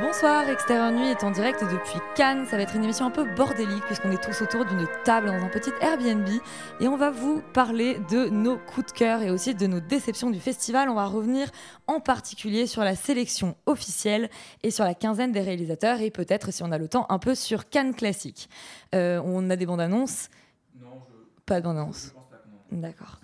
Bonsoir, Extérieur Nuit est en direct depuis Cannes. Ça va être une émission un peu bordélique puisqu'on est tous autour d'une table dans un petit Airbnb et on va vous parler de nos coups de cœur et aussi de nos déceptions du festival. On va revenir en particulier sur la sélection officielle et sur la quinzaine des réalisateurs et peut-être, si on a le temps, un peu sur Cannes classique. Euh, on a des bandes annonces? Non, je... Pas de bandes annonces. D'accord.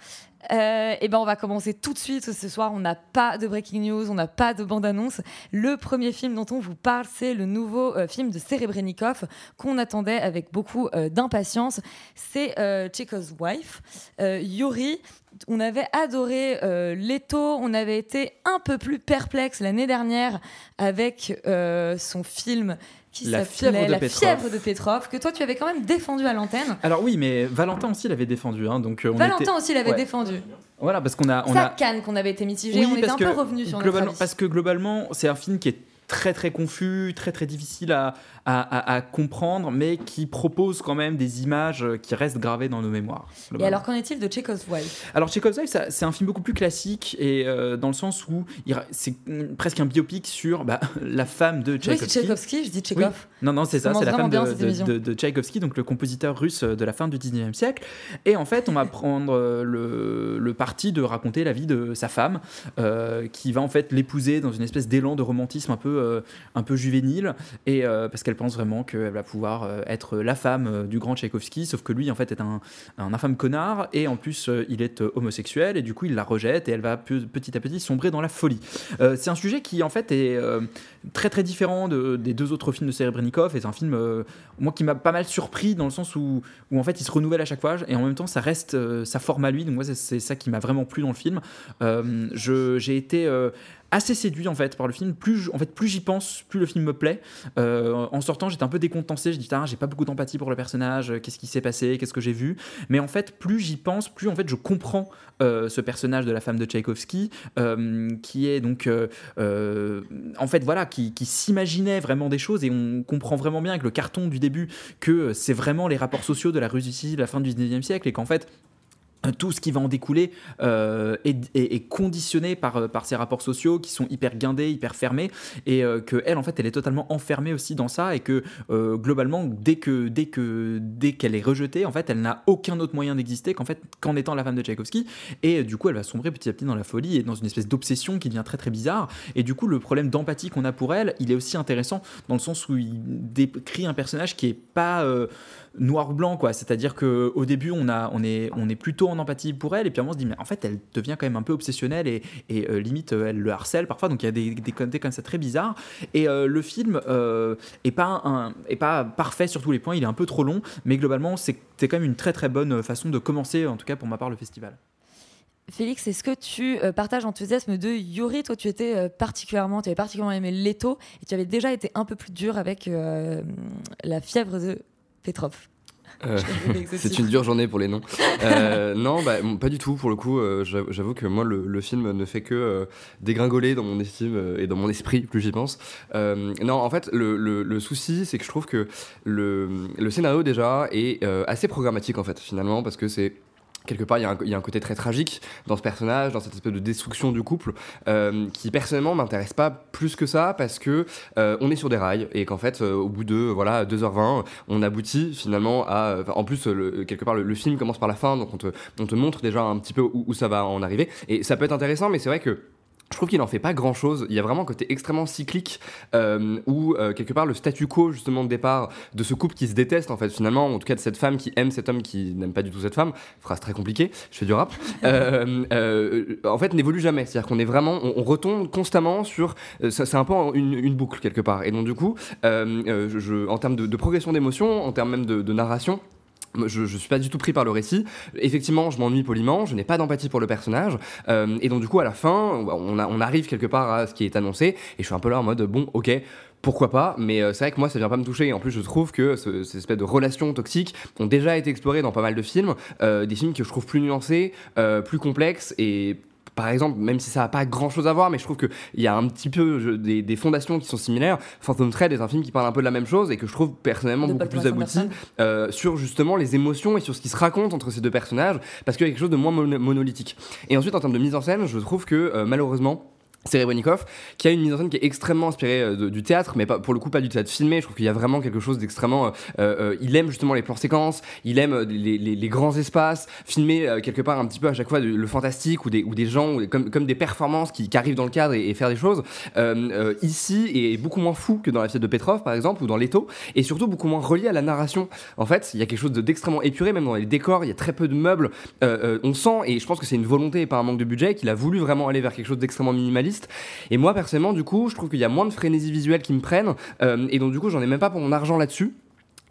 Euh, et ben on va commencer tout de suite ce soir. On n'a pas de breaking news, on n'a pas de bande-annonce. Le premier film dont on vous parle, c'est le nouveau euh, film de Serebrennikov qu'on attendait avec beaucoup euh, d'impatience. C'est Chekhov's Wife. Yuri, on avait adoré Leto, on avait été un peu plus perplexe l'année dernière avec son film qui La fièvre de La Petrov. fièvre de Petrov, que toi tu avais quand même défendu à l'antenne. Alors oui, mais Valentin aussi l'avait défendu. Hein, donc, euh, on Valentin était- aussi l'avait Ouais. défendu. Voilà, parce qu'on a... On à a... Cannes qu'on avait été mitigé. Oui, on était un peu revenu sur notre avis. Parce que globalement, c'est un film qui est très très confus, très très difficile à, à, à- à comprendre, mais qui propose quand même des images qui restent gravées dans nos mémoires. Et alors, qu'en est-il de Chekhov's Wife Alors Chekhov's Wife, c'est un film beaucoup plus classique et euh, dans le sens où c'est presque un biopic sur bah, la femme de Oui, c'est Tchaïkovski. Tchaïkovski, je dis Tchekhov. Non, non, c'est Ça c'est la femme de, de, de, de Tchaïkovski, donc le compositeur russe de la fin du 19e siècle. Et en fait, on va prendre euh, le, le parti de raconter la vie de sa femme, euh, qui va en fait l'épouser dans une espèce d'élan de romantisme un peu, euh, un peu juvénile, et, euh, parce qu'elle pense vraiment qu'elle va pouvoir euh, être la femme du grand Tchaïkovski, sauf que lui, en fait, est un, un infâme connard, et en plus, il est homosexuel, et du coup, il la rejette, et elle va pe- petit à petit sombrer dans la folie. C'est un sujet qui, en fait, est très très différent de- des deux autres films de Serebrennikov, et c'est un film, moi, qui m'a pas mal surpris, dans le sens où, où, en fait, il se renouvelle à chaque fois, et en même temps, ça reste sa forme à lui, donc moi, c'est- ça qui m'a vraiment plu dans le film. Euh, J'ai été... assez séduit en fait par le film. Plus en fait plus j'y pense plus le film me plaît. Euh, en sortant j'étais un peu décontenancé. Je dis ah, j'ai pas beaucoup d'empathie pour le personnage. Euh, qu'est-ce qui s'est passé? Qu'est-ce que j'ai vu? Mais en fait plus j'y pense plus en fait je comprends euh, ce personnage de la femme de Tchaïkovski qui est donc en fait voilà qui, qui s'imaginait vraiment des choses. Et on comprend vraiment bien avec le carton du début que c'est vraiment les rapports sociaux de la Russie de la fin du 19e siècle. Et qu'en fait tout ce qui va en découler euh, est, conditionné par, euh, par ces rapports sociaux qui sont hyper guindés, hyper fermés, et euh, que en fait elle est totalement enfermée aussi dans ça, et que globalement dès que dès que dès qu'elle est rejetée, en fait elle n'a aucun autre moyen d'exister qu'en fait qu'en étant la femme de Tchaïkovski, et du coup elle va sombrer petit à petit dans la folie et dans une espèce d'obsession qui devient très très bizarre, et du coup le problème d'empathie qu'on a pour elle, il est aussi intéressant dans le sens où il décrit un personnage qui est pas noir ou blanc quoi. C'est à dire que au début on a on est on est plutôt en empathie pour elle et puis on se dit mais en fait elle devient quand même un peu obsessionnelle et, et euh, limite euh, elle le harcèle parfois donc il y a des, des côtés comme ça très bizarres. Et euh, le film euh, est pas un, est pas parfait sur tous les points il est un peu trop long mais globalement c'est quand même une très très bonne façon de commencer en tout cas pour ma part le festival. Félix, est-ce que tu partages l'enthousiasme de Yuri? Toi, tu étais particulièrement, tu avais particulièrement aimé Leto et tu avais déjà été un peu plus dur avec la fièvre de Petrov. Euh, C'est une dure journée pour les noms. Euh, non, bah, pas du tout. Pour le coup, euh, j'avoue que moi, le, le film ne fait que dégringoler dans mon estime et dans mon esprit, plus j'y pense. Non, en fait, le, le- le souci, c'est que je trouve que le, scénario, déjà, est assez programmatique, en fait, finalement, parce que c'est. Quelque part, il y, a un- côté très tragique dans ce personnage, dans cette espèce de destruction du couple, euh, qui personnellement m'intéresse pas plus que ça parce que euh, on est sur des rails et qu'en fait, euh, au bout de voilà 2h20, on aboutit finalement à. en plus, le- quelque part, le, le film commence par la fin, donc on te, on te montre déjà un petit peu où, où ça va en arriver. Et ça peut être intéressant, mais c'est vrai que. Je trouve qu'il n'en fait pas grand chose. Il y a vraiment un côté extrêmement cyclique euh, où, euh, quelque part, le statu quo, justement, de départ de ce couple qui se déteste, en fait, finalement, en tout cas de cette femme qui aime cet homme qui n'aime pas du tout cette femme, phrase très compliquée, je fais du rap, euh, en fait, n'évolue jamais. C'est-à-dire qu'on est vraiment, on, on retombe constamment sur. c'est un peu une, une boucle, quelque part. Et donc, du coup, je- en termes de, de progression d'émotion, en termes même de, de narration, je, je suis pas du tout pris par le récit. Effectivement, je m'ennuie poliment, je n'ai pas d'empathie pour le personnage. euh, et donc, du coup, à la fin, on, arrive quelque part à ce qui est annoncé. Et je suis un peu là en mode, bon, ok, pourquoi pas, mais euh, c'est vrai que moi ça vient pas me toucher. Et en plus, je trouve que ce- ces espèces de relations toxiques ont déjà été explorées dans pas mal de films, euh, des films que je trouve plus nuancés, euh, plus complexes et par exemple, même si ça n'a pas grand chose à voir, mais je trouve qu'il y a un petit peu des, fondations qui sont similaires. Phantom Thread est un film qui parle un peu de la même chose et que je trouve personnellement beaucoup plus abouti euh, sur justement les émotions et sur ce qui se raconte entre ces deux personnages parce qu'il y a quelque chose de moins monolithique. Et ensuite, en termes de mise en scène, je trouve que euh, malheureusement, Serebrennikov, qui a une mise en scène qui est extrêmement inspirée euh, du théâtre, mais pas, pour le coup pas du théâtre filmé. Je trouve qu'il y a vraiment quelque chose d'extrêmement. Euh, euh, il aime justement les plans séquences, il aime les, grands espaces, filmer quelque part un petit peu à chaque fois le fantastique ou des, gens comme, des performances qui, arrivent dans le cadre et, faire des choses. ici est beaucoup moins fou que dans la pièce de Petrov par exemple ou dans Leto, et surtout beaucoup moins relié à la narration. En fait, il y a quelque chose d'extrêmement épuré, même dans les décors. Il y a très peu de meubles. on sent et je pense que c'est une volonté et pas un manque de budget qu'il a voulu vraiment aller vers quelque chose d'extrêmement minimaliste et moi, personnellement, du coup, je trouve qu'il y a moins de frénésie visuelle qui me prennent. Euh, et donc, du coup, j'en ai même pas pour mon argent là-dessus.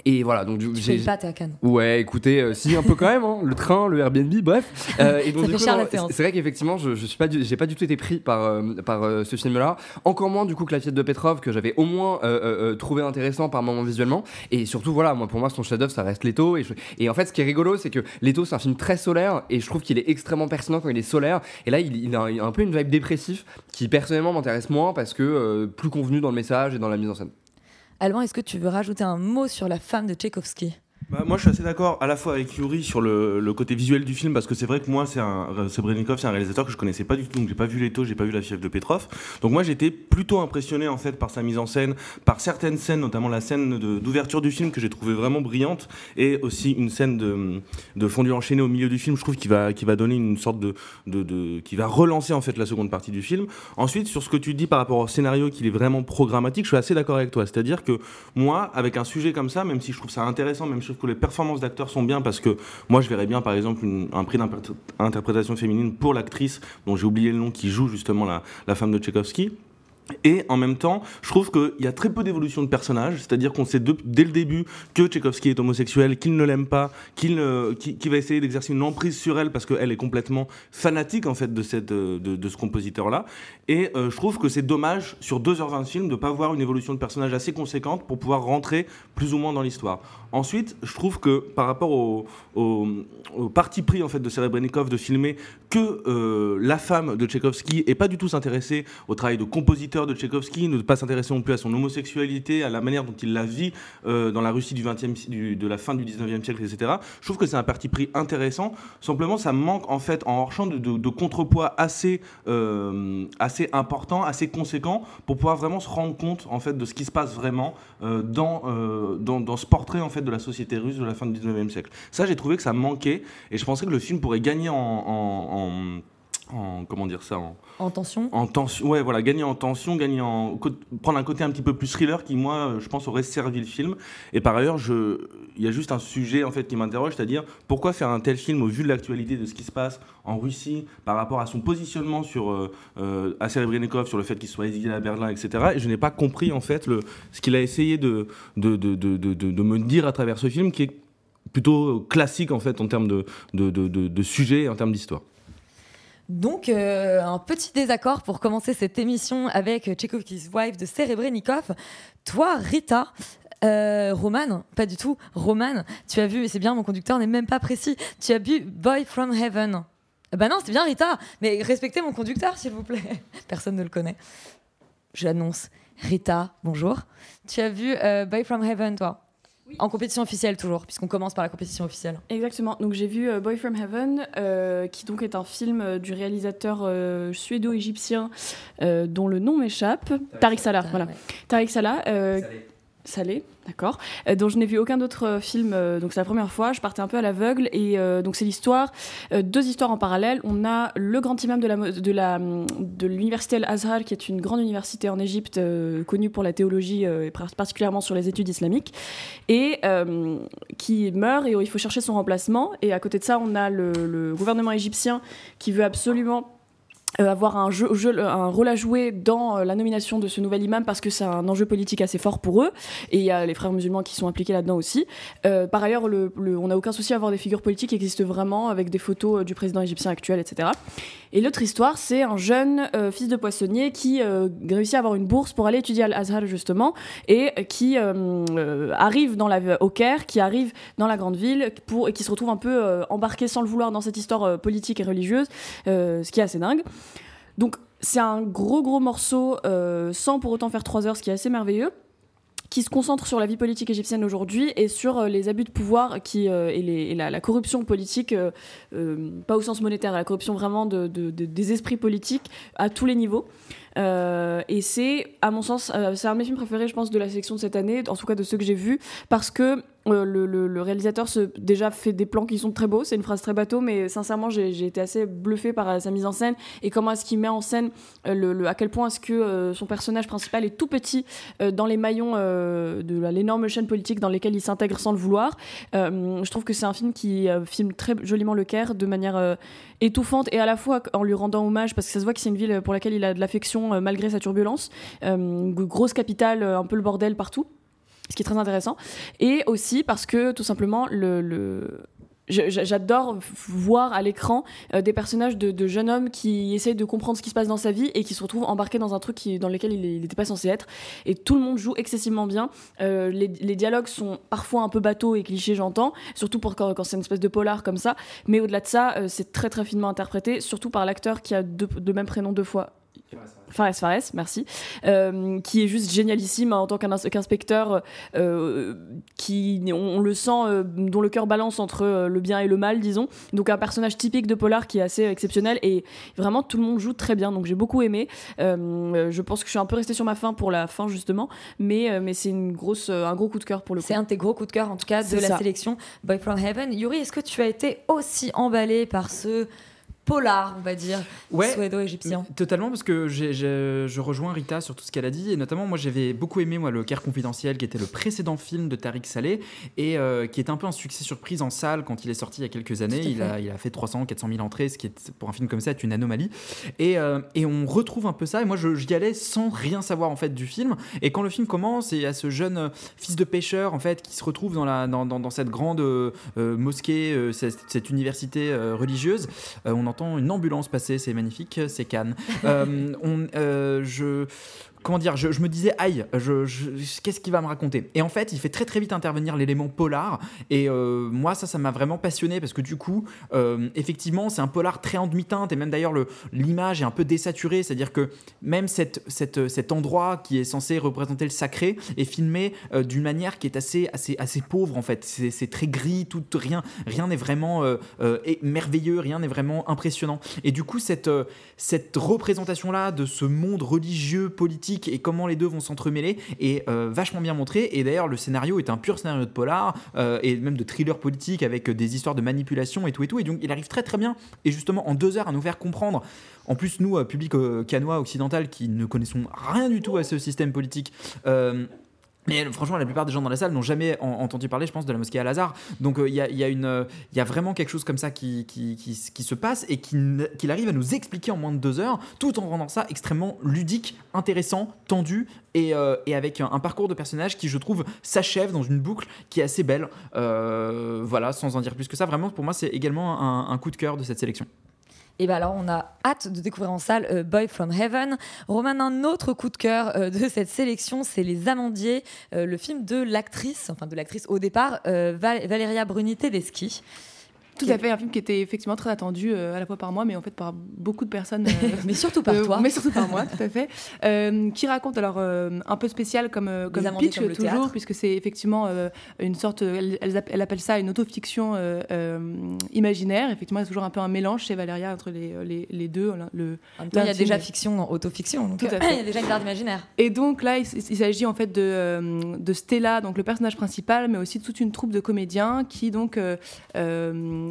Et voilà, donc j'ai. pas, t'es à Cannes. Ouais, écoutez, euh, si un peu quand même, hein, le train, le Airbnb, bref. Euh, et donc, c'est vrai qu'effectivement, je, je suis pas, j'ai pas du tout été pris par euh, par ce film-là. Encore moins du coup que la pièce de Petrov que j'avais au moins trouvé intéressant par moment visuellement. Et surtout, voilà, moi pour moi son chef-d'œuvre ça reste Leto. Et, et en fait, ce qui est rigolo, c'est que Leto c'est un film très solaire et je trouve qu'il est extrêmement pertinent quand il est solaire. Et là, il, il, a, un peu une vibe dépressive qui personnellement m'intéresse moins parce que plus convenu dans le message et dans la mise en scène. Alban, est-ce que tu veux rajouter un mot sur la femme de Tchaïkovski? Bah, moi, je suis assez d'accord à la fois avec Yuri sur le, le, côté visuel du film, parce que c'est vrai que moi, c'est un, Sebrenikov, c'est un réalisateur que je connaissais pas du tout, donc j'ai pas vu Leto, j'ai pas vu la fièvre de Petrov. Donc moi, j'étais plutôt impressionné en fait par sa mise en scène, par certaines scènes, notamment la scène d'ouverture du film que j'ai trouvé vraiment brillante, et aussi une scène de, de fondu enchaîné au milieu du film, je trouve, qui va, qui va donner une sorte de, de, de, qui va relancer en fait la seconde partie du film. Ensuite, sur ce que tu dis par rapport au scénario, qu'il est vraiment programmatique, je suis assez d'accord avec toi. C'est-à-dire que moi, avec un sujet comme ça, même si je trouve ça intéressant, même si les performances d'acteurs sont bien parce que moi je verrais bien par exemple un prix d'interprétation féminine pour l'actrice dont j'ai oublié le nom qui joue justement la, la femme de Tchaïkovski et en même temps, je trouve qu'il y a très peu d'évolution de personnage, c'est-à-dire qu'on sait dès le début que Tchaïkovski est homosexuel, qu'il ne l'aime pas, qu'il va essayer d'exercer une emprise sur elle parce qu'elle est complètement fanatique en fait de, de ce compositeur-là. Et euh, je trouve que c'est dommage sur 2h20 de film de ne pas voir une évolution de personnage assez conséquente pour pouvoir rentrer plus ou moins dans l'histoire. Ensuite, je trouve que par rapport au, parti pris en fait de Serebrennikov de filmer que euh, la femme de Tchaïkovski et pas du tout s'intéresser au travail de compositeur de Tchaïkovski, ne pas s'intéresser non plus à son homosexualité, à la manière dont il la vit euh, dans la Russie du 20e, de la fin du 19e siècle, etc. Je trouve que c'est un parti pris intéressant. Simplement, ça manque en fait en hors champ de, de, contrepoids assez, euh, assez important, assez conséquent pour pouvoir vraiment se rendre compte en fait de ce qui se passe vraiment dans, dans, dans ce portrait en fait de la société russe de la fin du 19e siècle. Ça, j'ai trouvé que ça manquait et je pensais que le film pourrait gagner en, comment dire ça en, tension en tension ouais voilà gagner en tension gagner en prendre un côté un petit peu plus thriller qui moi je pense aurait servi le film et par ailleurs je il y a juste un sujet en fait qui m'interroge c'est-à-dire pourquoi faire un tel film au vu de l'actualité de ce qui se passe en Russie par rapport à son positionnement sur euh, euh à Serebrennikov sur le fait qu'il soit exilé à Berlin etc et je n'ai pas compris en fait le ce qu'il a essayé de de, de, de, de me dire à travers ce film qui est plutôt classique en fait en termes de, de, de, de sujet et en termes d'histoire. Donc, euh, un petit désaccord pour commencer cette émission avec Tchaikovsky's Wife de Serebrennikov. Toi, Rita, euh, Roman, pas du tout, Roman, tu as vu, et c'est bien, mon conducteur n'est même pas précis, tu as vu Boy from Heaven. Bah non, c'est bien Rita, mais respectez mon conducteur, s'il vous plaît. Personne ne le connaît. Je l'annonce. Rita, bonjour. Tu as vu euh, Boy from Heaven, toi? En compétition officielle toujours, puisqu'on commence par la compétition officielle. Exactement. Donc j'ai vu euh, Boy from Heaven, euh, qui donc est un film euh, du réalisateur suédo-égyptien dont le nom m'échappe. Tariq Salah. Voilà. Tariq Salah. Salé, d'accord, euh, dont je n'ai vu aucun autre euh, film, euh, donc c'est la première fois, je partais un peu à l'aveugle, et donc c'est l'histoire, deux histoires en parallèle, on a le grand imam de de l'université Al-Azhar, qui est une grande université en Égypte, connue pour la théologie, et particulièrement sur les études islamiques, et qui meurt, et il faut chercher son remplacement, et à côté de ça, on a le gouvernement égyptien qui veut absolument euh, avoir un, jeu, un rôle à jouer dans euh, la nomination de ce nouvel imam parce que c'est un enjeu politique assez fort pour eux et il y a les frères musulmans qui sont impliqués là-dedans aussi. Euh, par ailleurs, le, on n'a aucun souci à avoir des figures politiques qui existent vraiment avec des photos du président égyptien actuel, etc. Et l'autre histoire, c'est un jeune fils de poissonnier qui réussit à avoir une bourse pour aller étudier à Al-Azhar justement, et qui arrive dans la, au Caire, qui arrive dans la grande ville, pour, et qui se retrouve un peu embarqué sans le vouloir dans cette histoire politique et religieuse, ce qui est assez dingue. Donc c'est un gros gros morceau sans pour autant faire trois heures, ce qui est assez merveilleux qui se concentre sur la vie politique égyptienne aujourd'hui et sur euh, les abus de pouvoir qui, euh, et, la, corruption politique, euh, pas au sens monétaire, la corruption vraiment de, des esprits politiques à tous les niveaux. et c'est, à mon sens, c'est un de mes films préférés, je pense, de la sélection de cette année, en tout cas de ceux que j'ai vus, parce que euh, le, réalisateur se, déjà fait des plans qui sont très beaux, c'est une phrase très bateau, mais sincèrement j'ai été assez bluffé par euh, sa mise en scène et comment est-ce qu'il met en scène euh, le, à quel point est-ce que son personnage principal est tout petit dans les maillons de l'énorme chaîne politique dans lesquelles il s'intègre sans le vouloir. je trouve que c'est un film qui filme très joliment le Caire de manière étouffante et à la fois en lui rendant hommage parce que ça se voit que c'est une ville pour laquelle il a de l'affection malgré sa turbulence, grosse capitale, un peu le bordel partout ce qui est très intéressant. Et aussi parce que tout simplement, le, J'adore voir à l'écran euh, des personnages de, jeunes hommes qui essayent de comprendre ce qui se passe dans sa vie et qui se retrouvent embarqués dans un truc dans lequel il n'était pas censé être. Et tout le monde joue excessivement bien. Euh, les, dialogues sont parfois un peu bateaux et clichés, j'entends, surtout pour quand, c'est une espèce de polar comme ça. Mais au-delà de ça, euh, c'est très très finement interprété, surtout par l'acteur qui a deux, le même prénom deux fois. Fares Fares, merci, euh, qui est juste génialissime en tant qu'inspecteur, euh, qui, on, le sent, euh, dont le cœur balance entre le bien et le mal, disons. Donc un personnage typique de polar qui est assez exceptionnel et vraiment tout le monde joue très bien. Donc j'ai beaucoup aimé. je pense que je suis un peu restée sur ma fin pour la fin justement, mais mais c'est une grosse, un gros coup de cœur pour le coup. C'est un de tes gros coups de cœur en tout cas de la sélection Boy from Heaven. Yuri, est-ce que tu as été aussi emballé par ce polar, on va dire, ouais, suédo-égyptien. Totalement, parce que je rejoins Rita sur tout ce qu'elle a dit, et notamment, moi, j'avais beaucoup aimé moi, Le Caire Confidentiel, qui était le précédent film de Tariq Saleh, et euh, qui est un peu un succès surprise en salle quand il est sorti il y a quelques années. Il a, il a, fait 300, 400 000 entrées, ce qui est, pour un film comme ça, est une anomalie. Et, euh, et on retrouve un peu ça, et moi, j'y allais sans rien savoir, en fait, du film. Et quand le film commence, il y a ce jeune euh, fils de pêcheur, en fait, qui se retrouve dans, la, dans, dans, cette grande mosquée, cette, cette, université religieuse. on entend une ambulance passer, c'est magnifique, c'est Cannes. Euh, on, euh, je, comment dire, je, me disais, aïe, je, qu'est-ce qu'il va me raconter? Et en fait, il fait très très vite intervenir l'élément polar. Et euh, moi, ça, ça m'a vraiment passionné parce que du coup, euh, effectivement, c'est un polar très en demi-teinte et même d'ailleurs, l'image est un peu désaturée. C'est-à-dire que même cet endroit qui est censé représenter le sacré est filmé euh, d'une manière qui est assez, assez, assez pauvre en fait. C'est très gris, tout, rien rien n'est vraiment merveilleux, rien n'est vraiment impressionnant. Et du coup, cette, cette représentation-là de ce monde religieux, politique, et comment les deux vont s'entremêler est euh, vachement bien montré. Et d'ailleurs, le scénario est un pur scénario de polar euh, et même de thriller politique avec des histoires de manipulation et tout et tout. Et donc, il arrive très très bien et justement en deux heures à nous faire comprendre. En plus, nous, euh, public canois occidental qui ne connaissons rien du tout à ce système politique. Mais franchement, la plupart des gens dans la salle n'ont jamais entendu parler, je pense, de la mosquée Al-Azhar. Donc il y, a, y, a, vraiment quelque chose comme ça qui, se passe et qu'il arrive à nous expliquer en moins de deux heures, tout en rendant ça extrêmement ludique, intéressant, tendu et, euh, avec un, parcours de personnage qui, je trouve, s'achève dans une boucle qui est assez belle. Euh, voilà, sans en dire plus que ça. Vraiment, pour moi, c'est également un coup de cœur de cette sélection. Bien alors, on a hâte de découvrir en salle euh, Boy from Heaven. Roman, un autre coup de cœur euh, de cette sélection, c'est Les Amandiers, euh, le film de l'actrice, enfin de l'actrice au départ, Valéria Bruni Tedeschi. Tout à fait, un film qui était effectivement très attendu euh, à la fois par moi, mais en fait par beaucoup de personnes. Euh, mais surtout par toi. Mais surtout par moi, tout à fait. Euh, qui raconte alors un peu spécial comme, comme pitch toujours, puisque c'est effectivement une sorte, elle, elle, appelle ça une autofiction imaginaire. Effectivement, a toujours un peu un mélange chez Valéria entre les, les, les deux. Le, il y a déjà fiction dans autofiction, donc tout à fait. il y a déjà une garde imaginaire. Et donc là, il, il s'agit en fait de, de Stella, donc le personnage principal, mais aussi toute une troupe de comédiens qui donc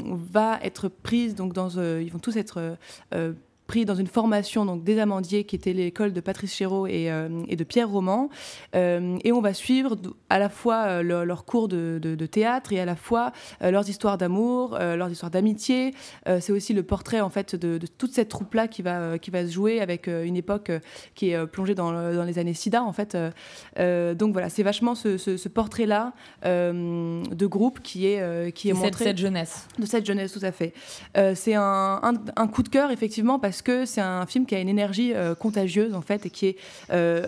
va être prise, donc dans, euh, ils vont tous être euh, pris dans une formation donc des Amandiers, qui était l'école de Patrice Chéreau et, et de Pierre Roman. et on va suivre à la fois leurs cours de, de, théâtre et à la fois leurs histoires d'amour, leurs histoires d'amitié. c'est aussi le portrait en fait de, toute cette troupe-là qui va, qui va se jouer avec une époque qui est plongée dans, dans, les années SIDA en fait. donc voilà, c'est vachement ce, ce portrait-là de groupe qui est, qui est montré. De cette jeunesse. De cette jeunesse, tout à fait. Euh, c'est un, un, coup de cœur, effectivement, parce que c'est un film qui a une énergie euh, contagieuse, en fait, et qui est euh,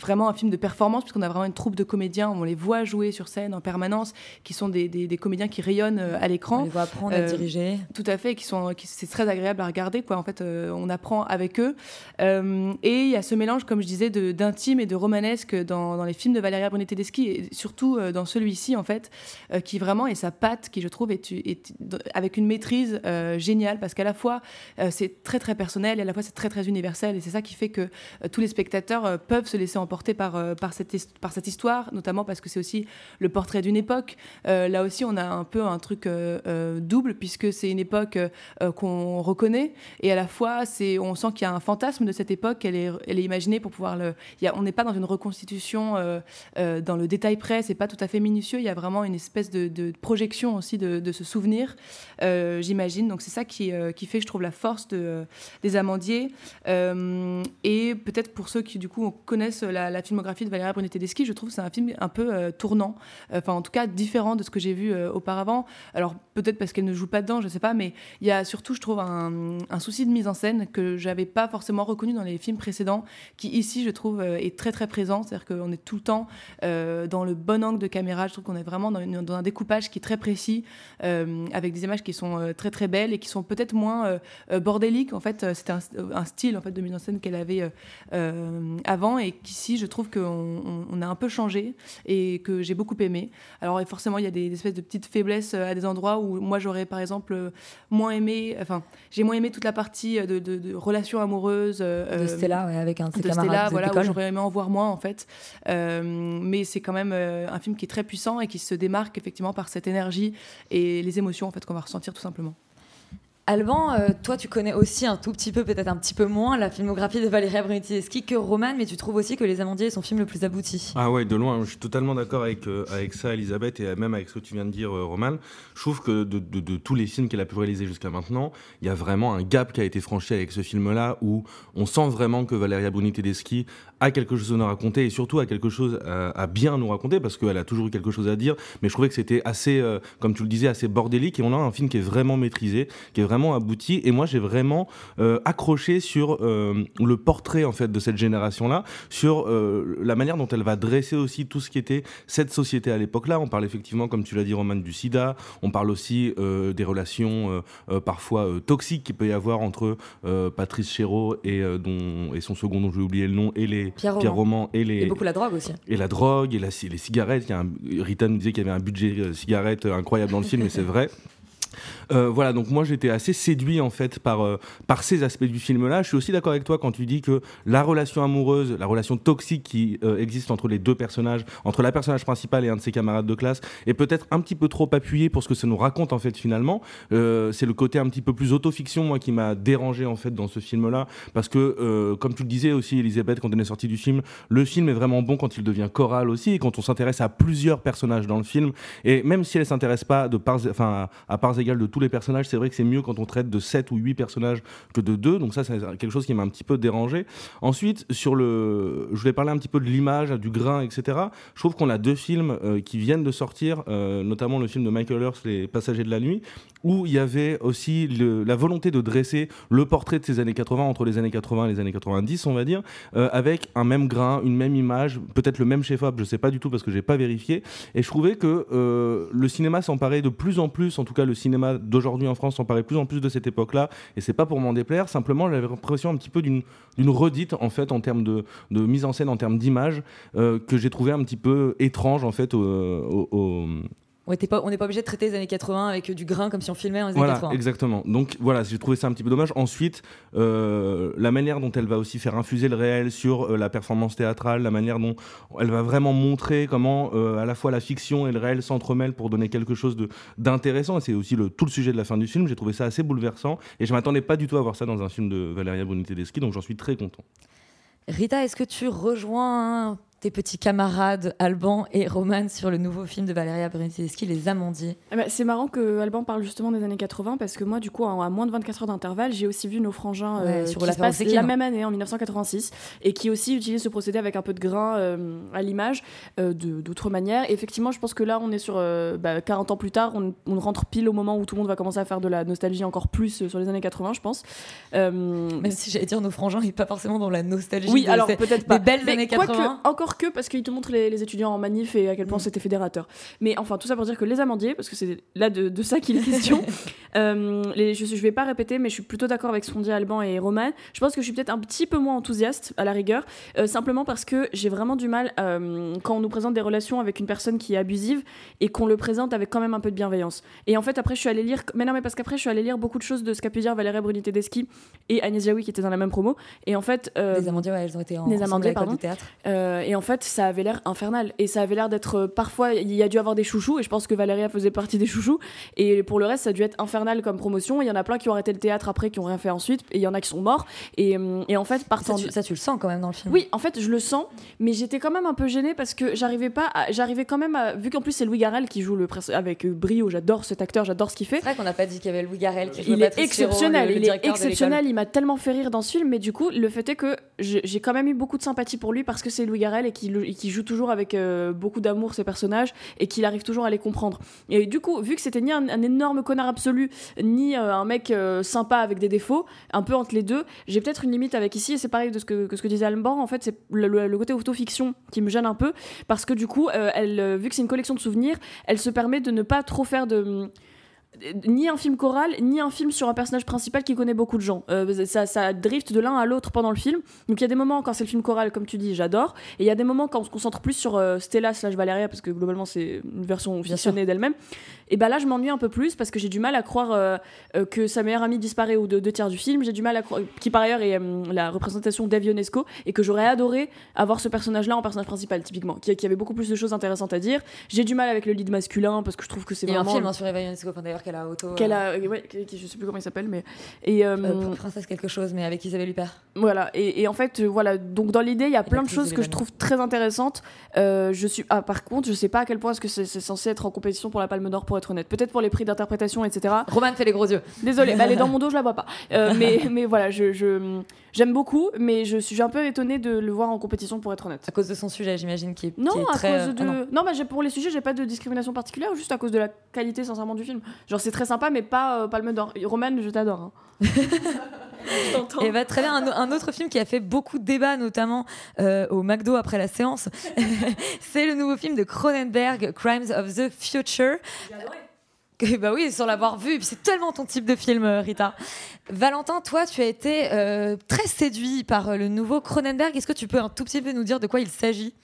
vraiment un film de performance, puisqu'on a vraiment une troupe de comédiens, on les voit jouer sur scène en permanence, qui sont des, des, comédiens qui rayonnent euh, à l'écran. On les voit apprendre à euh, diriger. Tout à fait, qui sont, qui, c'est très agréable à regarder, quoi. En fait, euh, on apprend avec eux. et il y a ce mélange, comme je disais, d'intime et de romanesque dans, dans, les films de Valéria Brunetti Tedeschi, et surtout dans celui-ci, en fait, qui vraiment est sa patte, qui je trouve est, est avec une maîtrise géniale, parce qu'à la fois c'est très très personnel, et à la fois c'est très très universel, et c'est ça qui fait que tous les spectateurs peuvent se laisser porté par, euh, par, cette, par cette histoire, notamment parce que c'est aussi le portrait d'une époque. Euh, là aussi, on a un peu un truc euh, double, puisque c'est une époque qu'on reconnaît, et à la fois, on sent qu'il y a un fantasme de cette époque, elle est, elle est imaginée pour pouvoir le... On n'est pas dans une reconstitution dans le détail près, c'est pas tout à fait minutieux, il y a vraiment une espèce de, de projection aussi de, de ce souvenir, j'imagine. Donc c'est ça qui, qui fait, je trouve, la force de, des Amandiers. et peut-être pour ceux qui, du coup, connaissent la la, filmographie de Valéria Brunetti Tedeschi, je trouve que c'est un film un peu euh, tournant, enfin en tout cas différent de ce que j'ai vu euh, auparavant. Alors peut-être parce qu'elle ne joue pas dedans, je sais pas, mais il y a surtout, je trouve, un, souci de mise en scène que j'avais pas forcément reconnu dans les films précédents, qui ici, je trouve, euh, est très très présent. C'est-à-dire qu'on est tout le temps dans le bon angle de caméra. Je trouve qu'on est vraiment dans, un découpage qui est très précis, avec des images qui sont très très belles et qui sont peut-être moins bordéliques. En fait, c'était un, style en fait de mise en scène qu'elle avait avant et je trouve qu'on on, a un peu changé et que j'ai beaucoup aimé. Alors forcément, il y a des, espèces de petites faiblesses euh, à des endroits où moi j'aurais par exemple euh, moins aimé, enfin j'ai moins aimé toute la partie euh, de, de, relations amoureuses de Stella, avec un de, de Stella, voilà, où j'aurais aimé en voir moins en fait. mais c'est quand même un film qui est très puissant et qui se démarque effectivement par cette énergie et les émotions en fait qu'on va ressentir tout simplement. Alban, euh, toi, tu connais aussi un tout petit peu, peut-être un petit peu moins, la filmographie de Valéria Bruni-Tedeschi que Roman, mais tu trouves aussi que Les Amandiers est son film le plus abouti. Ah ouais, de loin. Je suis totalement d'accord avec, euh, avec ça, Elisabeth, et même avec ce que tu viens de dire, euh, Roman. Je trouve que de, de, tous les films qu'elle a pu réaliser jusqu'à maintenant, il y a vraiment un gap qui a été franchi avec ce film-là, où on sent vraiment que Valéria Bruni-Tedeschi a quelque chose à nous raconter, et surtout a quelque chose à, bien nous raconter, parce qu'elle a toujours eu quelque chose à dire, mais je trouvais que c'était assez, comme tu le disais, assez bordélique, et on a un film qui est vraiment maîtrisé, qui est vraiment abouti, et moi j'ai vraiment euh, accroché sur euh, le portrait en fait de cette génération-là, sur euh, la manière dont elle va dresser aussi tout ce qui était cette société à l'époque-là. On parle effectivement, comme tu l'as dit, Roman, du SIDA. On parle aussi des relations parfois toxiques qu'il peut y avoir entre Patrice Chéreau et, dont, et son second dont j'ai oublié le nom, et les Pierre, Roman. et les et beaucoup la drogue aussi. Et la drogue et la, les cigarettes. Il y a un, Rita nous disait qu'il y avait un budget cigarette incroyable dans le film, mais c'est vrai. Euh, voilà, donc moi j'étais assez séduit en fait par, euh, par ces aspects du film-là. Je suis aussi d'accord avec toi quand tu dis que la relation amoureuse, la relation toxique qui euh, existe entre les deux personnages, entre la personnage principale et un de ses camarades de classe, est peut-être un petit peu trop appuyée pour ce que ça nous raconte en fait finalement. c'est le côté un petit peu plus autofiction moi qui m'a dérangé en fait dans ce film-là parce que comme tu le disais aussi Elisabeth quand on est sorti du film, le film est vraiment bon quand il devient choral aussi et quand on s'intéresse à plusieurs personnages dans le film et même si elle s'intéresse pas de parts, enfin à parts égales de les personnages, c'est vrai que c'est mieux quand on traite de 7 ou 8 personnages que de 2. Donc ça, c'est quelque chose qui m'a un petit peu dérangé. Ensuite, sur le, je voulais parler un petit peu de l'image, du grain, etc. Je trouve qu'on a deux films euh, qui viennent de sortir, euh, notamment le film de Michael Hurst, Les Passagers de la Nuit, où il y avait aussi la volonté de dresser le portrait de ces années 80 entre les années 80 et les années 90, on va dire, euh, avec un même grain, une même image, peut-être le même chef-op, je sais pas du tout parce que j'ai pas vérifié. Et je trouvais que le cinéma s'emparait de plus en plus, en tout cas le cinéma d'aujourd'hui en France s'emparait plus en plus de cette époque-là. Et c'est pas pour m'en déplaire, simplement j'avais l'impression un petit peu d'une redite en fait en termes de, mise en scène, en termes d'image, euh, que j'ai trouvé un petit peu étrange en fait On n'est pas, pas obligé de traiter les années 80 avec du grain comme si on filmait en années voilà, 80. Exactement. Donc voilà, j'ai trouvé ça un petit peu dommage. Ensuite, euh, la manière dont elle va aussi faire infuser le réel sur euh, la performance théâtrale, la manière dont elle va vraiment montrer comment euh, à la fois la fiction et le réel s'entremêlent pour donner quelque chose d'intéressant. Et c'est aussi le, tout le sujet de la fin du film. J'ai trouvé ça assez bouleversant et je m'attendais pas du tout à voir ça dans un film de Valeria Bruni Tedeschi, donc j'en suis très content. Rita, est-ce que tu rejoins tes petits camarades Alban et Roman sur le nouveau film de Valéria Brunelleschi, Les Amandiers ben, C'est marrant que Alban parle justement des années 80 parce que moi, du coup, à moins de 24 heures d'intervalle, j'ai aussi vu Nos Frangins euh, sur la se la même année, en 1986, et qui aussi utilise ce procédé avec un peu de grain euh, à l'image, euh, d'autres manières. Et effectivement, je pense que là, on est sur 40 bah, ans plus tard, on, rentre pile au moment où tout le monde va commencer à faire de la nostalgie encore plus sur les années 80, je pense. Même si j'allais dire Nos Frangins, n'est pas forcément dans la nostalgie. Oui, alors peut-être pas. Des belles années 80. encore que parce qu'il te montre les, étudiants en manif et à quel point mm. c'était fédérateur. Mais enfin, tout ça pour dire que les amandiers, parce que c'est là de, ça qu'il est question, euh, les, je, je vais pas répéter, mais je suis plutôt d'accord avec ce qu'ont dit Alban et Roman. Je pense que je suis peut-être un petit peu moins enthousiaste à la rigueur, euh, simplement parce que j'ai vraiment du mal euh, quand on nous présente des relations avec une personne qui est abusive et qu'on le présente avec quand même un peu de bienveillance. Et en fait, après, je suis allée lire, mais non, mais parce qu'après, je suis allée lire beaucoup de choses de ce qu'a pu dire Valérie Bruni Tedeschi et Agnès Jaoui qui étaient dans la même promo. Et en fait, les amandiers, ouais, elles ont été en les amandiers, pardon. théâtre. et en fait, ça avait l'air infernal. Et ça avait l'air d'être. Euh, parfois, il y a dû avoir des chouchous, et je pense que Valéria faisait partie des chouchous. Et pour le reste, ça a dû être infernal comme promotion. Il y en a plein qui ont arrêté le théâtre après, qui ont rien fait ensuite, et il y en a qui sont morts. Et, euh, et en fait, partant. Ça tu, ça, tu le sens quand même dans le film. Oui, en fait, je le sens, mais j'étais quand même un peu gênée parce que j'arrivais pas. J'arrivais quand même à. Vu qu'en plus, c'est Louis Garrel qui joue le avec euh, brio, j'adore cet acteur, j'adore ce qu'il fait. C'est vrai qu'on n'a pas dit qu'il y avait Louis Garrel qui Il est exceptionnel, il est exceptionnel, il m'a tellement fait rire dans ce film, mais du coup, le fait est que j'ai quand même eu beaucoup de sympathie pour lui parce que c'est Louis Garrel et qui joue toujours avec beaucoup d'amour ces personnages et qu'il arrive toujours à les comprendre. Et du coup, vu que c'était ni un, énorme connard absolu, ni euh, un mec euh, sympa avec des défauts, un peu entre les deux, j'ai peut-être une limite avec ici, et c'est pareil de ce que, disait Alban, en fait, c'est le, côté autofiction qui me gêne un peu, parce que du coup, euh, elle, vu que c'est une collection de souvenirs, elle se permet de ne pas trop faire de ni un film choral, ni un film sur un personnage principal qui connaît beaucoup de gens. Euh, ça, ça drift de l'un à l'autre pendant le film. Donc il y a des moments quand c'est le film choral, comme tu dis, j'adore. Et il y a des moments quand on se concentre plus sur euh, Stella slash Valeria, parce que globalement c'est une version fictionnée d'elle-même. Et bah là je m'ennuie un peu plus parce que j'ai du mal à croire euh, que sa meilleure amie disparaît ou de deux tiers du film. J'ai du mal à croire, qui par ailleurs est la représentation d'Evionesco, et que j'aurais adoré avoir ce personnage-là en personnage principal, typiquement, qui, qui, avait beaucoup plus de choses intéressantes à dire. J'ai du mal avec le lead masculin parce que je trouve que c'est vraiment. Il y a un film hein, sur Evionesco, d'ailleurs qu'elle a auto. Qu'elle a, euh, ouais, je sais plus comment il s'appelle, mais et euh, euh, princesse quelque chose, mais avec Isabelle Huppert. Voilà, et, et en fait, voilà, donc dans l'idée, il y a plein de choses que je trouve très intéressantes. je suis, ah, par contre, je sais pas à quel point est-ce que c'est censé être en compétition pour la Palme d'Or, pour être honnête. Peut-être pour les prix d'interprétation, etc. Roman fait les gros yeux. Désolée, bah, elle est dans mon dos, je la vois pas. mais, mais voilà, je, je j'aime beaucoup, mais je suis un peu étonnée de le voir en compétition, pour être honnête. À cause de son sujet, j'imagine, qui est non, à cause ah de. non, bah, pour les sujets, j'ai pas de discrimination particulière, juste à cause de la qualité, sincèrement, du film. Genre, c'est très sympa, mais pas Palme d'Or. Roman, je t'adore. Hein. Et bah, très bien, un, autre film qui a fait beaucoup de débats, notamment euh, au McDo après la séance, c'est le nouveau film de Cronenberg, Crimes of the Future. Bah oui, sans l'avoir vu, c'est tellement ton type de film, euh, Rita. Valentin, toi, tu as été euh, très séduit par le nouveau Cronenberg. Est-ce que tu peux un tout petit peu nous dire de quoi il s'agit?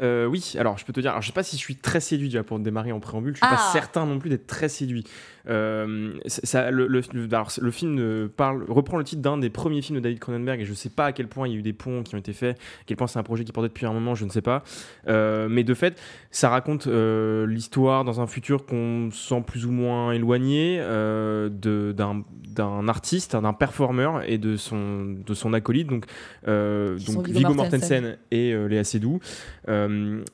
Oui, alors je peux te dire, alors, je sais pas si je suis très séduit déjà pour démarrer en préambule, je suis pas ah. certain non plus d'être très séduit. Euh, ça, le, le, le, film parle, reprend le titre d'un des premiers films de David Cronenberg et je sais pas à quel point il y a eu des ponts qui ont été faits, à quel point c'est un projet qui portait depuis un moment, je ne sais pas. Euh, mais de fait, ça raconte euh, l'histoire dans un futur qu'on sent plus ou moins éloigné d'un artiste, d'un performeur et de son, de son acolyte, donc, donc Viggo Mortensen et Léa Seydoux,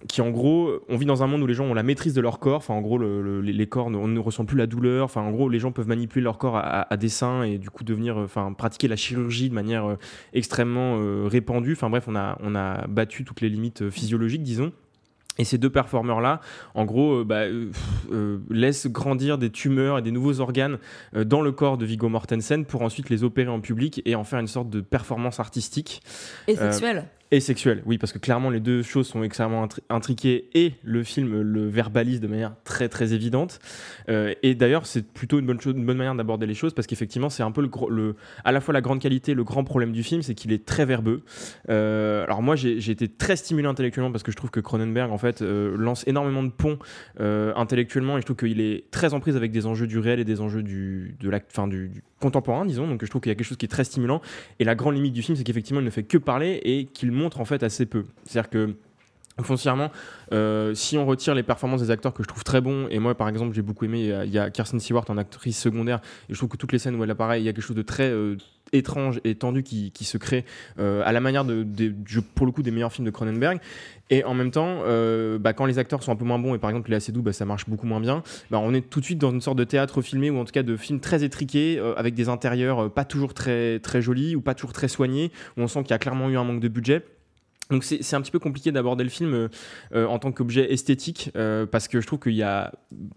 qui en gros, on vit dans un monde où les gens ont la maîtrise de leur corps, enfin en gros, les corps, on ne ressent plus la douleur Enfin, en gros, les gens peuvent manipuler leur corps à, dessein et du coup devenir, euh, enfin, pratiquer la chirurgie de manière euh, extrêmement euh, répandue. Enfin bref, on a, on a battu toutes les limites physiologiques, disons. Et ces deux performeurs-là, en gros, bah, laissent grandir des tumeurs et des nouveaux organes dans le corps de Viggo Mortensen pour ensuite les opérer en public et en faire une sorte de performance artistique. Et sexuelle Et sexuel, oui, parce que clairement les deux choses sont extrêmement intriquées et le film le verbalise de manière très très évidente. Euh, et d'ailleurs, c'est plutôt une bonne, chose, une bonne manière d'aborder les choses parce qu'effectivement, c'est un peu le, le, à la fois la grande qualité, le grand problème du film, c'est qu'il est très verbeux. Euh, alors moi, j'ai été très stimulé intellectuellement parce que je trouve que Cronenberg en fait euh, lance énormément de ponts intellectuellement et je trouve qu'il est très en prise avec des enjeux du réel et des enjeux du, de la, fin, du, du contemporain, disons. Donc je trouve qu'il y a quelque chose qui est très stimulant. Et la grande limite du film, c'est qu'effectivement, il ne fait que parler et qu'il montre en fait assez peu. C'est-à-dire que foncièrement, euh, si on retire les performances des acteurs que je trouve très bons, et moi par exemple j'ai beaucoup aimé, il y, a Kirsten Stewart en actrice secondaire, et je trouve que toutes les scènes où elle apparaît, il y a quelque chose de très euh, étrange et tendu qui, se crée euh, à la manière de, pour le coup des meilleurs films de Cronenberg. Et en même temps, bah, quand les acteurs sont un peu moins bons et par exemple il est assez doux, bah, ça marche beaucoup moins bien. Bah, on est tout de suite dans une sorte de théâtre filmé ou en tout cas de film très étriqué avec des intérieurs pas toujours très très jolis ou pas toujours très soignés où on sent qu'il y a clairement eu un manque de budget. Donc c'est un petit peu compliqué d'aborder le film euh, en tant qu'objet esthétique euh, parce que je trouve qu'il y a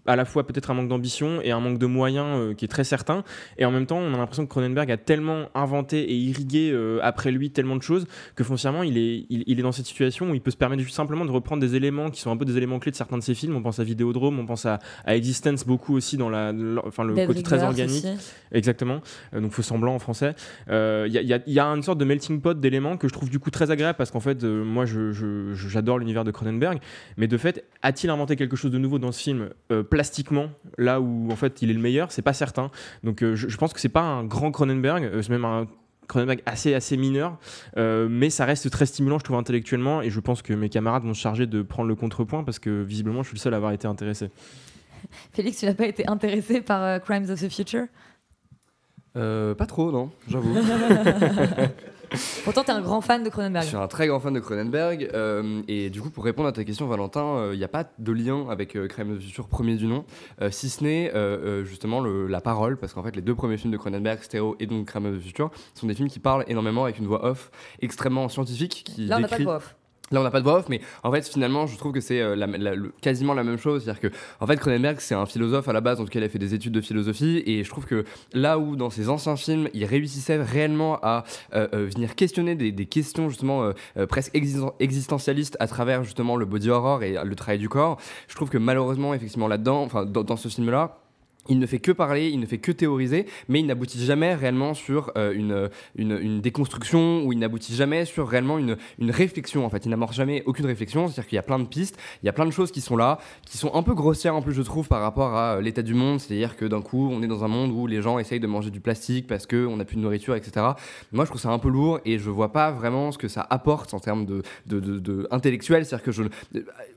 à la fois peut-être un manque d'ambition et un manque de moyens euh, qui est très certain. Et en même temps on a l'impression que Cronenberg a tellement inventé et irrigué après lui tellement de choses que foncièrement il est, il, est dans cette situation où il peut se permettre juste simplement de reprendre des éléments qui sont un peu des éléments clés de certains de ses films. On pense à Vidéodrome on pense à, à Existence beaucoup aussi dans la, enfin le côté très organique. exactement. Donc faux semblant en français. Il y, y, y, a une sorte de melting pot d'éléments que je trouve du coup très agréable parce qu'en fait moi j'adore l'univers de Cronenberg, mais de fait, a-t-il inventé quelque chose de nouveau dans ce film euh, plastiquement, là où en fait il est le meilleur? C'est pas certain. Donc euh, je, pense que c'est pas un grand Cronenberg, euh, c'est même un Cronenberg assez assez mineur, mais ça reste très stimulant, je trouve intellectuellement, et je pense que mes camarades vont se charger de prendre le contrepoint parce que visiblement je suis le seul à avoir été intéressé. Félix, tu n'as pas été intéressé par Crimes of the Future? Pas trop, non, j'avoue. Pourtant, tu es un grand fan de Cronenberg. Je suis un très grand fan de Cronenberg. Euh, et du coup, pour répondre à ta question, Valentin, il euh, n'y a pas de lien avec euh, Crème de Futur premier du nom, si ce n'est justement le, la parole, parce qu'en fait, les deux premiers films de Cronenberg, Stéréo et donc Crème de Futur, sont des films qui parlent énormément avec une voix off extrêmement scientifique. Qui Là, on n'a pas de voix off. Là, on n'a pas de voix off, mais en fait, finalement, je trouve que c'est euh, quasiment la même chose. C'est-à-dire que, en fait, Cronenberg, c'est un philosophe à la base, en tout cas, il a fait des études de philosophie, et je trouve que là où, dans ses anciens films, il réussissait réellement à euh, euh, venir questionner des, questions, justement, presque existentialistes à travers, justement, le body horror et le travail du corps, je trouve que malheureusement, effectivement, là-dedans, enfin, dans ce film-là, il ne fait que parler, il ne fait que théoriser, mais il n'aboutit jamais réellement sur euh, une, une, déconstruction ou il n'aboutit jamais sur réellement une, une réflexion. En fait, il n'amorce jamais aucune réflexion. C'est-à-dire qu'il y a plein de pistes, il y a plein de choses qui sont là, qui sont un peu grossières en plus, je trouve, par rapport à euh, l'état du monde. C'est-à-dire que d'un coup, on est dans un monde où les gens essayent de manger du plastique parce qu'on n'a plus de nourriture, etc. Moi, je trouve ça un peu lourd et je vois pas vraiment ce que ça apporte en termes de, de, intellectuel. C'est-à-dire que je,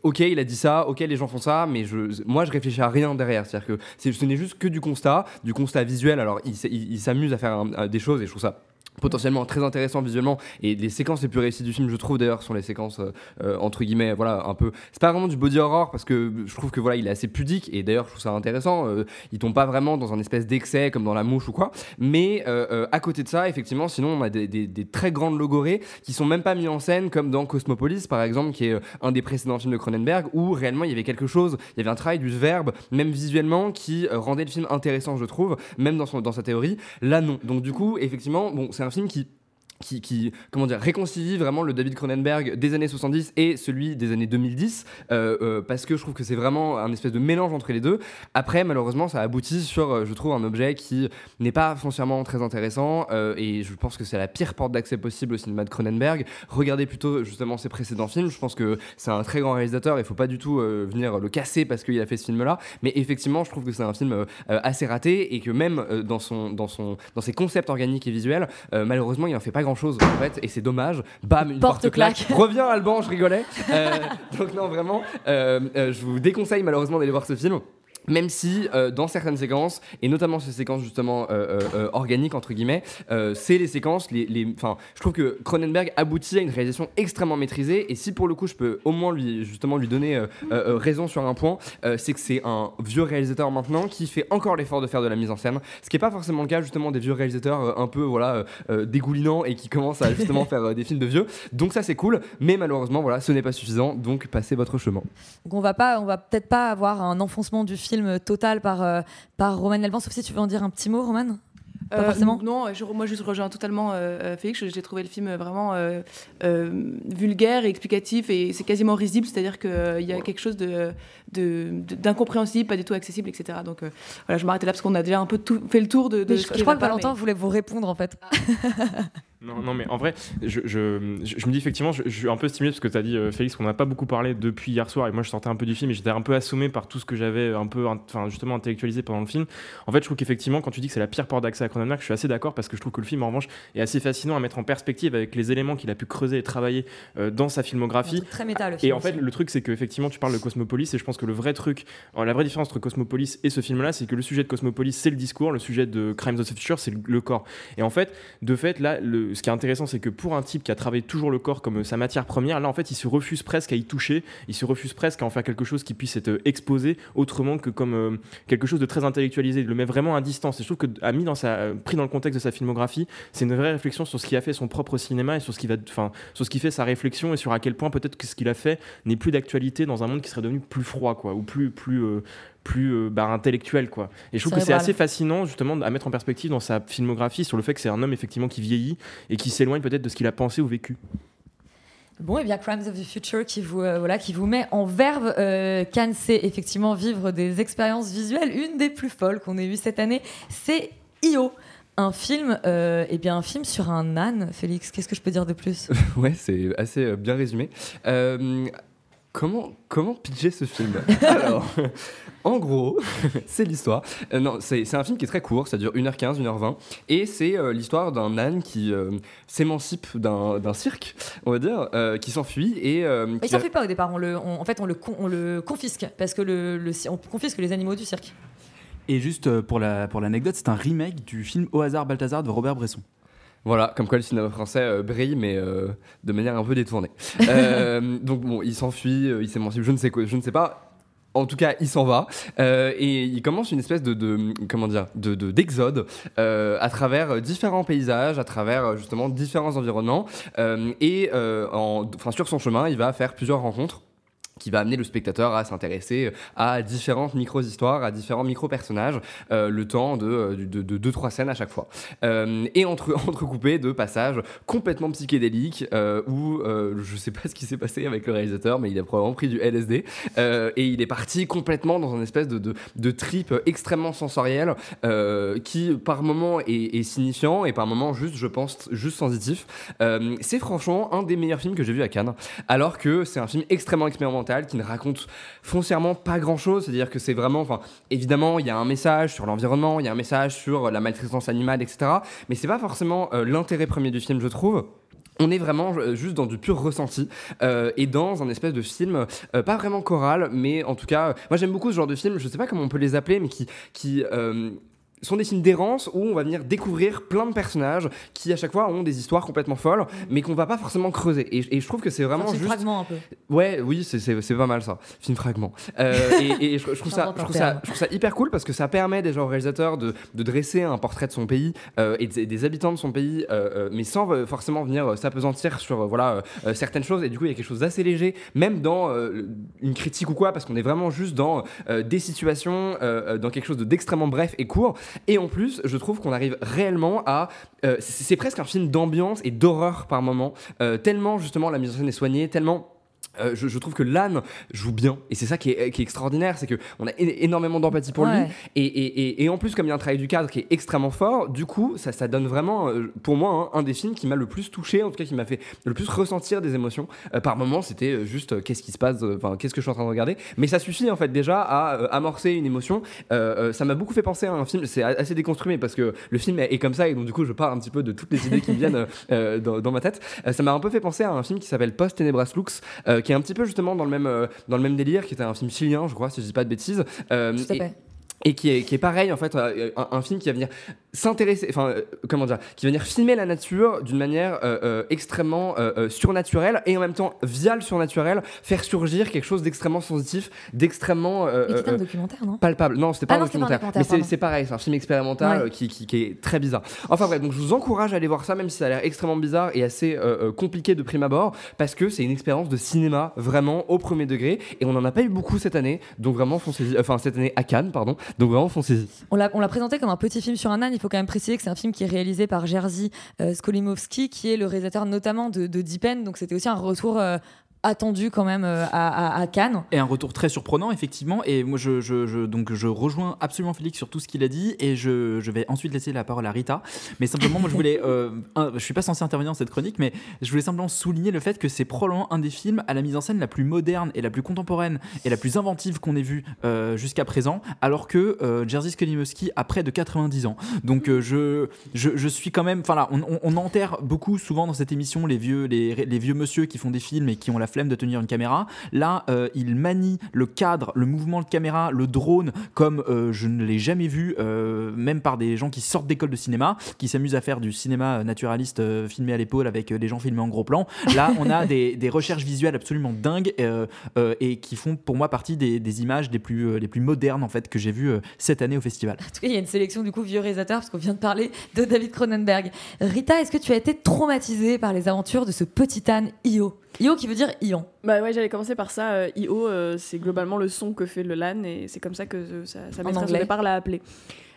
ok, il a dit ça, ok, les gens font ça, mais je, moi, je réfléchis à rien derrière. C'est-à-dire que ce n'est juste que du constat, du constat visuel. Alors, il, s'amuse à faire des choses et je trouve ça potentiellement très intéressant visuellement. Et les séquences les plus réussies du film je trouve d'ailleurs sont les séquences euh, euh, entre guillemets voilà un peu. C'est pas vraiment du body horror parce que je trouve que voilà il est assez pudique et d'ailleurs je trouve ça intéressant euh, il tombe pas vraiment dans un espèce d'excès comme dans la mouche ou quoi. Mais à côté de ça effectivement sinon on a des, des, très grandes logorées qui sont même pas mis en scène comme dans Cosmopolis par exemple qui est un des précédents films de Cronenberg où réellement il y avait quelque chose il y avait un travail du verbe même visuellement qui rendait le film intéressant je trouve même dans, son, dans sa théorie. Là non. Donc du coup effectivement bon c'est un film qui qui, comment dire, réconcilie vraiment le David Cronenberg des années 70 et celui des années 2010, euh, euh, parce que je trouve que c'est vraiment un espèce de mélange entre les deux. Après, malheureusement, ça aboutit sur, euh, je trouve, un objet qui n'est pas foncièrement très intéressant, et je pense que c'est la pire porte d'accès possible au cinéma de Cronenberg. Regardez plutôt justement ses précédents films, je pense que c'est un très grand réalisateur, il faut pas du tout venir le casser parce qu'il a fait ce film-là, mais effectivement, je trouve que c'est un film assez raté, et que même dans, son, dans, son, dans ses concepts organiques et visuels, malheureusement, il en fait pas grand chose en fait, et c'est dommage. Bam, une porte, claque. Reviens Alban, je rigolais. Euh, donc non, vraiment, euh, euh, je vous déconseille malheureusement d'aller voir ce film même si euh, dans certaines séquences, et notamment ces séquences justement euh, euh, organiques entre guillemets, c'est les séquences, les, les, je trouve que Cronenberg aboutit à une réalisation extrêmement maîtrisée, et si pour le coup je peux au moins lui justement lui donner raison sur un point, c'est que c'est un vieux réalisateur maintenant qui fait encore l'effort de faire de la mise en scène, ce qui n'est pas forcément le cas justement des vieux réalisateurs un peu voilà dégoulinants et qui commencent à justement faire des films de vieux. Donc ça c'est cool, mais malheureusement voilà, ce n'est pas suffisant, donc passez votre chemin. Donc on va pas, on va peut-être pas avoir un enfoncement du film total par, euh, par Roman Alban, sauf si tu veux en dire un petit mot, Roman? Pas forcément. Non, je, moi je rejoins totalement Félix. J'ai trouvé le film vraiment vulgaire et explicatif et c'est quasiment risible, c'est-à-dire qu'il y a quelque chose de d'incompréhensible, pas du tout accessible, etc. Donc voilà, je m'arrêtais là parce qu'on a déjà un peu tout, fait le tour de. de je, crois que Valentin voulait vous répondre en fait. Non, non, mais en vrai, je, je, je me dis effectivement, je, suis un peu stimulé parce que tu as dit, euh, Félix, qu'on n'a pas beaucoup parlé depuis hier soir, et moi je sortais un peu du film et j'étais un peu assommé par tout ce que j'avais un peu, enfin justement intellectualisé pendant le film. En fait, je trouve qu'effectivement, quand tu dis que c'est la pire porte d'accès à Cronenberg, je suis assez d'accord parce que je trouve que le film, en revanche, est assez fascinant à mettre en perspective avec les éléments qu'il a pu creuser et travailler euh, dans sa filmographie. Très métal. Et en fait, le truc, c'est qu'effectivement, tu parles de Cosmopolis, et je pense que le vrai truc, la vraie différence entre Cosmopolis et ce film-là, c'est que le sujet de Cosmopolis, c'est le discours, le sujet de Crimes of the Future, c'est le corps. Et en fait, de fait, là, ce qui est intéressant, c'est que pour un type qui a travaillé toujours le corps comme sa matière première, là en fait il se refuse presque à y toucher, il se refuse presque à en faire quelque chose qui puisse être exposé autrement que comme euh, quelque chose de très intellectualisé. Il le met vraiment à distance. Et je trouve que a mis dans sa, euh, pris dans le contexte de sa filmographie, c'est une vraie réflexion sur ce qui a fait son propre cinéma et sur ce qui va, enfin sur ce qui fait sa réflexion et sur à quel point peut-être que ce qu'il a fait n'est plus d'actualité dans un monde qui serait devenu plus froid quoi, ou plus plus euh, plus euh, bah, intellectuel quoi. Et je trouve que c'est assez fascinant justement à mettre en perspective dans sa filmographie sur le fait que c'est un homme effectivement qui vieillit et qui s'éloigne peut-être de ce qu'il a pensé ou vécu. Bon, et bien Crimes of the Future qui vous, euh, voilà, qui vous met en verve. Euh, Cannes, c'est effectivement vivre des expériences visuelles. Une des plus folles qu'on ait eues cette année, c'est Io. Un film, euh, eh bien un film sur un âne, Félix. Qu'est-ce que je peux dire de plus? Ouais, c'est assez bien résumé. Comment, comment pitcher ce film? Alors, en gros, c'est l'histoire. Euh, non, c'est un film qui est très court, ça dure 1h15, 1h20. Et c'est euh, l'histoire d'un âne qui euh, s'émancipe d'un cirque, on va dire, qui s'enfuit. et Il s'enfuit pas au départ, on le, en fait, on le, on le confisque, parce que le, le, on confisque les animaux du cirque. Et juste pour l'anecdote, pour c'est un remake du film Au hasard Balthazar de Robert Bresson. Voilà, comme quoi le cinéma français euh, brille, mais euh, de manière un peu détournée. Euh, donc bon, il s'enfuit, il s'émancipe, je ne sais quoi, je ne sais pas. En tout cas, il s'en va et il commence une espèce de, comment dire de d'exode à travers différents paysages, à travers justement différents environnements et en, sur son chemin, il va faire plusieurs rencontres qui va amener le spectateur à s'intéresser à différentes micro-histoires, à différents micro-personnages, euh, le temps de, de, de, deux, trois scènes à chaque fois. Euh, et entre, entrecoupé de passages complètement psychédéliques euh, où je sais pas ce qui s'est passé avec le réalisateur, mais il a probablement pris du LSD et il est parti complètement dans une espèce de, de, trip extrêmement sensoriel qui par moment est, est, signifiant et par moment juste, je pense, juste sensitif. c'est franchement un des meilleurs films que j'ai vu à Cannes, alors que c'est un film extrêmement expérimental qui ne raconte foncièrement pas grand chose. C'est-à-dire que c'est vraiment, enfin, évidemment, il y a un message sur l'environnement, il y a un message sur la maltraitance animale, etc. Mais c'est pas forcément euh, l'intérêt premier du film, je trouve on est vraiment euh, juste dans du pur ressenti euh, et dans un espèce de film pas vraiment choral mais en tout cas moi j'aime beaucoup ce genre de film je sais pas comment on peut les appeler mais qui qui sont des films d'errance où on va venir découvrir plein de personnages qui à chaque fois ont des histoires complètement folles, mm. mais qu'on va pas forcément creuser. Et, je trouve que c'est vraiment un film juste. fragment un peu. Ouais, oui, c'est pas mal ça, film fragment. Euh, et, je, trouve ça, je, trouve ça, je trouve ça hyper cool parce que ça permet déjà au réalisateur de, de dresser un portrait de son pays euh, et des, habitants de son pays, euh, mais sans forcément venir s'apesantir sur voilà certaines choses. Et du coup, il y a quelque chose d'assez léger, même dans une critique ou quoi, parce qu'on est vraiment juste dans des situations, dans quelque chose d'extrêmement bref et court. Et en plus, je trouve qu'on arrive réellement à. Euh, c'est presque un film d'ambiance et d'horreur par moment, euh, tellement justement la mise en scène est soignée, tellement euh, je, trouve que l'âne joue bien. Et c'est ça qui est, extraordinaire c'est que on a énormément d'empathie pour lui. Et, et, en plus comme il y a un travail du cadre qui est extrêmement fort du coup ça, ça donne vraiment euh, pour moi hein, un des films qui m'a le plus touché en tout cas qui m'a fait le plus ressentir des émotions. Euh, par moments c'était juste qu'est-ce qui se passe enfin qu'est-ce que je suis en train de regarder. Mais ça suffit en fait déjà à amorcer une émotion. Ça m'a beaucoup fait penser à un film c'est assez déconstruit parce que le film est, comme ça et donc du coup je pars un petit peu de toutes les idées qui me viennent dans, dans, ma tête. Ça m'a un peu fait penser à un film qui s'appelle Post Tenebras Lux qui est un petit peu justement dans le même, euh, dans le même délire, qui était un film chilien, je crois, si je dis pas de bêtises. Euh, Tout à fait et qui est, qui est pareil en fait euh, un, film qui va venir s'intéresser enfin euh, comment dire qui va venir filmer la nature d'une manière euh, extrêmement surnaturelle et en même temps via le surnaturel faire surgir quelque chose d'extrêmement sensitif d'extrêmement un documentaire non? palpable. Non c'était pas, ah un, documentaire, mais c'est pareil c'est un film expérimental qui, qui, qui, est très bizarre. Enfin bref donc je vous encourage à aller voir ça même si ça a l'air extrêmement bizarre et assez compliqué de prime abord parce que c'est une expérience de cinéma vraiment au premier degré et on en a pas eu beaucoup cette année. Donc vraiment foncez enfin cette année à Cannes pardon Donc vraiment, foncez-y. On l'a présenté comme un petit film sur un âne. Il faut quand même préciser que c'est un film qui est réalisé par Jerzy euh, Skolimowski, qui est le réalisateur notamment de, de Deep End. Donc c'était aussi un retour euh, attendu quand même euh, à, Cannes. Et un retour très surprenant, effectivement. Et moi, je, donc, je rejoins absolument Félix sur tout ce qu'il a dit. Et je, vais ensuite laisser la parole à Rita. Mais simplement, moi, je voulais. Euh, je suis pas censé intervenir dans cette chronique, mais je voulais simplement souligner le fait que c'est probablement un des films à la mise en scène la plus moderne et la plus contemporaine et la plus inventive qu'on ait vu euh, jusqu'à présent. Alors que Jerzy Skolimowski a près de 90 ans. Donc, je, je, suis quand même. Enfin là, on, on, enterre beaucoup souvent dans cette émission les vieux, les, les vieux monsieur qui font des films et qui ont la flemme de tenir une caméra. Là, euh, il manie le cadre, le mouvement de caméra, le drone comme euh, je ne l'ai jamais vu, euh, même par des gens qui sortent d'école de cinéma, qui s'amusent à faire du cinéma naturaliste filmé à l'épaule avec des gens filmés en gros plan. Là, on a des, recherches visuelles absolument dingues et qui font pour moi partie des, images les plus, les plus modernes en fait que j'ai vues cette année au festival. En tout cas, il y a une sélection du coup vieux réalisateurs parce qu'on vient de parler de David Cronenberg. Rita, est-ce que tu as été traumatisée par les aventures de ce petit âne Io? Io qui veut dire Ion. Bah ouais, j'allais commencer par ça. Euh, Io, euh, c'est globalement le son que fait le LAN et c'est comme ça que euh, sa, sa maîtresse au départ l'a appelé.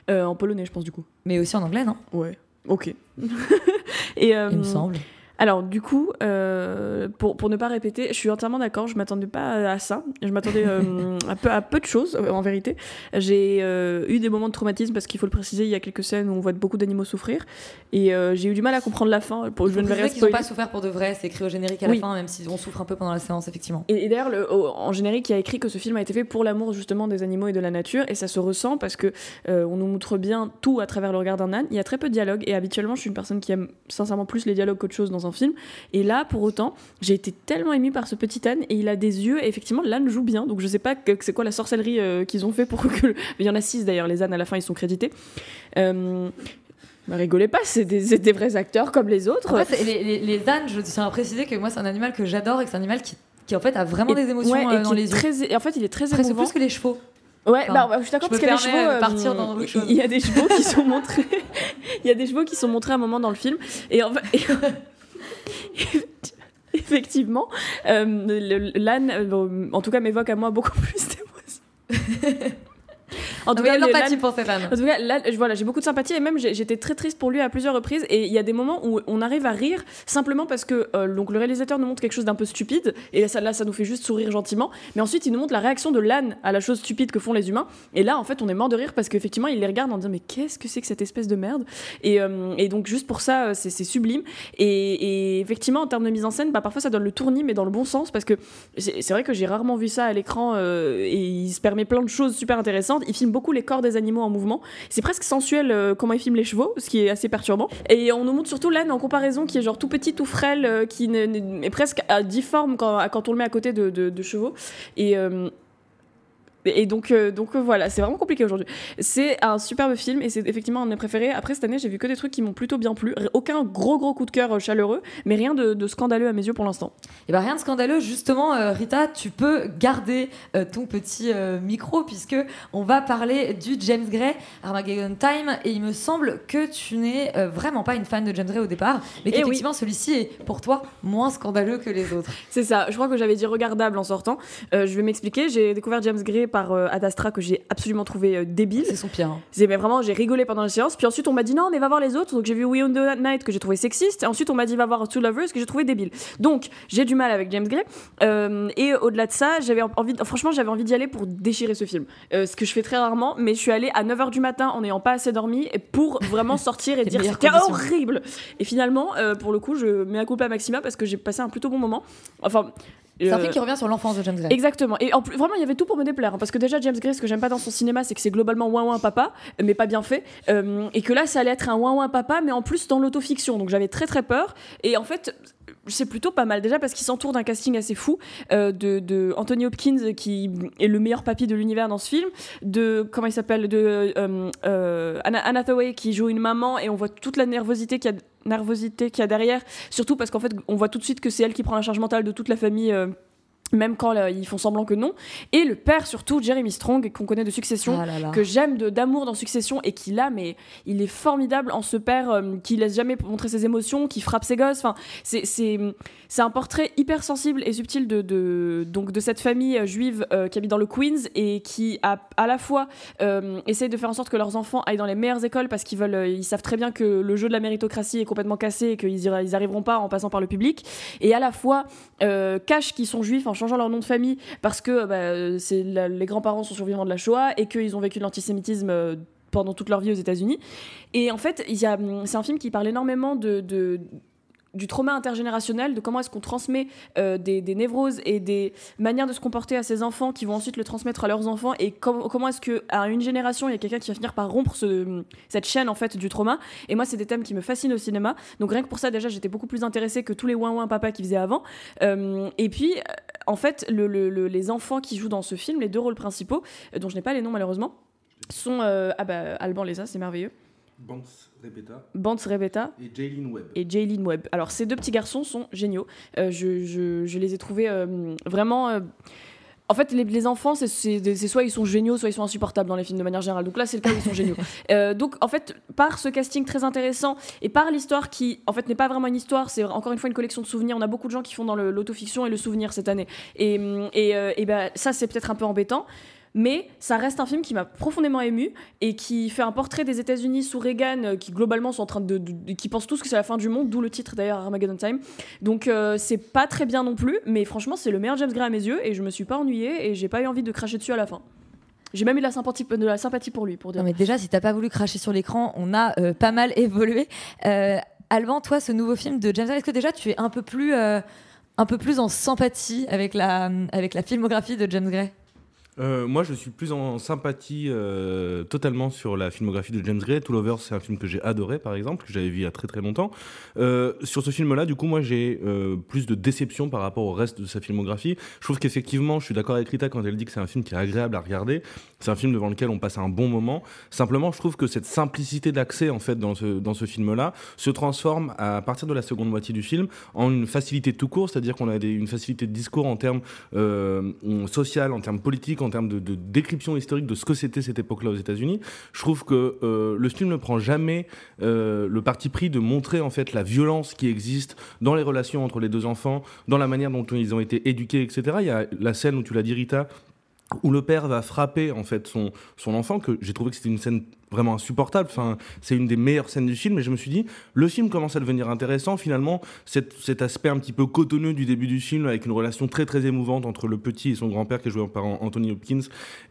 en polonais, je pense, du coup. Mais aussi en anglais, non? Ouais, ok. et, Il me semble. Alors, du coup, euh, pour, pour, ne pas répéter, je suis entièrement d'accord, je m'attendais pas à ça. Je m'attendais euh, à, peu, à peu de choses, euh, en vérité. J'ai eu des moments de traumatisme, parce qu'il faut le préciser, il y a quelques scènes où on voit beaucoup d'animaux souffrir. Et j'ai eu du mal à comprendre la fin. Pour, je ne vais qu'ils n'ont pas souffert pour de vrai, c'est écrit au générique à la fin, même si on souffre un peu pendant la séance, effectivement. Et, d'ailleurs, en générique, il y a écrit que ce film a été fait pour l'amour justement des animaux et de la nature, et ça se ressent parce que on nous montre bien tout à travers le regard d'un âne. Il y a très peu de dialogue, et habituellement, je suis une personne qui aime sincèrement plus les dialogues qu'autre chose dans un film. Et là, pour autant, j'ai été tellement émue par ce petit âne et il a des yeux. Et effectivement, l'âne joue bien. Donc je sais pas que, c'est quoi la sorcellerie euh, qu'ils ont fait pour que. Il y en a six d'ailleurs, les ânes à la fin, ils sont crédités. Euh, bah, rigolez pas, c'est des, des, vrais acteurs comme les autres. les, ânes, je tiens à préciser que moi, c'est un animal que j'adore et que c'est un animal qui, qui, en fait a vraiment des émotions euh, dans les yeux. et en fait, il est très émouvant. plus que les chevaux. Ouais, bah, je suis d'accord parce qu'il y a des chevaux. partir dans il y a des chevaux qui sont montrés. il y a des chevaux qui sont montrés à un moment dans le film. Et en fait. Effectivement, euh, l'âne, euh, en tout cas, m'évoque à moi beaucoup plus d'émotions. En tout, cas, l'empathie pour En tout cas, là, voilà, j'ai beaucoup de sympathie et même j'étais très triste pour lui à plusieurs reprises. Et il y a des moments où on arrive à rire simplement parce que euh, donc le réalisateur nous montre quelque chose d'un peu stupide et ça, là, ça nous fait juste sourire gentiment. Mais ensuite, il nous montre la réaction de l'âne à la chose stupide que font les humains. Et là, en fait, on est mort de rire parce qu'effectivement, il les regarde en disant mais qu'est-ce que c'est que cette espèce de merde? Et, euh, et, donc juste pour ça, euh, c'est sublime. Et, et, effectivement, en termes de mise en scène, bah, parfois ça donne le tournis, mais dans le bon sens parce que c'est vrai que j'ai rarement vu ça à l'écran et il se permet plein de choses super intéressantes. Il filme beaucoup les corps des animaux en mouvement. C'est presque sensuel euh, comment il filme les chevaux, ce qui est assez perturbant. Et on nous montre surtout l'âne en comparaison qui est genre tout petit, tout frêle, euh, qui est presque difforme quand, quand on le met à côté de, de, chevaux. Et. Et donc, euh, donc euh, voilà, c'est vraiment compliqué aujourd'hui. C'est un superbe film et c'est effectivement un de mes préférés. Après, cette année, j'ai vu que des trucs qui m'ont plutôt bien plu. Aucun gros gros coup de cœur euh, chaleureux, mais rien de, scandaleux à mes yeux pour l'instant. Et eh ben rien de scandaleux, justement, Rita, tu peux garder ton petit micro puisque on va parler du James Gray Armageddon Time et il me semble que tu n'es vraiment pas une fan de James Gray au départ, mais eh qu'effectivement celui-ci est pour toi moins scandaleux que les autres. C'est ça, je crois que j'avais dit regardable en sortant. je vais m'expliquer, j'ai découvert James Gray par euh, Adastra que j'ai absolument trouvé euh, débile. C'est son pire. Hein. Mais vraiment, j'ai rigolé pendant la séance. Puis ensuite, on m'a dit non, mais va voir les autres. Donc j'ai vu We on the Night que j'ai trouvé sexiste. Et ensuite, on m'a dit va voir Two Lovers que j'ai trouvé débile. Donc j'ai du mal avec James Gray. Euh, et au-delà de ça, j'avais envie, franchement, j'avais envie d'y aller pour déchirer ce film. ce que je fais très rarement, mais je suis allée à 9h du matin en n'ayant pas assez dormi pour vraiment sortir et dire c'était horrible. Et finalement, pour le coup, je mets un coup à Maxima parce que j'ai passé un plutôt bon moment. Enfin, c'est un film qui revient sur l'enfance de James Gray. Exactement. Et en plus, vraiment, il y avait tout pour me déplaire. Hein, parce que déjà, James Gray, ce que j'aime pas dans son cinéma, c'est que c'est globalement ouin ouin papa, mais pas bien fait. Euh, et que là, ça allait être un ouin ouin papa, mais en plus dans l'autofiction. Donc j'avais très très peur. Et en fait, c'est plutôt pas mal. Déjà parce qu'il s'entoure d'un casting assez fou euh, de, Anthony Hopkins qui est le meilleur papy de l'univers dans ce film de comment il s'appelle de euh, euh, Anna, Hathaway qui joue une maman et on voit toute la nervosité a nervosité qu'il y a derrière. Surtout parce qu'en fait on voit tout de suite que c'est elle qui prend la charge mentale de toute la famille même quand ils font semblant que non. Et le père, surtout, Jeremy Strong, qu'on connaît de Succession, ah que j'aime d'amour dans Succession, et qui là, mais il est formidable en ce père euh, qui laisse jamais montrer ses émotions, qui frappe ses gosses. Enfin, c'est un portrait hyper sensible et subtil de, de donc, de cette famille euh, juive euh, qui habite dans le Queens et qui a à la fois essaye de faire en sorte que leurs enfants aillent dans les meilleures écoles parce qu'ils veulent, ils savent très bien que le jeu de la méritocratie est complètement cassé et qu'ils ils arriveront pas en passant par le public, et à la fois cachent qu'ils sont juifs en changeant leur nom de famille parce que bah, c'est les grands-parents sont survivants de la Shoah et qu'ils ont vécu l'antisémitisme euh, pendant toute leur vie aux États-Unis. Et en fait, c'est un film qui parle énormément de, du trauma intergénérationnel, de comment est-ce qu'on transmet euh, des, névroses et des manières de se comporter à ses enfants qui vont ensuite le transmettre à leurs enfants et comment est-ce qu'à une génération il y a quelqu'un qui va finir par rompre cette chaîne en fait du trauma. Et moi c'est des thèmes qui me fascinent au cinéma. Donc rien que pour ça déjà j'étais beaucoup plus intéressée que tous les ouin ouin papa qui faisaient avant. Euh, et puis en fait les enfants qui jouent dans ce film les deux rôles principaux euh, dont je n'ai pas les noms malheureusement sont ah bah Alban les a c'est merveilleux Banks Rebeta. Et Jaylin Webb. Et Webb. Alors, ces deux petits garçons sont géniaux. Euh, je, je, je, les ai trouvés euh, vraiment. Euh, en fait, les, les enfants, c'est soit ils sont géniaux, soit ils sont insupportables dans les films de manière générale. Donc là, c'est le cas, ils sont géniaux. donc, en fait, par ce casting très intéressant et par l'histoire qui, en fait, n'est pas vraiment une histoire, c'est encore une fois une collection de souvenirs. On a beaucoup de gens qui font dans l'autofiction et le souvenir cette année. Et, et, et ben, ça, c'est peut-être un peu embêtant mais ça reste un film qui m'a profondément ému et qui fait un portrait des États-Unis sous Reagan euh, qui globalement sont en train de, qui pensent tous que c'est la fin du monde d'où le titre d'ailleurs Armageddon Time. Donc euh, c'est pas très bien non plus mais franchement c'est le meilleur James Gray à mes yeux et je me suis pas ennuyée et j'ai pas eu envie de cracher dessus à la fin. J'ai même eu de la sympathie, de la sympathie pour lui pour dire. Non mais déjà si t'as pas voulu cracher sur l'écran on a euh, pas mal évolué. Alban toi ce nouveau film de James Gray est-ce que déjà tu es un peu plus un peu plus en sympathie avec la avec la filmographie de James Gray? Euh, moi, je suis plus en sympathie euh, totalement sur la filmographie de James Gray. Tout Lovers, c'est un film que j'ai adoré, par exemple, que j'avais vu il y a très très longtemps. Euh, sur ce film-là, du coup, moi, j'ai plus de déception par rapport au reste de sa filmographie. Je trouve qu'effectivement, je suis d'accord avec Rita quand elle dit que c'est un film qui est agréable à regarder. C'est un film devant lequel on passe un bon moment. Simplement, je trouve que cette simplicité d'accès, en fait, dans ce, dans ce film-là, se transforme à partir de la seconde moitié du film en une facilité tout court, c'est-à-dire qu'on a une facilité de discours en termes social, en termes politiques, en termes de, décryption historique de ce que c'était cette époque-là aux États-Unis. Je trouve que euh, le film ne prend jamais euh, le parti pris de montrer en fait la violence qui existe dans les relations entre les deux enfants, dans la manière dont ils ont été éduqués, etc. Il y a la scène où tu l'as dit Rita, où le père va frapper en fait son, son enfant, que j'ai trouvé que c'était une scène vraiment insupportable. Enfin, c'est une des meilleures scènes du film, et je me suis dit, le film commence à devenir intéressant finalement. Cet, cet aspect un petit peu cotonneux du début du film, avec une relation très très émouvante entre le petit et son grand-père qui est joué par Anthony Hopkins,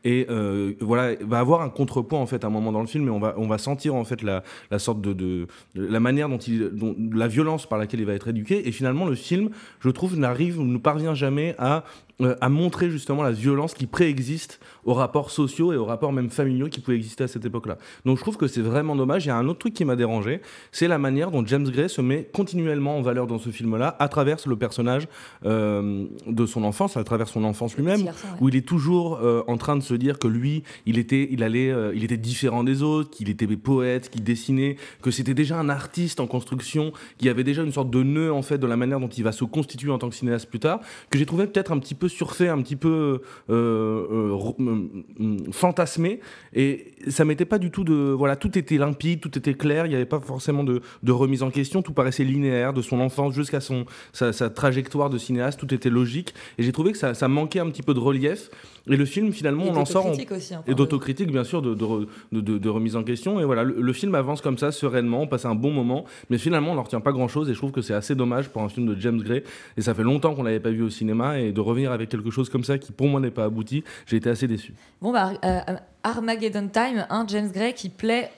et euh, voilà, va avoir un contrepoint en fait à un moment dans le film, et on va on va sentir en fait la, la sorte de, de, la manière dont il, dont, la violence par laquelle il va être éduqué, et finalement le film, je trouve, n'arrive, ne parvient jamais à euh, à montrer justement la violence qui préexiste aux rapports sociaux et aux rapports même familiaux qui pouvaient exister à cette époque-là. Donc je trouve que c'est vraiment dommage. Il y a un autre truc qui m'a dérangé, c'est la manière dont James Gray se met continuellement en valeur dans ce film-là, à travers le personnage euh, de son enfance, à travers son enfance lui-même, où il est toujours euh, en train de se dire que lui, il était, il allait, euh, il était différent des autres, qu'il était poète, qu'il dessinait, que c'était déjà un artiste en construction, qu'il y avait déjà une sorte de nœud en fait de la manière dont il va se constituer en tant que cinéaste plus tard, que j'ai trouvé peut-être un petit peu surfait, un petit peu fantasmé, et ça m'était pas du tout de voilà, tout était limpide, tout était clair, il n'y avait pas forcément de, remise en question, tout paraissait linéaire de son enfance jusqu'à son sa, trajectoire de cinéaste, tout était logique. Et j'ai trouvé que ça, manquait un petit peu de relief. Et le film, finalement, on en sort. et d'autocritique, bien sûr, de, de, remise en question. Et voilà, le, film avance comme ça, sereinement, on passe un bon moment. Mais finalement, on n'en retient pas grand chose. Et je trouve que c'est assez dommage pour un film de James Gray. Et ça fait longtemps qu'on l'avait pas vu au cinéma. Et de revenir avec quelque chose comme ça qui, pour moi, n'est pas abouti, j'ai été assez déçu. Bon, bah, euh, Armageddon Time, un James Gray qui plaît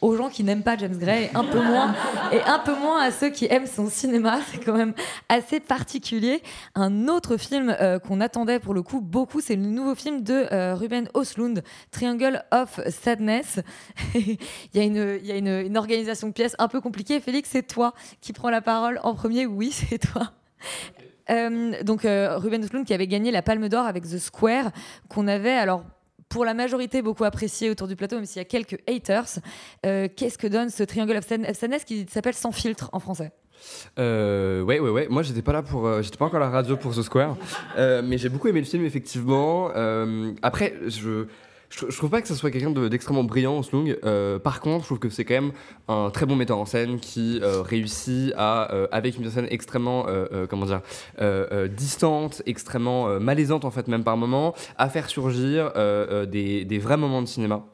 aux gens qui n'aiment pas James Gray et un peu moins et un peu moins à ceux qui aiment son cinéma. C'est quand même assez particulier. Un autre film euh, qu'on attendait pour le coup beaucoup c'est le nouveau film de euh, Ruben Oslund Triangle of Sadness. Il y a, une, il y a une, une, organisation de pièces un peu compliquée. Félix c'est toi qui prends la parole en premier. Oui c'est toi. Euh, donc Ruben Oslund qui avait gagné la Palme d'Or avec The Square qu'on avait alors pour la majorité beaucoup apprécié autour du plateau, même s'il y a quelques haters. Euh, qu'est-ce que donne ce Triangle Sadness qui s'appelle Sans filtre en français? Euh, ouais, ouais, ouais. Moi, j'étais pas là pour, euh, j'étais pas encore à la radio pour The Square, euh, mais j'ai beaucoup aimé le film effectivement. Euh, après, je, je, je trouve pas que ce soit quelqu'un de- d'extrêmement brillant, Oslung. Euh, par contre, je trouve que c'est quand même un très bon metteur en scène qui euh, réussit à, euh, avec une mise en scène extrêmement, euh, euh, comment dire, euh, distante, extrêmement malaisante en fait même par moment, à faire surgir des, des vrais moments de cinéma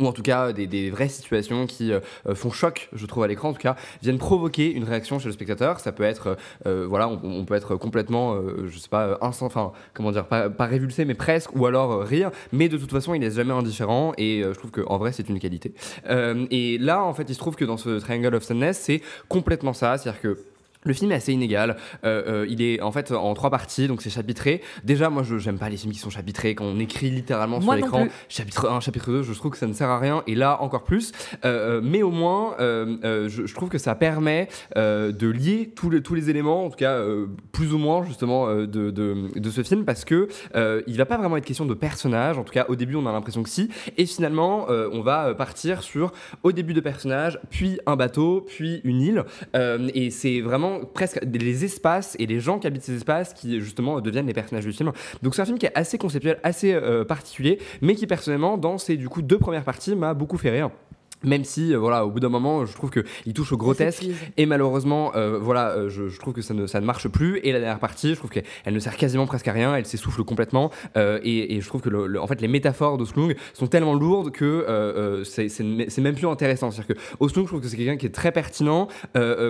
ou en tout cas des, des vraies situations qui euh, euh, font choc, je trouve, à l'écran, en tout cas, viennent provoquer une réaction chez le spectateur. Ça peut être, euh, voilà, on, peut être complètement, euh, je sais pas, euh, enfin, comment dire, pas, révulsé, mais presque, ou alors euh, rire, mais de toute façon, il laisse jamais indifférent, et euh, je trouve qu'en vrai, c'est une qualité. Euh, et là, en fait, il se trouve que dans ce Triangle of Sadness, c'est complètement ça, c'est-à-dire que le film est assez inégal. Euh, euh, il est en fait en trois parties, donc c'est chapitré. Déjà, moi, je j'aime pas les films qui sont chapitrés quand on écrit littéralement Moi sur l'écran. Chapitre 1, chapitre 2, je trouve que ça ne sert à rien. Et là, encore plus. Euh, mais au moins, je, je trouve que ça permet de lier tous les, tous les éléments, en tout cas plus ou moins justement de, de, de ce film, parce que il va pas vraiment être question de personnages. En tout cas, au début, on a l'impression que si. Et finalement, on va partir sur au début de personnages, puis un bateau, puis une île. Et c'est vraiment presque les espaces et les gens qui habitent ces espaces qui justement deviennent les personnages du film. Donc c'est un film qui est assez conceptuel, assez euh, particulier, mais qui personnellement dans ses du coup deux premières parties m'a beaucoup fait rire. Même si, euh, voilà, au bout d'un moment, je trouve qu'il touche au grotesque. Et malheureusement, euh, voilà, euh, je, je trouve que ça ne, ça ne marche plus. Et la dernière partie, je trouve qu'elle elle ne sert quasiment presque à rien. Elle s'essouffle complètement. Et, et je trouve que, le, le- en fait, les métaphores d'Oslung sont tellement lourdes que c'est même plus intéressant. C'est-à-dire que Oslung, je trouve que c'est quelqu'un qui est très pertinent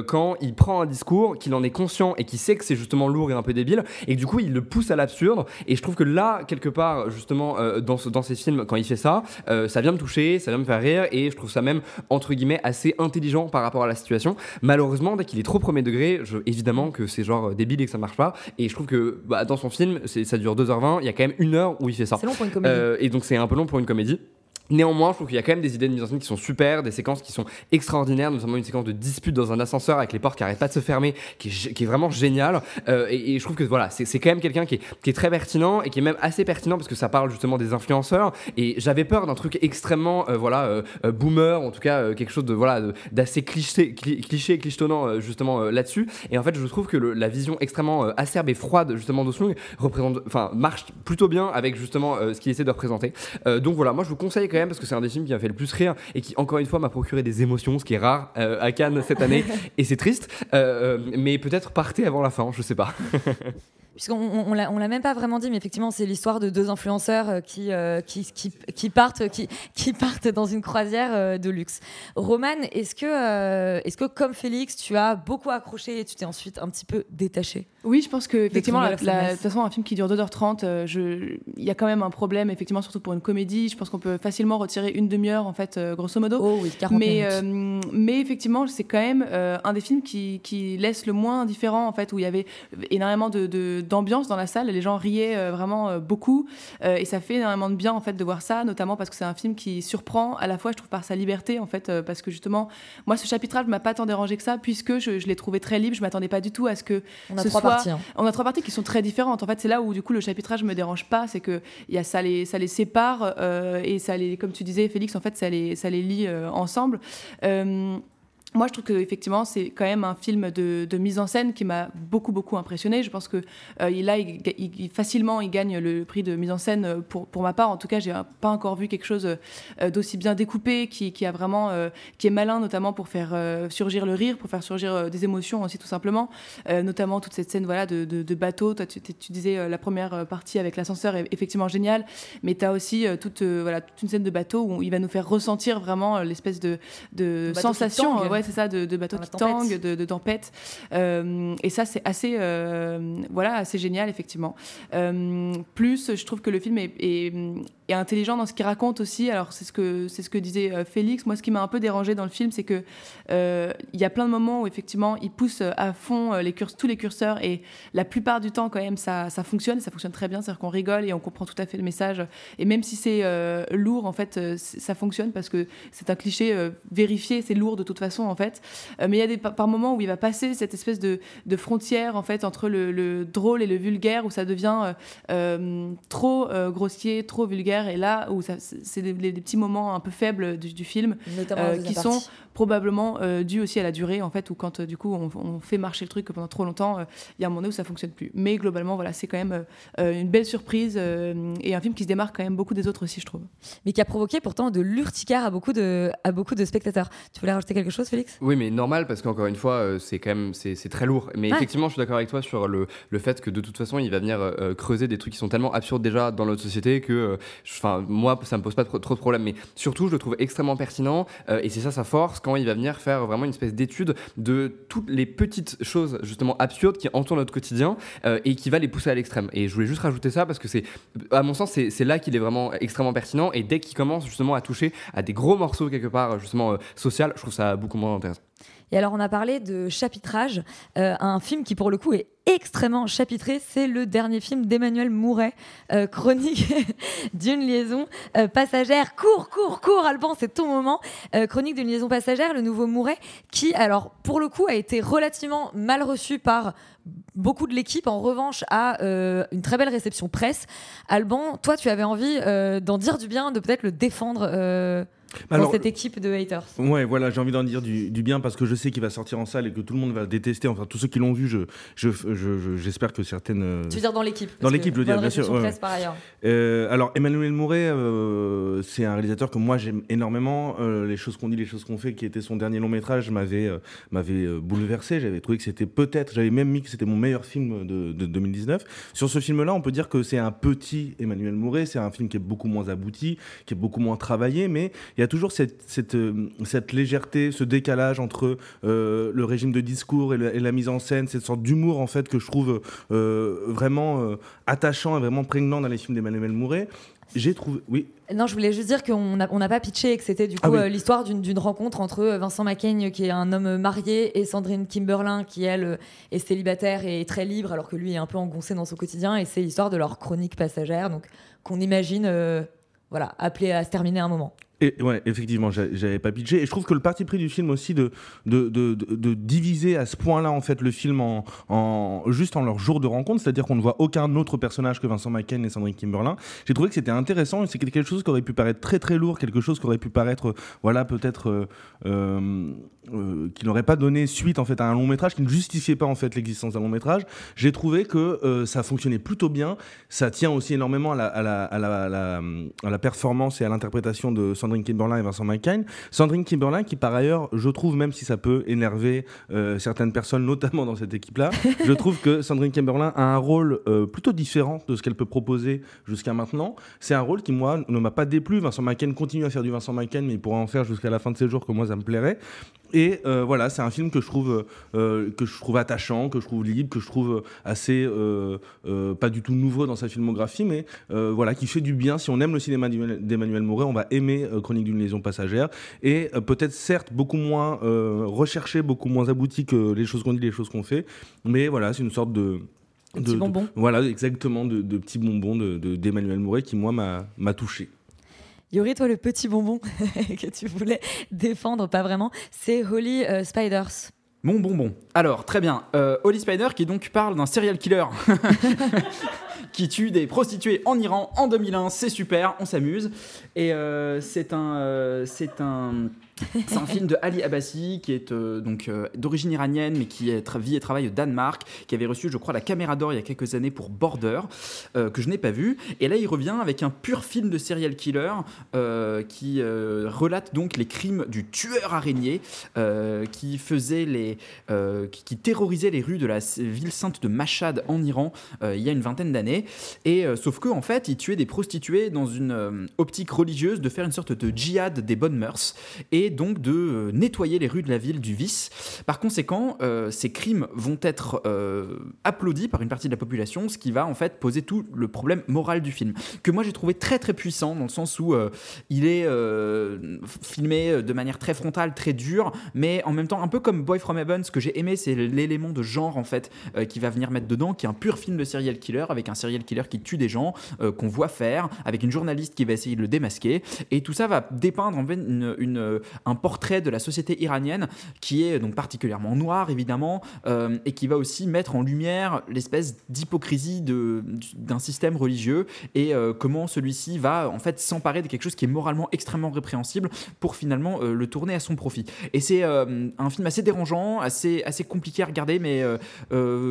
quand il prend un discours, qu'il en est conscient et qu'il sait que c'est justement lourd et un peu débile. Et que du coup, il le pousse à l'absurde. Et je trouve que là, quelque part, justement, dans, ce, dans ces films, quand il fait ça, ça vient me toucher, ça vient me faire rire. Et je trouve ça même, entre guillemets, assez intelligent par rapport à la situation. Malheureusement, dès qu'il est trop premier degré, je, évidemment que c'est genre euh, débile et que ça marche pas. Et je trouve que bah, dans son film, ça dure 2h20, il y a quand même une heure où il fait ça. C'est long pour une comédie. Euh, et donc c'est un peu long pour une comédie. Néanmoins, je trouve qu'il y a quand même des idées de mise en scène qui sont super, des séquences qui sont extraordinaires, notamment une séquence de dispute dans un ascenseur avec les portes qui arrêtent pas de se fermer, qui est, vraiment géniale. Euh, et, je trouve que voilà, c'est quand même quelqu'un qui est, très pertinent et qui est même assez pertinent parce que ça parle justement des influenceurs. Et j'avais peur d'un truc extrêmement, euh, voilà, euh, boomer, en tout cas quelque chose de voilà d'assez cliché, cli- cliché, et clichetonnant justement là-dessus. Et en fait, je trouve que la vision extrêmement acerbe et froide justement d'Oslung représente, enfin marche plutôt bien avec justement ce qu'il essaie de représenter. Donc voilà, moi je vous conseille quand même parce que c'est un des films qui m'a fait le plus rire et qui encore une fois m'a procuré des émotions, ce qui est rare euh, à Cannes cette année et c'est triste. Euh, euh, mais peut-être partez avant la fin, je sais pas. Puisqu'on on, on l'a on l'a même pas vraiment dit, mais effectivement, c'est l'histoire de deux influenceurs euh, qui, euh, qui, qui, qui partent, qui, qui partent dans une croisière euh, de luxe. Roman, est-ce que, euh, est-ce que, comme Félix, tu as beaucoup accroché et tu t'es ensuite un petit peu détaché Oui, je pense que effectivement, de toute façon, un film qui dure 2h30, euh, je- il y a quand même un problème, effectivement, surtout pour une comédie. Je pense qu'on peut facilement retirer une demi-heure, en fait, grosso modo. Oh oui, 40 mais, mais effectivement, c'est quand même un des films qui, qui laisse le moins indifférent, en fait, où il y avait énormément de- de- d'ambiance dans la salle. Les gens riaient euh, vraiment euh, beaucoup. Euh, et ça fait énormément de bien, en fait, de voir ça, notamment parce que c'est un film qui surprend à la fois, je trouve, par sa liberté, en fait, parce que justement, moi, ce chapitrage m'a pas tant dérangé que ça, puisque je, je l'ai trouvé très libre. Je m'attendais pas du tout à ce que On a ce trois soit- parties. hein. on a trois parties qui sont très différentes. En fait, c'est là où du coup le chapitrage me dérange pas, c'est que y a ça les ça les sépare et ça les comme tu disais Félix en fait ça les ça les lie ensemble. Euh, moi, je trouve que effectivement, c'est quand même un film de, de mise en scène qui m'a beaucoup beaucoup impressionné. Je pense que euh, il- là, il, il- il- facilement, il gagne le prix de mise en scène euh, pour, pour ma part. En tout cas, j'ai pas encore vu quelque chose euh, d'aussi bien découpé, qui, qui a vraiment, euh, qui est malin notamment pour faire euh, surgir le rire, pour faire surgir euh, des émotions aussi tout simplement. Euh, notamment toute cette scène voilà de, de, de bateau. Toi, tu, tu disais euh, la première euh, partie avec l'ascenseur est effectivement géniale, mais tu as aussi euh, toute euh, voilà toute une scène de bateau où il va nous faire ressentir vraiment euh, l'espèce de, de qui sensation, euh, ouais c'est ça, de, de bateau Dans la qui tempête. tangue, de, de tempête. Euh, et ça c'est assez euh, voilà assez génial effectivement. Euh, plus je trouve que le film est, est, est intelligent dans ce qu'il raconte aussi. Alors c'est ce que c'est ce que disait Félix. Moi ce qui m'a un peu dérangé dans le film c'est que il y a plein de moments où effectivement il pousse à fond les tous les curseurs et la plupart du temps quand même ça, ça fonctionne, ça fonctionne très bien, c'est-à-dire qu'on rigole et on comprend tout à fait le message et même si c'est lourd en fait ça fonctionne parce que c'est un cliché vérifié, c'est lourd de toute façon en fait. Euh, mais il y a des par, moments où il va passer cette espèce de, de frontière en fait entre le, le drôle et le vulgaire où ça devient euh, euh, trop grossier, trop vulgaire et là où c'est des, des petits moments un peu faibles du, du film qui sont. Probablement dû aussi à la durée en fait, ou quand du coup on, fait marcher le truc pendant trop longtemps, il y a un moment donné où ça fonctionne plus. Mais globalement, voilà, c'est quand même une belle surprise et un film qui se démarque quand même beaucoup des autres aussi, je trouve. Mais qui a provoqué pourtant de l'urticaire à beaucoup de à beaucoup de spectateurs. Tu voulais rajouter quelque chose, Félix? Oui, mais normal parce qu'encore une fois, c'est quand même c'est très lourd. Mais effectivement, je suis d'accord avec toi sur le, le fait que de toute façon, il va venir creuser des trucs qui sont tellement absurdes déjà dans notre société que, enfin, moi, ça me pose pas trop, de problèmes. Mais surtout, je le trouve extrêmement pertinent euh, et c'est ça sa force il va venir faire vraiment une espèce d'étude de toutes les petites choses justement absurdes qui entourent notre quotidien euh, et qui va les pousser à l'extrême. Et je voulais juste rajouter ça parce que c'est, à mon sens, c'est là qu'il est vraiment extrêmement pertinent et dès qu'il commence justement à toucher à des gros morceaux quelque part justement euh, social, je trouve ça beaucoup moins intéressant. Et alors, on a parlé de chapitrage, un film qui, pour le coup, est extrêmement chapitré. C'est le dernier film d'Emmanuel Mouret, euh, chronique d'une liaison euh, passagère. Cours, cours, cours, Alban, c'est ton moment. Euh, chronique d'une liaison passagère, le nouveau Mouret, qui, alors, pour le coup, a été relativement mal reçu par beaucoup de l'équipe. En revanche, a une très belle réception presse. Alban, toi, tu avais envie d'en dire du bien, de peut-être le défendre dans cette équipe de haters. Ouais, voilà, j'ai envie d'en dire du, bien parce que je sais qu'il va sortir en salle et que tout le monde va détester. Enfin, tous ceux qui l'ont vu, je, j'espère que certaines. Euh, tu veux dire dans l'équipe Dans l'équipe, je veux dire, bien sûr. par ailleurs. Euh, alors, Emmanuel Mouret, euh, c'est un réalisateur que moi j'aime énormément. les choses qu'on dit, les choses qu'on fait, qui était son dernier long métrage, m'avait m'avait bouleversé. J'avais trouvé que c'était peut-être, j'avais même mis que c'était mon meilleur film de, de 2019. Sur ce film-là, on peut dire que c'est un petit Emmanuel Mouret. C'est un film qui est beaucoup moins abouti, qui est beaucoup moins travaillé, mais il y a toujours cette, cette, euh, cette légèreté, ce décalage entre euh, le régime de discours et, la mise en scène, cette sorte d'humour en fait que je trouve euh, vraiment attachant et vraiment prégnant dans les films d'Emmanuel Mouret. J'ai trouvé, oui. Non, je voulais juste dire qu'on n'a on pas pitché et que c'était du ah coup l'histoire d'une rencontre entre Vincent Macaigne, qui est un homme marié, et Sandrine Kimberlin, qui elle est célibataire et très libre, alors que lui est un peu engoncé dans son quotidien. Et c'est l'histoire de leur chronique passagère, donc qu'on imagine, voilà, appelée à se terminer à un moment. Et, ouais, effectivement, j'avais pas pitché. Et je trouve que le parti pris du film aussi de, de, de, de diviser à ce point-là en fait le film en, en juste en leur jour de rencontre, c'est-à-dire qu'on ne voit aucun autre personnage que Vincent McCain et Sandrine Kimberlin. J'ai trouvé que c'était intéressant c'est quelque chose qui aurait pu paraître très très lourd, quelque chose qui aurait pu paraître, voilà, peut-être euh, euh, euh qui n'aurait pas donné suite en fait à un long métrage, qui ne justifiait pas en fait l'existence d'un long métrage. J'ai trouvé que euh, ça fonctionnait plutôt bien. Ça tient aussi énormément à la, à la, à la, à la performance et à l'interprétation de Sandrine Sandrine Kimberlin et Vincent McCain. Sandrine Kimberlin, qui par ailleurs, je trouve, même si ça peut énerver euh, certaines personnes, notamment dans cette équipe-là, je trouve que Sandrine Kimberlin a un rôle euh, plutôt différent de ce qu'elle peut proposer jusqu'à maintenant. C'est un rôle qui, moi, ne m'a pas déplu. Vincent McCain continue à faire du Vincent McCain, mais il pourra en faire jusqu'à la fin de ses jours, que moi, ça me plairait. Et euh, voilà, c'est un film que je trouve que je trouve attachant, que je trouve libre, que je trouve assez pas du tout nouveau dans sa filmographie, mais voilà, qui fait du bien. Si on aime le cinéma d'Emmanuel Mouret, on va aimer Chronique d'une liaison passagère, et euh, peut-être certes beaucoup moins euh, recherché, beaucoup moins abouti que les choses qu'on dit, les choses qu'on fait, mais voilà, c'est une sorte de... De, bonbon. voilà, exactement, de, de petits bonbons d'Emmanuel de, Mouret qui, moi, m'a touché. Yuri, toi, le petit bonbon que tu voulais défendre, pas vraiment, c'est Holy euh, Spiders. Mon bonbon. Alors, très bien. Holy Spider qui donc parle d'un serial killer. qui tue des prostituées en Iran en 2001. C'est super, on s'amuse. Et euh, euh, c'est un c'est un film de Ali Abbasi qui est euh, donc euh, d'origine iranienne mais qui vit et travaille au Danemark, qui avait reçu je crois la caméra d'or il y a quelques années pour Border, euh, que je n'ai pas vu. Et là il revient avec un pur film de serial killer qui relate donc les crimes du tueur araignée qui faisait les, qui, terrorisait les rues de la ville sainte de Mashhad en Iran il y a une vingtaine d'années. Et sauf que en fait il tuait des prostituées dans une optique religieuse de faire une sorte de djihad des bonnes mœurs et donc de euh, nettoyer les rues de la ville du vice. Par conséquent, euh, ces crimes vont être euh, applaudis par une partie de la population, ce qui va en fait poser tout le problème moral du film, que moi j'ai trouvé très très puissant dans le sens où il est filmé de manière très frontale, très dure, mais en même temps un peu comme Boy from Heaven. Ce que j'ai aimé, c'est l'élément de genre en fait qui va venir mettre dedans, qui est un pur film de serial killer avec un serial killer qui tue des gens qu'on voit faire, avec une journaliste qui va essayer de le démasquer, et tout ça va dépeindre en fait une un portrait de la société iranienne qui est donc particulièrement noir évidemment et qui va aussi mettre en lumière l'espèce d'hypocrisie d'un système religieux et comment celui-ci va en fait s'emparer de quelque chose qui est moralement extrêmement répréhensible pour finalement le tourner à son profit. Et c'est un film assez dérangeant, assez, compliqué à regarder, mais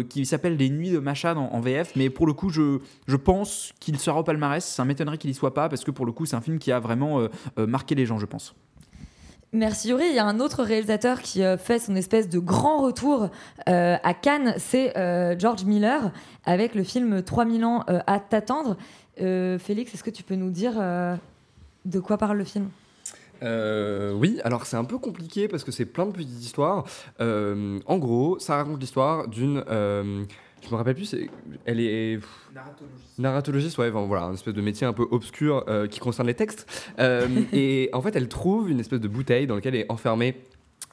qui s'appelle Les Nuits de Machad en, VF. Mais pour le coup, je, je pense qu'il sera au palmarès. Ça m'étonnerait qu'il y soit pas parce que pour le coup, c'est un film qui a vraiment euh, euh, marqué les gens, je pense. Merci Yuri. Il y a un autre réalisateur qui euh, fait son espèce de grand retour à Cannes, c'est George Miller avec le film 3000 ans à t'attendre. Félix, est-ce que tu peux nous dire de quoi parle le film? Oui, alors c'est un peu compliqué parce que c'est plein de petites histoires. en gros, ça raconte l'histoire d'une je me rappelle plus, elle est. Narratologiste. Narratologiste, ouais, voilà, un espèce de métier un peu obscur euh, qui concerne les textes. Euh, et en fait, elle trouve une espèce de bouteille dans laquelle est enfermée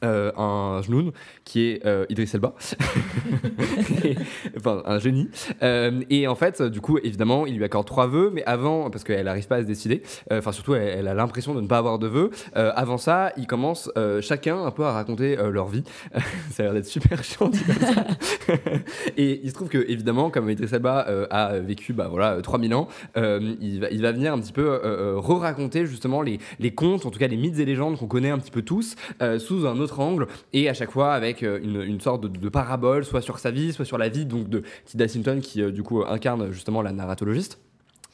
euh, un genoun qui est euh, Idriss Elba, enfin un génie. Euh, et en fait, du coup, évidemment, il lui accorde trois vœux, mais avant, parce qu'elle n'arrive pas à se décider, enfin surtout, elle, a l'impression de ne pas avoir de vœux. avant ça, ils commencent chacun un peu à raconter leur vie. ça a l'air d'être super chiant. et il se trouve que, évidemment, comme Idriss Elba a vécu bah, voilà, 3000 ans, il, va, il va venir un petit peu re-raconter justement les, les contes, en tout cas les mythes et légendes qu'on connaît un petit peu tous, sous un autre angle et à chaque fois avec euh, une, sorte de, parabole, soit sur sa vie, soit sur la vie donc de Tilda Swinton qui euh, du coup incarne justement la narratologiste.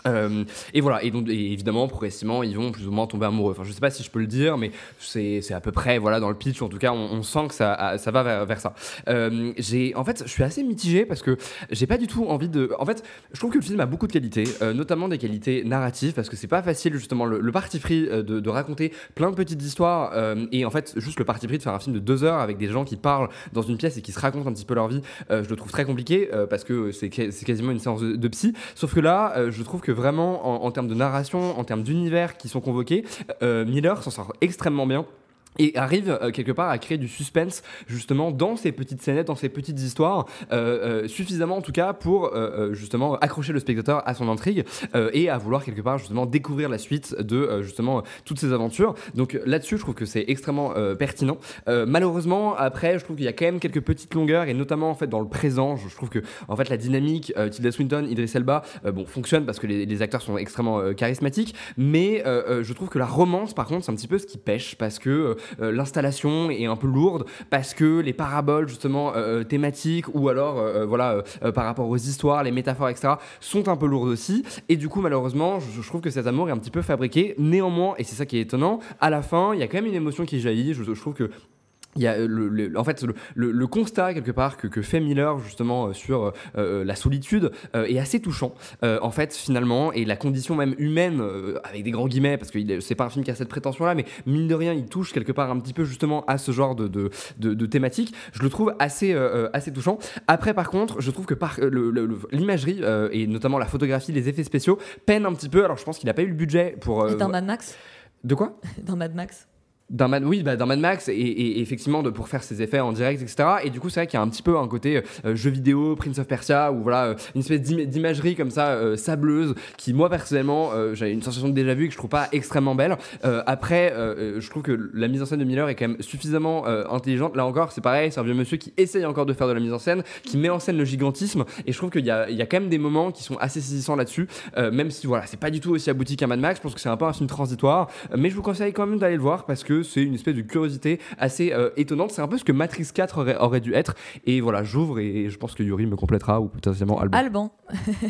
Euh, et voilà, et donc évidemment, progressivement, ils vont plus ou moins tomber amoureux. Enfin, je sais pas si je peux le dire, mais c'est à peu près, voilà, dans le pitch, en tout cas, on, sent que ça, ça va vers, ça. Euh, en fait, je suis assez mitigé parce que j'ai pas du tout envie de. En fait, je trouve que le film a beaucoup de qualités, euh, notamment des qualités narratives, parce que c'est pas facile, justement, le, parti pris de, raconter plein de petites histoires, et en fait, juste le parti pris de faire un film de deux heures avec des gens qui parlent dans une pièce et qui se racontent un petit peu leur vie, je le trouve très compliqué, parce que c'est quasiment une séance de psy. Sauf que là, je trouve que vraiment, en, termes de narration, en termes d'univers qui sont convoqués, euh, Miller s'en sort extrêmement bien et arrive euh, quelque part à créer du suspense justement dans ces petites scénettes, dans ces petites histoires, euh, suffisamment en tout cas pour justement accrocher le spectateur à son intrigue et à vouloir quelque part justement découvrir la suite de justement toutes ces aventures. Donc là-dessus, je trouve que c'est extrêmement pertinent. malheureusement, après, je trouve qu'il y a quand même quelques petites longueurs et notamment en fait dans le présent, je, trouve que en fait la dynamique Tilda Swinton, Idris Elba, bon fonctionne parce que les, les acteurs sont extrêmement charismatiques, mais je trouve que la romance par contre c'est un petit peu ce qui pêche parce que euh, l'installation est un peu lourde parce que les paraboles justement euh, euh, thématiques ou alors voilà par rapport aux histoires, les métaphores, etc. sont un peu lourdes aussi. Et du coup, malheureusement, je, trouve que cet amour est un petit peu fabriqué. Néanmoins, et c'est ça qui est étonnant, à la fin, il y a quand même une émotion qui jaillit. je trouve que il y a euh, le, en fait le, constat quelque part que, que, fait Miller justement euh, sur euh, la solitude est assez touchant. En fait finalement et la condition même humaine avec des grands guillemets parce que c'est pas un film qui a cette prétention là mais mine de rien il touche quelque part un petit peu justement à ce genre de, de, de, thématique. Je le trouve assez, assez touchant. Après par contre je trouve que par l'imagerie et notamment la photographie les effets spéciaux peinent un petit peu. Alors je pense qu'il n'a pas eu le budget pour dans Mad Max? De quoi? Dans Mad Max dans Mad, oui, bah, dans Mad Max, et, effectivement, pour faire ses effets en direct, etc. Et du coup, c'est vrai qu'il y a un petit peu un côté euh, jeu vidéo, Prince of Persia, ou voilà, euh, une espèce d'imagerie comme ça, euh, sableuse, qui, moi, personnellement, j'ai une sensation de déjà vu que je trouve pas extrêmement belle. après, je trouve que la mise en scène de Miller est quand même suffisamment intelligente. Là encore, c'est pareil, c'est un vieux monsieur qui essaye encore de faire de la mise en scène, qui met en scène le gigantisme, et je trouve qu'il y, y a, quand même des moments qui sont assez saisissants là-dessus, même si, voilà, c'est pas du tout aussi abouti qu'un Mad Max, je pense que c'est un peu un film transitoire, mais je vous conseille quand même d'aller le voir parce que c'est une espèce de assez euh, étonnante. C'est un peu ce que Matrix 4 aurait, aurait dû être. Et voilà, j'ouvre et je pense que Yuri me complétera ou potentiellement Alban. Alban.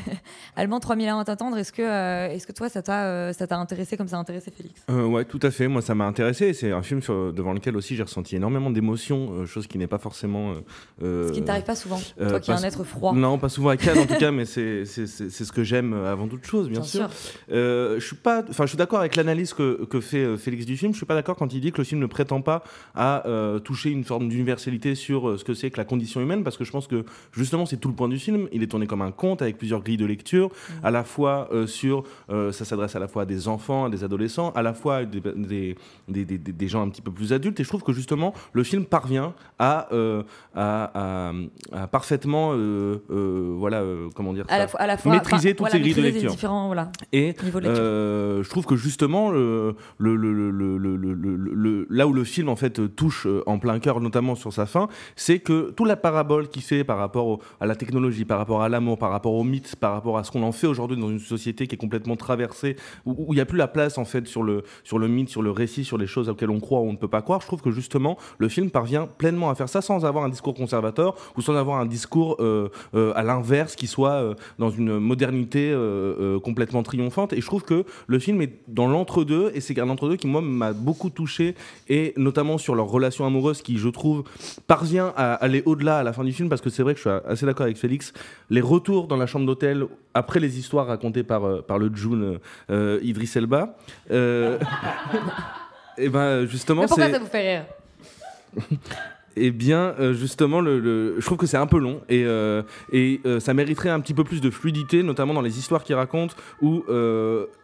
Alban 3000 ans à t'attendre. Est-ce que, euh, est-ce que toi, ça t'a, euh, ça t'a intéressé comme ça a intéressé Félix? Ouais, tout à fait. Moi, ça m'a intéressé. C'est un film sur, devant lequel aussi j'ai ressenti énormément d'émotions, chose qui n'est pas forcément. ce qui ne t'arrive pas souvent. toi qui es un être froid. Non, pas souvent à Cannes en tout cas, mais c'est, c'est, c'est, ce que j'aime avant toute chose, bien, sûr. je suis pas, enfin, je suis d'accord avec l'analyse que, que fait Félix du film. Je suis pas d'accord quand il dit que le film ne prétend pas à euh, toucher une forme d'universalité sur euh, ce que c'est que la condition humaine, parce que je pense que justement c'est tout le point du film. Il est tourné comme un conte avec plusieurs grilles de lecture, mmh. à la fois euh, sur, ça s'adresse à la fois à des enfants, à des adolescents, à la fois à des, des, des, des, gens un petit peu plus adultes. Et je trouve que justement le film parvient à, à, à, parfaitement, voilà, comment dire, à ça, la, fois, maîtriser toutes ces grilles de lecture. Voilà, et je trouve que justement le, le, le, le, là où le film en fait touche en plein cœur, notamment sur sa fin, c'est que toute la parabole qu'il fait par rapport à la technologie, par rapport à l'amour, par rapport au mythe, par rapport à ce qu'on en fait aujourd'hui dans une société qui est complètement traversée, où il n'y a plus la place en fait sur le, sur le mythe, sur le récit, sur les choses auxquelles on croit ou on ne peut pas croire. Je trouve que justement le film parvient pleinement à faire ça sans avoir un discours conservateur ou sans avoir un discours à l'inverse qui soit dans une modernité complètement triomphante. Et je trouve que le film est dans l'entre-deux, et c'est un entre-deux qui, moi, m'a beaucoup touché, et notamment sur leur relation amoureuse qui, je trouve, parvient à aller au-delà à la fin du film, parce que c'est vrai que je suis assez d'accord avec Félix. Les retours dans la chambre d'hôtel, après les histoires racontées par, euh, par le June euh, Idriss Elba, euh, et ben justement, c'est. Pourquoi ça vous fait rire? Eh bien, justement, le, je trouve que c'est un peu long et, et ça mériterait un petit peu plus de fluidité, notamment dans les histoires qu'il raconte, où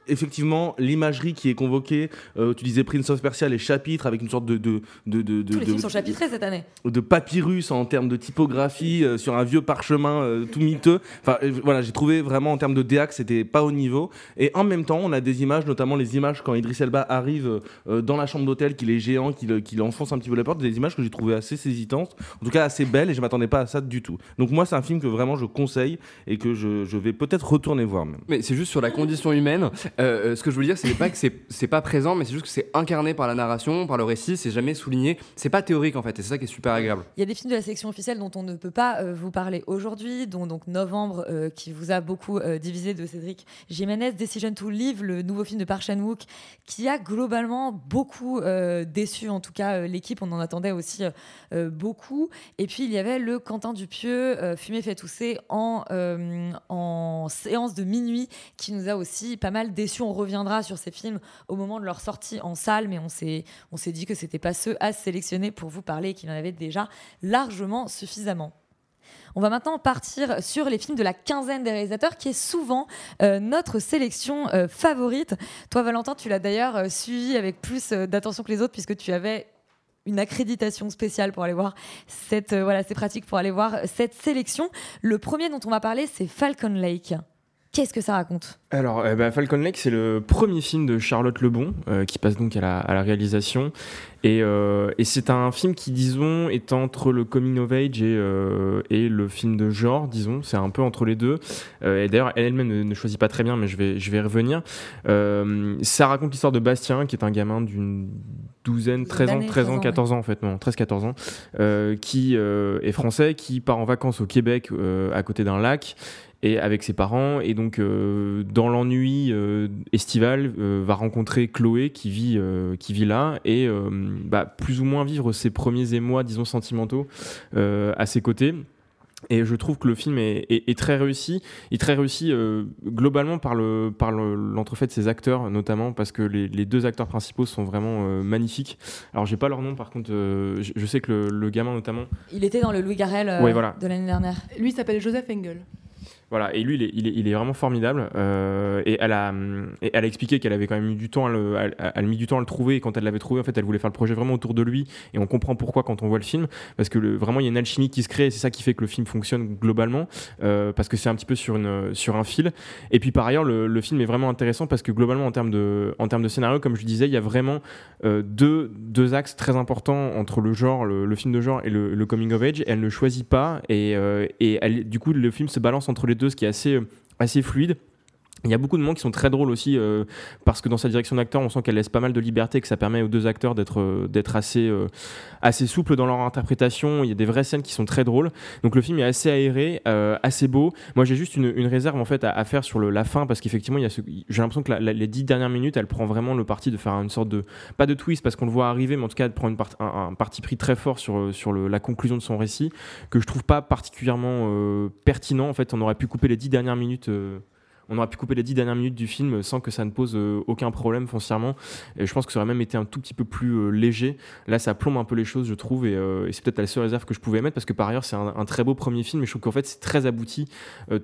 effectivement, l'imagerie qui est convoquée, euh, tu disais Prince of Persia, les chapitres avec une sorte de. de, de, de Tous les films sont chapitrés cette année. De papyrus en termes de typographie euh, sur un vieux parchemin euh, tout miteux. Enfin, voilà, j'ai trouvé vraiment en termes de DA que c'était pas au niveau. Et en même temps, on a des images, notamment les images quand Idris Elba arrive dans la chambre d'hôtel, qu'il est géant, qu'il enfonce un petit peu la porte, des images que j'ai trouvées assez saisisantes, en tout cas assez belles, et je m'attendais pas à ça du tout. Donc, moi, c'est un film que vraiment je conseille et que je, je vais peut-être retourner voir même. Mais c'est juste sur la condition humaine. Euh, euh, ce que je veux dire, c'est pas que c'est pas présent, mais c'est juste que c'est incarné par la narration, par le récit, c'est jamais souligné. C'est pas théorique en fait, et c'est ça qui est super agréable. Il y a des films de la section officielle dont on ne peut pas euh, vous parler aujourd'hui, dont donc Novembre, qui vous a beaucoup divisé de Cédric Jiménez, Decision to Live, le nouveau film de Park Chan-wook, qui a globalement beaucoup déçu, en tout cas l'équipe, on en attendait aussi beaucoup. Et puis il y avait le Quentin Dupieux, Fumé fait tousser en, en séance de minuit, qui nous a aussi pas mal déçus. On reviendra sur ces films au moment de leur sortie en salle, mais on s'est, dit que c'était pas ceux à sélectionner pour vous parler qu'il en avait déjà largement suffisamment. On va maintenant partir sur les films de la quinzaine des réalisateurs, qui est souvent euh, notre sélection euh, favorite. Toi, Valentin, tu l'as d'ailleurs euh, suivi avec plus d'attention que les autres, puisque tu avais une accréditation spéciale pour aller voir cette voilà, c'est pratique pour aller voir cette sélection. Le premier dont on va parler, c'est Falcon Lake. Qu'est-ce que ça raconte Alors, euh, bah, Falcon Lake, c'est le premier film de Charlotte Lebon, euh, qui passe donc à la, réalisation. Euh, et, c'est un film qui, disons, est entre le coming of age et, le film de genre, disons. C'est un peu entre les deux. et d'ailleurs, elle-même ne, choisit pas très bien, mais je vais, je vais revenir. ça raconte l'histoire de Bastien, qui est un gamin d'une douzaine, 13 ans, 13 ans, 14 ans en fait, non, 13-14 ans, qui est français, qui part en vacances au Québec à côté d'un lac et avec ses parents. Et donc, euh, dans l'ennui euh, estival, euh, va rencontrer Chloé qui vit, qui vit là et bah, plus ou moins vivre ses premiers émois, disons, sentimentaux à ses côtés. Et je trouve que le film est, est, très réussi. Il est très réussi globalement par le par l'entrefait de ses acteurs, notamment parce que les, les deux acteurs principaux sont vraiment magnifiques. Alors j'ai pas leur nom, par contre, je, sais que le, le, gamin notamment. Il était dans le Louis Garrel de l'année dernière. Lui s'appelle Joseph Engel. Voilà, et lui, il est, vraiment formidable. Euh, et, elle a, expliqué qu'elle avait quand même mis du temps à le, elle, mis du temps à le trouver. Et quand elle l'avait trouvé, en fait, elle voulait faire le projet vraiment autour de lui. Et on comprend pourquoi quand on voit le film, parce que vraiment, il y a une alchimie qui se crée. Et c'est ça qui fait que le film fonctionne globalement, euh, parce que c'est un petit peu sur, un fil. Et puis par ailleurs, le, film est vraiment intéressant parce que globalement, en termes de, scénario, comme je disais, il y a vraiment euh, deux, axes très importants entre le genre, le, film de genre et le, coming of age. Elle ne choisit pas, et, du coup, le film se balance entre les deux, ce qui est assez, assez fluide. Il y a beaucoup de moments qui sont très drôles aussi euh, parce que dans sa direction d'acteur, on sent qu'elle laisse pas mal de liberté, que ça permet aux deux acteurs d'être euh, assez euh, assez souples dans leur interprétation. Il y a des vraies scènes qui sont très drôles. Donc le film est assez aéré, assez beau. Moi, j'ai juste une, réserve en fait à, faire sur la fin parce qu'effectivement, j'ai l'impression que les dix dernières minutes, elle prend vraiment le parti de faire une sorte de pas de twist parce qu'on le voit arriver, mais en tout cas de prendre une un, parti pris très fort sur sur la conclusion de son récit que je trouve pas particulièrement pertinent. En fait, on aurait pu couper les dix dernières minutes on aurait pu couper les dix dernières minutes du film sans que ça ne pose euh, aucun problème foncièrement. Et je pense que ça aurait même été un tout petit peu plus euh, léger. Là, ça plombe un peu les choses, je trouve, et, euh, c'est peut-être la seule réserve que je pouvais mettre parce que par ailleurs, c'est un, très beau premier film, et je trouve qu'en fait, c'est très abouti,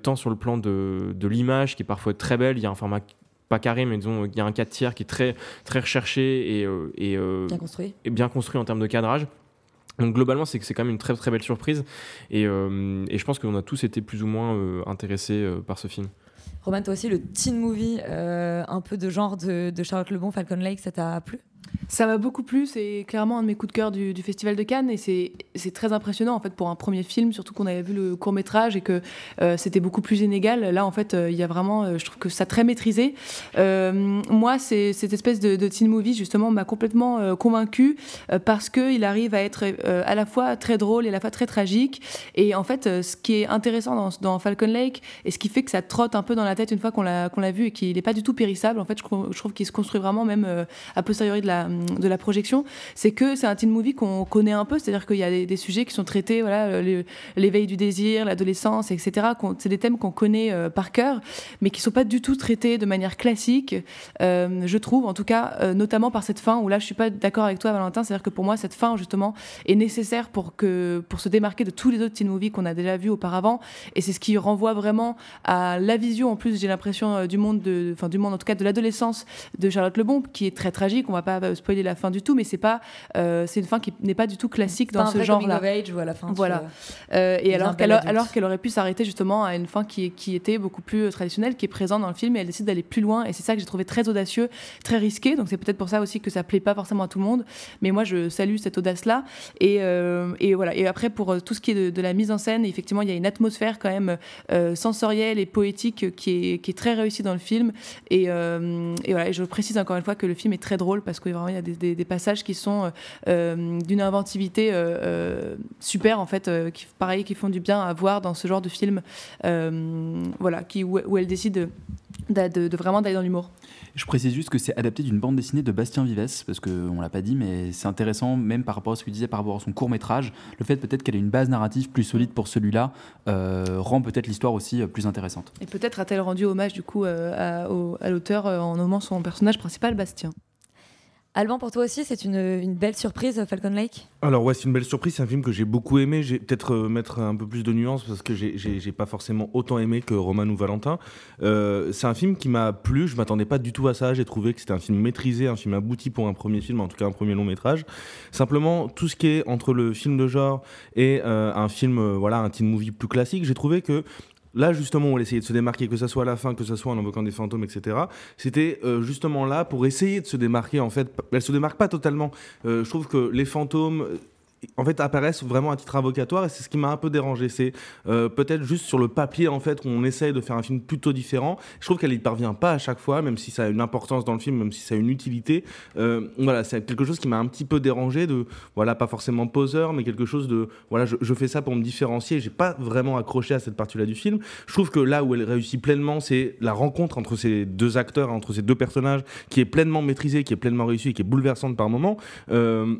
tant sur le plan de, l'image qui est parfois très belle. Il y a un format pas carré, mais disons, il y a un 4 tiers qui est très, très recherché et, et, bien construit. et bien construit en termes de cadrage. Donc globalement, c'est c'est quand même une très très belle surprise et, et je pense qu'on a tous été plus ou moins intéressés par ce film. Roman, toi aussi, le teen movie, euh, un peu de genre de, Charlotte Lebon, Falcon Lake, ça t'a plu? Ça m'a beaucoup plu, c'est clairement un de mes coups de cœur du, Festival de Cannes et c'est très impressionnant en fait pour un premier film, surtout qu'on avait vu le court métrage et que euh, c'était beaucoup plus inégal. Là en fait, euh, il y a vraiment, euh, je trouve que ça très maîtrisé. moi, cette espèce de, teen movie justement m'a complètement convaincu parce qu'il arrive à être à la fois très drôle et à la fois très tragique. Et en fait, ce qui est intéressant dans, Falcon Lake et ce qui fait que ça trotte un peu dans la tête une fois qu'on l'a qu'on l'a vu et qu'il n'est pas du tout périssable, en fait, je, je trouve qu'il se construit vraiment même a posteriori de la de la projection, c'est que c'est un teen movie qu'on connaît un peu, c'est-à-dire qu'il y a des, sujets qui sont traités, voilà, l'éveil du désir, l'adolescence, etc. C'est des thèmes qu'on connaît euh, par cœur, mais qui sont pas du tout traités de manière classique, euh, je trouve, en tout cas, euh, notamment par cette fin où là, je suis pas d'accord avec toi, Valentin, c'est-à-dire que pour moi, cette fin justement est nécessaire pour que pour se démarquer de tous les autres teen movies qu'on a déjà vus auparavant, et c'est ce qui renvoie vraiment à la vision, en plus, j'ai l'impression du monde de, enfin du monde en tout cas de l'adolescence de Charlotte Lebon, qui est très tragique. On va pas spoiler la fin du tout, mais c'est pas, euh, c'est une fin qui n'est pas du tout classique dans ce genre-là. à la fin. Voilà. Euh, et alors qu'elle, alors qu'elle aurait pu s'arrêter justement à une fin qui, qui était beaucoup plus traditionnelle, qui est présente dans le film, et elle décide d'aller plus loin. Et c'est ça que j'ai trouvé très audacieux, très risqué. Donc c'est peut-être pour ça aussi que ça plaît pas forcément à tout le monde. Mais moi, je salue cette audace-là. Et, euh, et voilà. Et après, pour tout ce qui est de, la mise en scène, effectivement, il y a une atmosphère quand même sensorielle et poétique qui est, qui est très réussie dans le film. Et, et voilà. Et je précise encore une fois que le film est très drôle parce que vraiment il y a des, des, passages qui sont euh, euh, d'une inventivité euh, super, en fait, qui, pareil, qui font du bien à voir dans ce genre de film, voilà, qui, où, elle décide de, vraiment d'aller dans l'humour. Je précise juste que c'est adapté d'une bande dessinée de Bastien Vives, parce qu'on ne l'a pas dit, mais c'est intéressant, même par rapport à ce qu'il disait par rapport à son court métrage. Le fait peut-être qu'elle ait une base narrative plus solide pour celui-là rend peut-être l'histoire aussi plus intéressante. Et peut-être a-t-elle rendu hommage du coup à l'auteur en nommant son personnage principal Bastien. Alban, pour toi aussi, c'est une, belle surprise, Falcon Lake? Alors ouais, c'est une belle surprise, c'est un film que j'ai beaucoup aimé, j'ai peut-être euh, mettre un peu plus de nuances parce que j'ai pas forcément autant aimé que Roman ou Valentin. Euh, c'est un film qui m'a plu, je m'attendais pas du tout à ça, j'ai trouvé que c'était un film maîtrisé, un film abouti pour un premier film, en tout cas un premier long métrage. Simplement, tout ce qui est entre le film de genre et euh, un film, voilà, un teen movie plus classique, j'ai trouvé que Là, justement, on essayait de se démarquer, que ce soit à la fin, que ce soit en invoquant des fantômes, etc. C'était euh, justement là pour essayer de se démarquer. En fait, elle se démarque pas totalement. Euh, je trouve que les fantômes, en fait apparaissent vraiment à titre avocatoire et c'est ce qui m'a un peu dérangé. C'est euh, peut-être juste sur le papier en fait qu'on essaye de faire un film plutôt différent. Je trouve qu'elle n'y parvient pas à chaque fois même si ça a une importance dans le film même si ça a une utilité. Euh, voilà c'est quelque chose qui m'a un petit peu dérangé de voilà pas forcément poseur mais quelque chose de voilà je, fais ça pour me différencier. J'ai pas vraiment accroché à cette partie là du film. Je trouve que là où elle réussit pleinement c'est la rencontre entre ces deux acteurs entre ces deux personnages qui est pleinement maîtrisée qui est pleinement réussie qui est bouleversante par moments. Euh,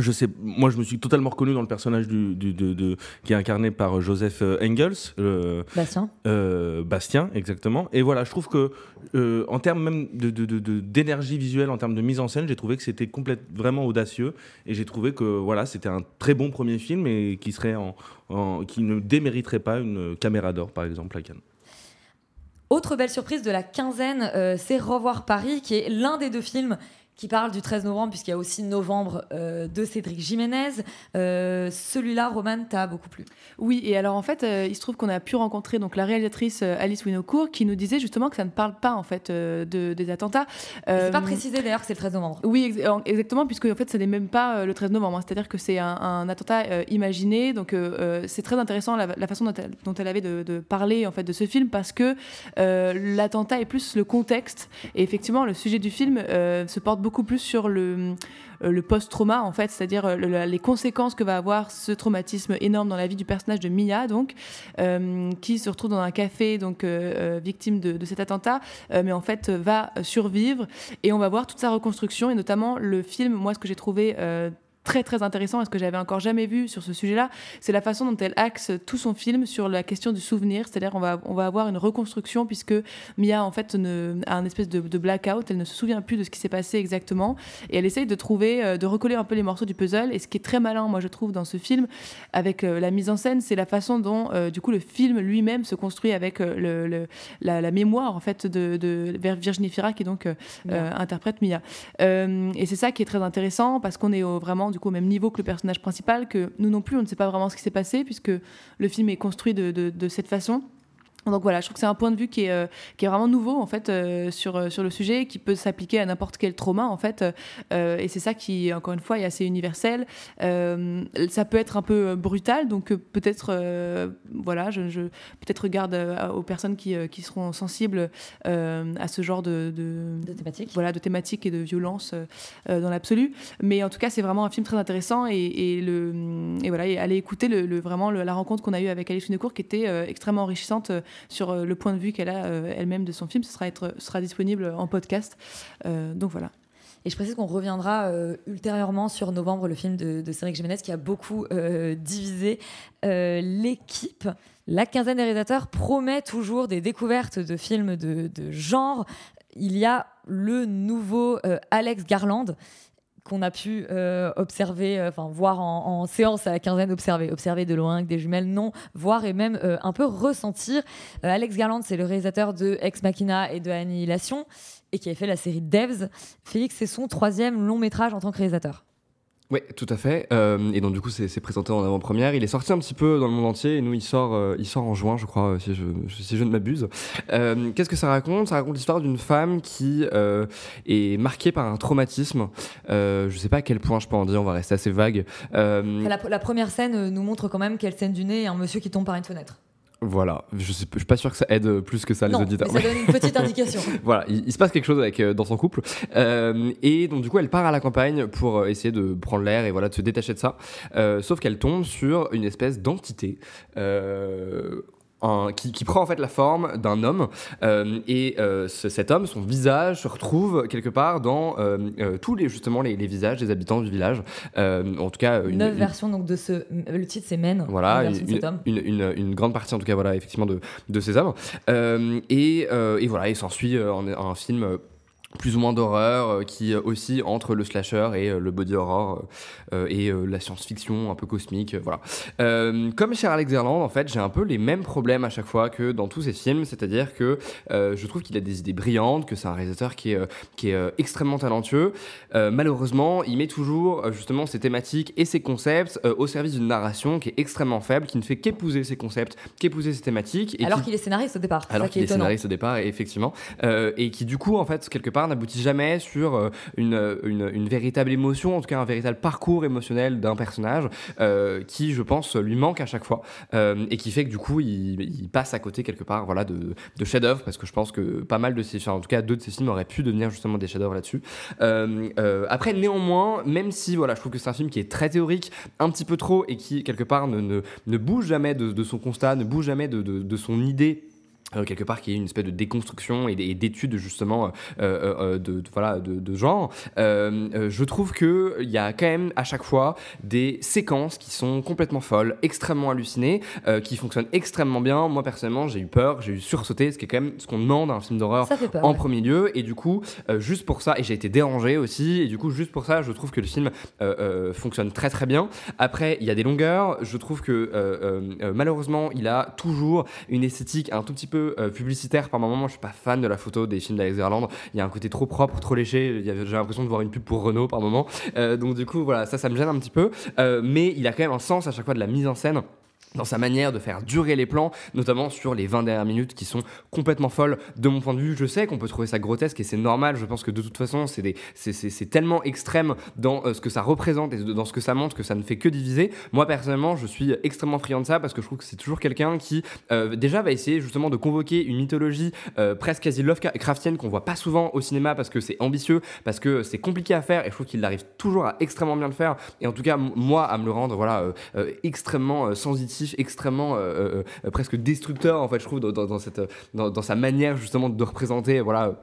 je sais, moi je me suis totalement reconnu dans le personnage du, de, qui est incarné par Joseph euh, Engels. Euh, Bastien. Euh, Bastien, exactement. Et voilà, je trouve que en termes même d'énergie visuelle, en termes de mise en scène, j'ai trouvé que c'était complètement vraiment audacieux. Et j'ai trouvé que voilà, c'était un très bon premier film et qui serait en, qui ne démériterait pas une caméra d'or, par exemple, à Cannes. Autre belle surprise de la quinzaine, c'est Revoir Paris, qui est l'un des deux films qui parle du 13 novembre, puisqu'il y a aussi Novembre euh, de Cédric Jiménez. Euh, celui-là, Roman, t'as beaucoup plu? Oui, et alors en fait, euh, il se trouve qu'on a pu rencontrer donc la réalisatrice Alice Winocourt qui nous disait justement que ça ne parle pas en fait de, des attentats. c'est pas précisé d'ailleurs que c'est le 13 novembre. Oui, exactement, puisque en fait, ce n'est même pas le 13 novembre. Hein. C'est-à-dire que c'est un, attentat imaginé. Donc c'est très intéressant la, façon dont elle, avait de, de, parler en fait de ce film parce que l'attentat est plus le contexte. Et effectivement, le sujet du film se porte beaucoup plus sur le, euh, le post-trauma, en fait, c'est-à-dire euh, les conséquences que va avoir ce traumatisme énorme dans la vie du personnage de Mia, donc, euh, qui se retrouve dans un café, donc, victime de, cet attentat, mais en fait va survivre. Et on va voir toute sa reconstruction, et notamment le film, moi, ce que j'ai trouvé très très intéressant et ce que j'avais encore jamais vu sur ce sujet-là, c'est la façon dont elle axe tout son film sur la question du souvenir, c'est-à-dire on va on va avoir une reconstruction puisque Mia en fait ne, a un espèce de, blackout, elle ne se souvient plus de ce qui s'est passé exactement et elle essaye de trouver, euh, de recoller un peu les morceaux du puzzle. Et ce qui est très malin moi je trouve dans ce film avec euh, la mise en scène, c'est la façon dont euh, du coup le film lui-même se construit avec le, la, mémoire en fait de, de Virginie Fira qui donc interprète Mia. Et c'est ça qui est très intéressant parce qu'on est vraiment du coup au même niveau que le personnage principal, que nous non plus, on ne sait pas vraiment ce qui s'est passé, puisque le film est construit de, de cette façon. Donc voilà, je trouve que c'est un point de vue qui est, euh, qui est vraiment nouveau en fait euh, sur, euh, sur le sujet, qui peut s'appliquer à n'importe quel trauma en fait. et c'est ça qui, encore une fois, est assez universel. ça peut être un peu brutal, donc peut-être, voilà, je, je peut-être regarde aux personnes qui, qui seront sensibles à ce genre de, de, thématiques. Voilà, de thématiques et de violence dans l'absolu. Mais en tout cas, c'est vraiment un film très intéressant et, et le, et voilà, et aller écouter le, vraiment la rencontre qu'on a eue avec Alice Finecourt qui était extrêmement enrichissante sur euh, le point de vue qu'elle a euh, elle-même de son film. Ce sera, être, sera disponible en podcast. Euh, donc voilà. Et je précise qu'on reviendra ultérieurement sur Novembre, le film de, de Cédric Jiménez, qui a beaucoup divisé l'équipe. La quinzaine des réalisateurs promet toujours des découvertes de films de, de genre. Il y a le nouveau Alex Garland qu'on a pu euh, observer, euh, enfin voir en, séance à la quinzaine, observer, observer de loin avec des jumelles, non, voir et même euh, un peu ressentir. Alex Garland, c'est le réalisateur de Ex Machina et de Annihilation et qui a fait la série Devs. Félix, c'est son troisième long métrage en tant que réalisateur. Oui, tout à fait. Euh, et donc du coup, c'est présenté en avant-première. Il est sorti un petit peu dans le monde entier et nous, il sort, euh, il sort en juin, je crois, euh, si je, ne m'abuse. Qu'est-ce que ça raconte? Ça raconte l'histoire d'une femme qui est marquée par un traumatisme. je ne sais pas à quel point je peux en dire, on va rester assez vague. La, la, première scène nous montre quand même qu'elle scène du nez et un monsieur qui tombe par une fenêtre. Voilà, je, suis, suis pas sûr que ça aide plus que ça les auditeurs. Mais ça donne une petite indication. voilà, il, se passe quelque chose avec, euh, dans son couple. Euh, et donc, du coup, elle part à la campagne pour euh, essayer de prendre l'air et voilà, de se détacher de ça. sauf qu'elle tombe sur une espèce d'entité qui, prend en fait la forme d'un homme euh, et euh, cet homme, son visage se retrouve quelque part dans euh, tous les justement les, visages des habitants du village. en tout cas, une, version donc de ce le titre c'est Men. Voilà, une, une, une, grande partie en tout cas voilà effectivement de, de ces hommes et, et, voilà il s'ensuit un, un film plus ou moins d'horreur, euh, qui euh, aussi entre le slasher et euh, le body horror et la science-fiction un peu cosmique, voilà. comme chez Alex Garland, en fait, j'ai un peu les mêmes problèmes à chaque fois que dans tous ses films, c'est-à-dire que je trouve qu'il a des idées brillantes, que c'est un réalisateur qui est, qui est extrêmement talentueux. malheureusement, il met toujours justement ses thématiques et ses concepts au service d'une narration qui est extrêmement faible, qui ne fait qu'épouser ses concepts, qu'épouser ses thématiques. alors qu'il est scénariste au départ. Alors qu'il est scénariste au départ, effectivement, et qui du coup, en fait, quelque part n'aboutit jamais sur euh, une, une, véritable émotion, en tout cas un véritable parcours émotionnel d'un personnage euh, qui, je pense, lui manque à chaque fois euh, et qui fait que du coup, il, passe à côté quelque part voilà, de, de chefs-d'œuvre parce que je pense que pas mal de ces, en tout cas deux de ces films auraient pu devenir justement des chefs-d'œuvre là-dessus. après, néanmoins, même si voilà, je trouve que c'est un film qui est très théorique, un petit peu trop et qui quelque part ne, ne, ne bouge jamais de, de, son constat, ne bouge jamais de, de son idée euh, quelque part qui est une espèce de déconstruction et d'études justement euh, euh, de, voilà de, genre. Je trouve que il y a quand même à chaque fois des séquences qui sont complètement folles extrêmement hallucinées qui fonctionnent extrêmement bien. Moi personnellement j'ai eu peur j'ai eu sursauté ce qui est quand même ce qu'on demande à un film d'horreur en premier lieu. Et du coup juste pour ça et j'ai été dérangé aussi et du coup juste pour ça je trouve que le film fonctionne très très bien. Après il y a des longueurs. Je trouve que malheureusement il a toujours une esthétique un tout petit peu euh, publicitaire par moment. Moi, je suis pas fan de la photo des films d'Alex Garland. Il y a un côté trop propre, trop léché. J'ai l'impression de voir une pub pour Renault par moment. Euh, donc, du coup, voilà, ça, ça me gêne un petit peu. Euh, mais il a quand même un sens à chaque fois de la mise en scène dans sa manière de faire durer les plans, notamment sur les 20 dernières minutes qui sont complètement folles de mon point de vue. Je sais qu'on peut trouver ça grotesque et c'est normal, je pense que de toute façon c'est tellement extrême dans euh, ce que ça représente et dans ce que ça montre que ça ne fait que diviser. Moi personnellement je suis extrêmement friand de ça parce que je trouve que c'est toujours quelqu'un qui euh, déjà va essayer justement de convoquer une mythologie euh, presque quasi Lovecraftienne qu'on voit pas souvent au cinéma parce que c'est ambitieux, parce que c'est compliqué à faire et je trouve qu'il arrive toujours à extrêmement bien le faire et en tout cas moi à me le rendre voilà extrêmement sensitif extrêmement euh, euh, presque destructeur en fait je trouve dans, cette dans, dans, sa manière justement de représenter voilà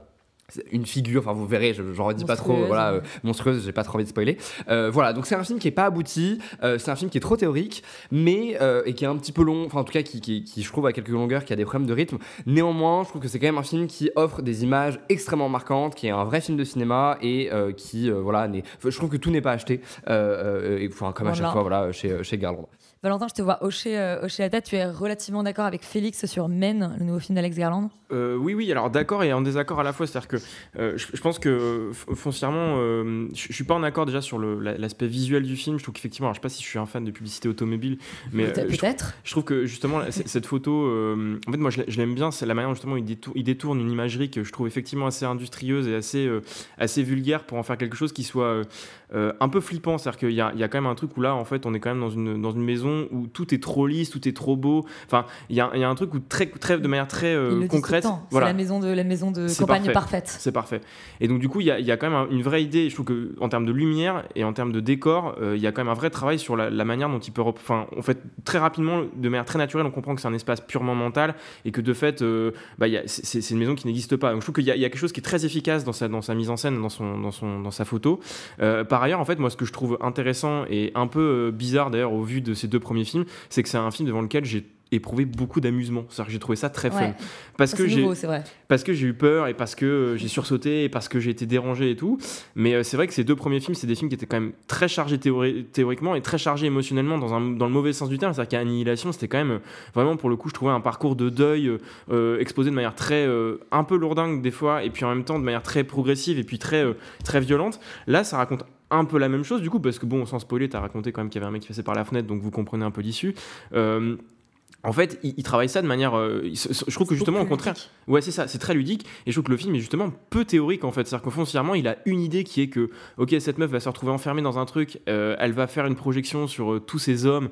une figure, enfin vous verrez, j'en redis pas trop, voilà, euh, monstrueuse, j'ai pas trop envie de spoiler. Euh, voilà, donc c'est un film qui est pas abouti, euh, c'est un film qui est trop théorique, mais et qui est un petit peu long, enfin en tout cas qui, qui, qui, je trouve à quelques longueurs, qui a des problèmes de rythme. Néanmoins, je trouve que c'est quand même un film qui offre des images extrêmement marquantes, qui est un vrai film de cinéma et qui, voilà, je trouve que tout n'est pas acheté, et, enfin, comme à chaque fois, voilà, chez, chez Garland. Valentin, je te vois hocher, euh, hocher la tête. Tu es relativement d'accord avec Félix sur Men, le nouveau film d'Alex Garland? Euh, Oui, oui, alors d'accord et en désaccord à la fois. C'est-à-dire que euh, je, pense que foncièrement, je, je suis pas en accord déjà sur l'aspect visuel du film. Je trouve qu'effectivement, je sais pas si je suis un fan de publicité automobile, mais peut-être. Je, trouve que justement, cette photo, en fait, moi je l'aime bien, c'est la manière justement il détourne, il détourne, une imagerie que je trouve effectivement assez industrieuse et assez, assez vulgaire pour en faire quelque chose qui soit un peu flippant. C'est-à-dire qu'il y, y a, quand même un truc où là, en fait, on est quand même dans une, dans une maison où tout est trop lisse, tout est trop beau. Enfin, il y a, y a, un truc où très, très, de manière très euh, concrète. Voilà. C'est la maison de, la maison de campagne parfaite. C'est parfait. Et donc, du coup, il y a, y a, quand même une vraie idée. Je trouve qu'en termes de lumière et en termes de décor, euh, il y a quand même un vrai travail sur la, manière dont il peut. Enfin, en fait, très rapidement, de manière très naturelle, on comprend que c'est un espace purement mental et que de fait, euh, bah, c'est une maison qui n'existe pas. Donc, je trouve qu'il y, y, a quelque chose qui est très efficace dans sa, dans sa mise en scène, dans, son, dans, son, dans sa photo. par ailleurs, en fait, moi, ce que je trouve intéressant et un peu bizarre d'ailleurs au vu de ces deux premiers films, c'est que c'est un film devant lequel j'ai éprouvé beaucoup d'amusement. C'est-à-dire que j'ai trouvé ça très fun. Parce que j'ai parce que j'ai eu peur et parce que euh, j'ai sursauté et parce que j'ai été dérangé et tout. Mais euh, c'est vrai que ces deux premiers films, c'est des films qui étaient quand même très chargés théoriquement et très chargés émotionnellement dans, un, dans le mauvais sens du terme. C'est-à-dire qu'à Annihilation, c'était quand même euh, vraiment pour le coup, je trouvais un parcours de deuil exposé de manière très un peu lourdingue des fois et puis en même temps de manière très progressive et puis très très violente. Là, ça raconte un peu la même chose du coup parce que bon sans spoiler t'as raconté quand même qu'il y avait un mec qui passait par la fenêtre donc vous comprenez un peu l'issue. Euh, en fait, il, travaille ça de manière. Euh, je trouve que justement, au contraire. Ouais, c'est ça, c'est très ludique. Et je trouve que le film est justement peu théorique en fait. C'est-à-dire que foncièrement, il a une idée qui est que, ok, cette meuf va se retrouver enfermée dans un truc, euh, elle va faire une projection sur tous ces hommes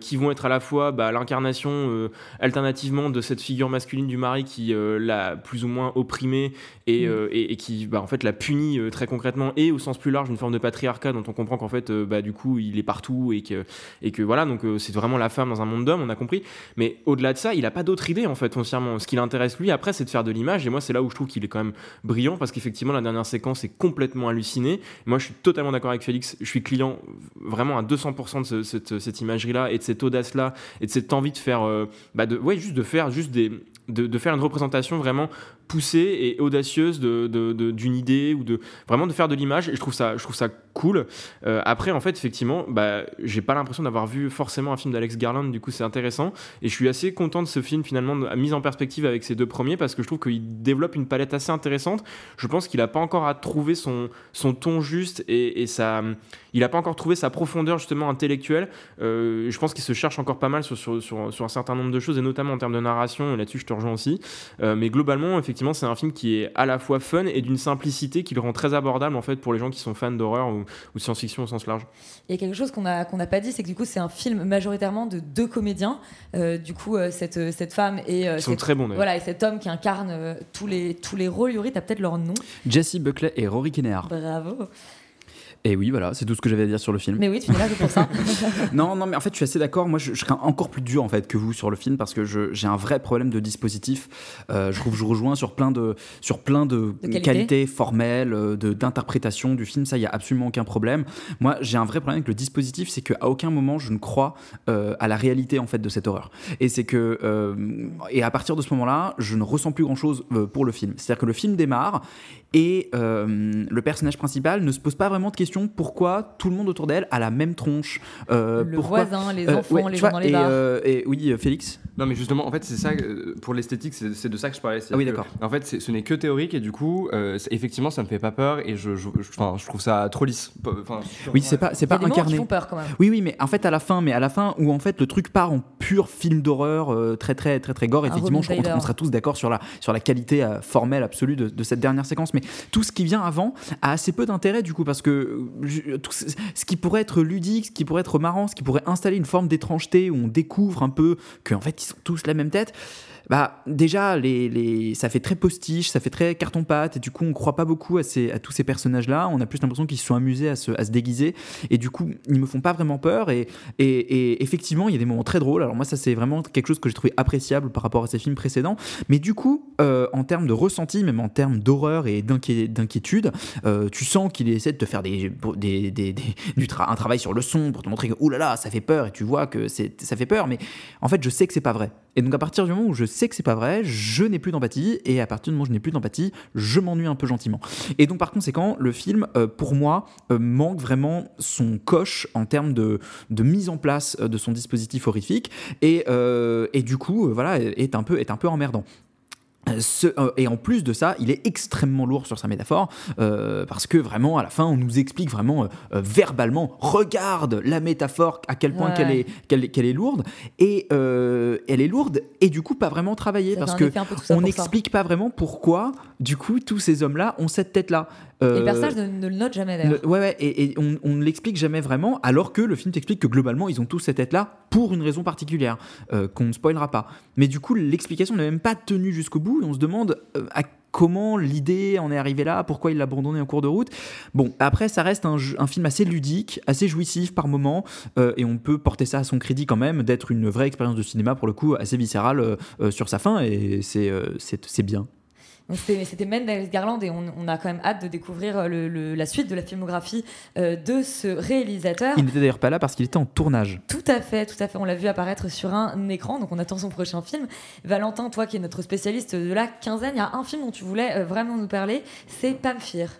qui vont être à la fois bah, l'incarnation alternativement de cette figure masculine du mari qui l'a plus ou moins opprimée et, mm. et, qui, bah, en fait, la punit très concrètement et au sens plus large, une forme de patriarcat dont on comprend qu'en fait, bah, du coup, il est partout et que, et que voilà, donc c'est vraiment la femme dans un monde d'hommes, on a compris. Mais au-delà de ça, il n'a pas d'autre idée en fait foncièrement. Ce qui l'intéresse lui après, c'est de faire de l'image. Et moi, c'est là où je trouve qu'il est quand même brillant parce qu'effectivement, la dernière séquence est complètement hallucinée. Moi, je suis totalement d'accord avec Félix. Je suis client vraiment à 200% de cette, imagerie-là et de cette audace-là et de cette envie de faire, euh, bah de, ouais, juste de faire juste des, de, de, faire une représentation vraiment poussée et audacieuse d'une idée ou de vraiment de faire de l'image. Et je trouve ça je trouve ça cool. Euh, après en fait effectivement bah j'ai pas l'impression d'avoir vu forcément un film d'Alex Garland. Du coup c'est intéressant. Et je suis assez content de ce film finalement mise en perspective avec ces deux premiers parce que je trouve qu'il développe une palette assez intéressante. Je pense qu'il a pas encore à trouver son ton juste et, et ça il a pas encore trouvé sa profondeur justement intellectuelle. Euh, je pense qu'il se cherche encore pas mal sur, un certain nombre de choses et notamment en termes de narration. Et là-dessus je te rejoins aussi. Euh, mais globalement effectivement effectivement, c'est un film qui est à la fois fun et d'une simplicité qui le rend très abordable en fait pour les gens qui sont fans d'horreur ou, de science-fiction au sens large. Il y a quelque chose qu'on n'a pas dit, c'est que du coup, c'est un film majoritairement de deux comédiens. Euh, du coup, euh, cette, euh, cette femme et, sont très bons, voilà, et cet homme qui incarne tous, les, tous les rôles. Yuri, tu as peut-être leur nom? Jesse Buckley et Rory Kinnear. Bravo. Et oui, voilà, c'est tout ce que j'avais à dire sur le film. Mais oui, tu es là pour ça. non, non, mais en fait, je suis assez d'accord. Moi, je, serais encore plus dur en fait que vous sur le film parce que j'ai un vrai problème de dispositif. Euh, je trouve que je rejoins sur plein de, sur plein de, qualités formelles, euh, d'interprétation du film. Ça, il y a absolument aucun problème. Moi, j'ai un vrai problème avec le dispositif, c'est qu'à aucun moment je ne crois euh, à la réalité en fait de cette horreur. Et c'est que et à partir de ce moment-là, je ne ressens plus grand-chose pour le film. C'est-à-dire que le film démarre et le personnage principal ne se pose pas vraiment de questions pourquoi tout le monde autour d'elle a la même tronche? Euh, le voisin, les euh, enfants, les gens dans les et, bars. Euh, et oui, Félix? Non, mais justement, en fait, c'est ça, pour l'esthétique, c'est de ça que je parlais. Ah oui, d'accord. En fait, ce n'est que théorique et du coup, effectivement, ça me fait pas peur et je, je, je trouve ça trop lisse. oui, c'est pas, c'est pas incarné. Qui font peur quand même. Oui, oui, mais en fait, à la fin, mais à la fin où en fait le truc part en pur film d'horreur, très, très, très, très gore, effectivement, je pense qu'on sera tous d'accord sur la, sur la qualité formelle absolue de, de, cette dernière séquence. Mais tout ce qui vient avant a assez peu d'intérêt du coup parce que tout, ce qui pourrait être ludique, ce qui pourrait être marrant, ce qui pourrait installer une forme d'étrangeté où on découvre un peu qu'en fait ils sont tous la même tête bah déjà les, les, ça fait très postiche, ça fait très carton-pâte et du coup on croit pas beaucoup à, ces, à tous ces personnages-là. On a plus l'impression qu'ils se sont amusés à se, à se, déguiser et du coup ils me font pas vraiment peur et, et, et effectivement il y a des moments très drôles. Alors moi ça c'est vraiment quelque chose que j'ai trouvé appréciable par rapport à ces films précédents. Mais du coup euh, en termes de ressenti, même en termes d'horreur et d'inquiétude, euh, tu sens qu'il essaie de te faire des, des, des, du un travail sur le son pour te montrer que oh là là, ça fait peur et tu vois que ça fait peur, mais en fait, je sais que c'est pas vrai. Et donc, à partir du moment où je sais que c'est pas vrai, je n'ai plus d'empathie et à partir du moment où je n'ai plus d'empathie, je m'ennuie un peu gentiment. Et donc, par conséquent, le film, euh, pour moi, euh, manque vraiment son coche en termes de, mise en place de son dispositif horrifique et, du coup, voilà, un peu, est un peu emmerdant. Euh, et en plus de ça, il est extrêmement lourd sur sa métaphore, euh, parce que vraiment, à la fin, on nous explique vraiment euh, verbalement, regarde la métaphore, à quel point qu'elle est, qu'elle, est lourde, et elle est lourde, et du coup, pas vraiment travaillée, parce que on n'explique pas vraiment pourquoi, du coup, tous ces hommes-là ont cette tête-là. et le personnage ne, le note jamais d'ailleurs. ouais, ouais, et, on, on ne l'explique jamais vraiment, alors que le film t'explique que globalement, ils ont tous cette tête-là pour une raison particulière, qu'on ne spoilera pas. Mais du coup, l'explication n'est même pas tenue jusqu'au bout, on se demande euh, à comment l'idée en est arrivée là, pourquoi il l'a abandonné en cours de route. Bon, après, ça reste un, film assez ludique, assez jouissif par moment, euh, et on peut porter ça à son crédit quand même, d'être une vraie expérience de cinéma, pour le coup, assez viscérale euh, sur sa fin, et c'est bien. C'était Mendes Garland et on, a quand même hâte de découvrir euh, la suite de la filmographie euh, de ce réalisateur. Il n'était d'ailleurs pas là parce qu'il était en tournage. Tout à fait, tout à fait. On l'a vu apparaître sur un écran, donc on attend son prochain film. Valentin, toi qui es notre spécialiste de la quinzaine, il y a un film dont tu voulais euh, vraiment nous parler, c'est Pamphire.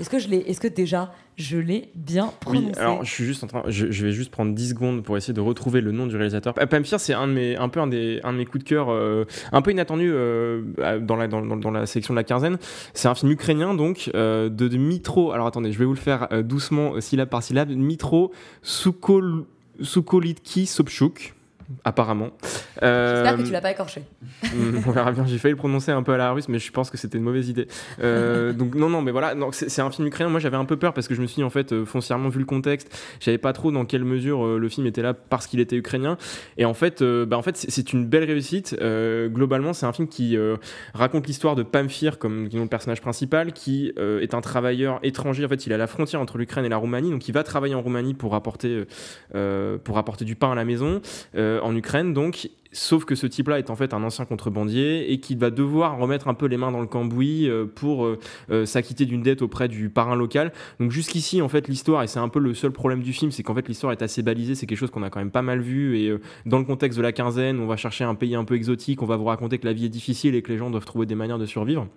Est-ce que, je est-ce que déjà je l'ai bien prononcé Oui, alors je suis juste en train, je, vais juste prendre 10 secondes pour essayer de retrouver le nom du réalisateur. Pamphire, c'est un de mes, un peu un, des, un de mes coups de cœur, euh, un peu inattendu euh, dans, la, dans, dans, la sélection de la quinzaine. C'est un film ukrainien donc euh, de, de, Mitro. Alors attendez, je vais vous le faire doucement, syllabe par syllabe. Mitro Sukol, Sukolitki Sobchuk apparemment. J'espère que tu l'as pas écorché. On verra bien. J'ai failli le prononcer un peu à la russe, mais je pense que c'était une mauvaise idée. Euh, donc non, non, mais voilà. C'est un film ukrainien. Moi, j'avais un peu peur parce que je me suis dit en fait, euh, foncièrement vu le contexte, j'avais pas trop dans quelle mesure euh, le film était là parce qu'il était ukrainien. Et en fait, bah, en fait, c'est une belle réussite. globalement, c'est un film qui raconte l'histoire de Pamphir comme le personnage principal, qui est un travailleur étranger. En fait, il est à la frontière entre l'Ukraine et la Roumanie, donc il va travailler en Roumanie pour apporter pour apporter du pain à la maison en Ukraine. Donc Sauf que ce type-là est en fait un ancien contrebandier et qui va devoir remettre un peu les mains dans le cambouis euh, pour euh, euh, s'acquitter d'une dette auprès du parrain local. Donc jusqu'ici, en fait, l'histoire, et c'est un peu le seul problème du film, c'est qu'en fait l'histoire est assez balisée, c'est quelque chose qu'on a quand même pas mal vu, et dans le contexte de la quinzaine, on va chercher un pays un peu exotique, on va vous raconter que la vie est difficile et que les gens doivent trouver des manières de survivre.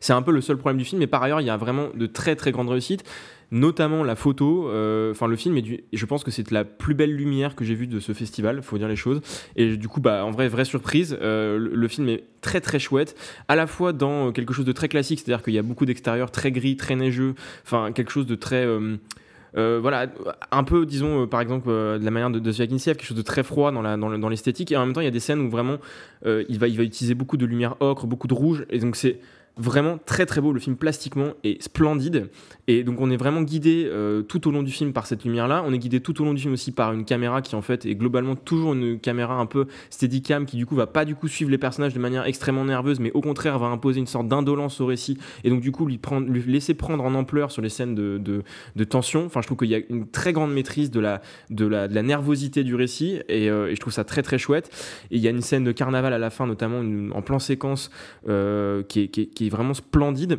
c'est un peu le seul problème du film, mais par ailleurs, il y a vraiment de très très grandes réussites notamment la photo. Euh, enfin, le film est du, je pense que c'est la plus belle lumière que j'ai vue de ce festival, faut dire les choses. Et du coup, bah, en vrai, vraie surprise. Euh, le, film est très très chouette, à la fois dans quelque chose de très classique, c'est-à-dire qu'il y a beaucoup d'extérieur très gris, très neigeux, enfin quelque chose de très euh, voilà, un peu, disons, par exemple, de la manière de, de quelque chose de très froid dans, la, dans, l'esthétique, et en même temps, il y a des scènes où vraiment, il, va, il va utiliser beaucoup de lumière ocre, beaucoup de rouge, et donc c'est vraiment très très beau. Le film plastiquement est splendide. Et donc on est vraiment guidé euh, tout au long du film par cette lumière-là. On est guidé tout au long du film aussi par une caméra qui en fait est globalement toujours une caméra un peu steadicam qui du coup va pas du coup suivre les personnages de manière extrêmement nerveuse, mais au contraire va imposer une sorte d'indolence au récit. Et donc du coup lui, prendre, lui laisser prendre en ampleur sur les scènes de, de, tension. Enfin je trouve qu'il y a une très grande maîtrise de la, de la, de la nervosité du récit. Et, euh, je trouve ça très très chouette. Et il y a une scène de carnaval à la fin notamment en plan séquence euh, qui, est, qui est vraiment splendide.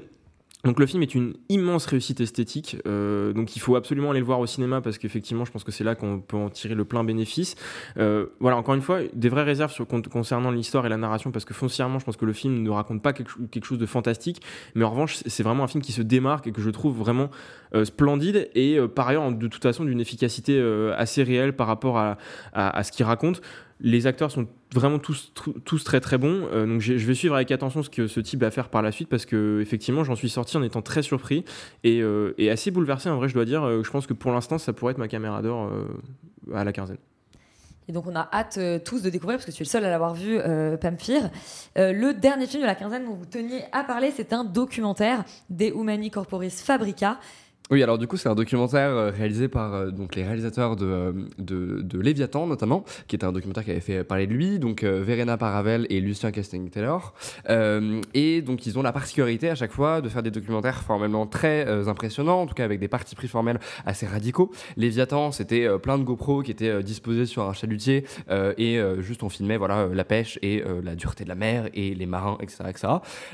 Donc le film est une immense réussite esthétique, euh, donc il faut absolument aller le voir au cinéma parce qu'effectivement je pense que c'est là qu'on peut en tirer le plein bénéfice. Euh, voilà, encore une fois, des vraies réserves sur, concernant l'histoire et la narration parce que foncièrement je pense que le film ne raconte pas quelque, chose de fantastique, mais en revanche c'est vraiment un film qui se démarque et que je trouve vraiment euh, splendide et par ailleurs de toute façon d'une efficacité assez réelle par rapport à, à ce qu'il raconte. Les acteurs sont vraiment tous, très très bons. Euh, donc je vais suivre avec attention ce que ce type va faire par la suite parce que effectivement j'en suis sorti en étant très surpris et, euh, assez bouleversé en vrai je dois dire. Euh, je pense que pour l'instant ça pourrait être ma caméra d'or à la quinzaine. Et donc on a hâte tous de découvrir, parce que tu es le seul à l'avoir vu, Pamphir. le dernier film de la quinzaine dont vous teniez à parler, c'est un documentaire des Humani Corporis Fabrica, Oui, alors du coup, c'est un documentaire euh, réalisé par euh, donc, les réalisateurs de, euh, de, de, Léviathan, notamment, qui était un documentaire qui avait fait parler de lui, donc Verena Paravel et Lucien Casting-Taylor. et donc, ils ont la particularité à chaque fois de faire des documentaires formellement très impressionnants, en tout cas avec des parties pris formels assez radicaux. Léviathan, c'était plein de GoPro qui étaient disposés sur un chalutier et juste on filmait voilà, la pêche et la dureté de la mer et les marins, etc., etc.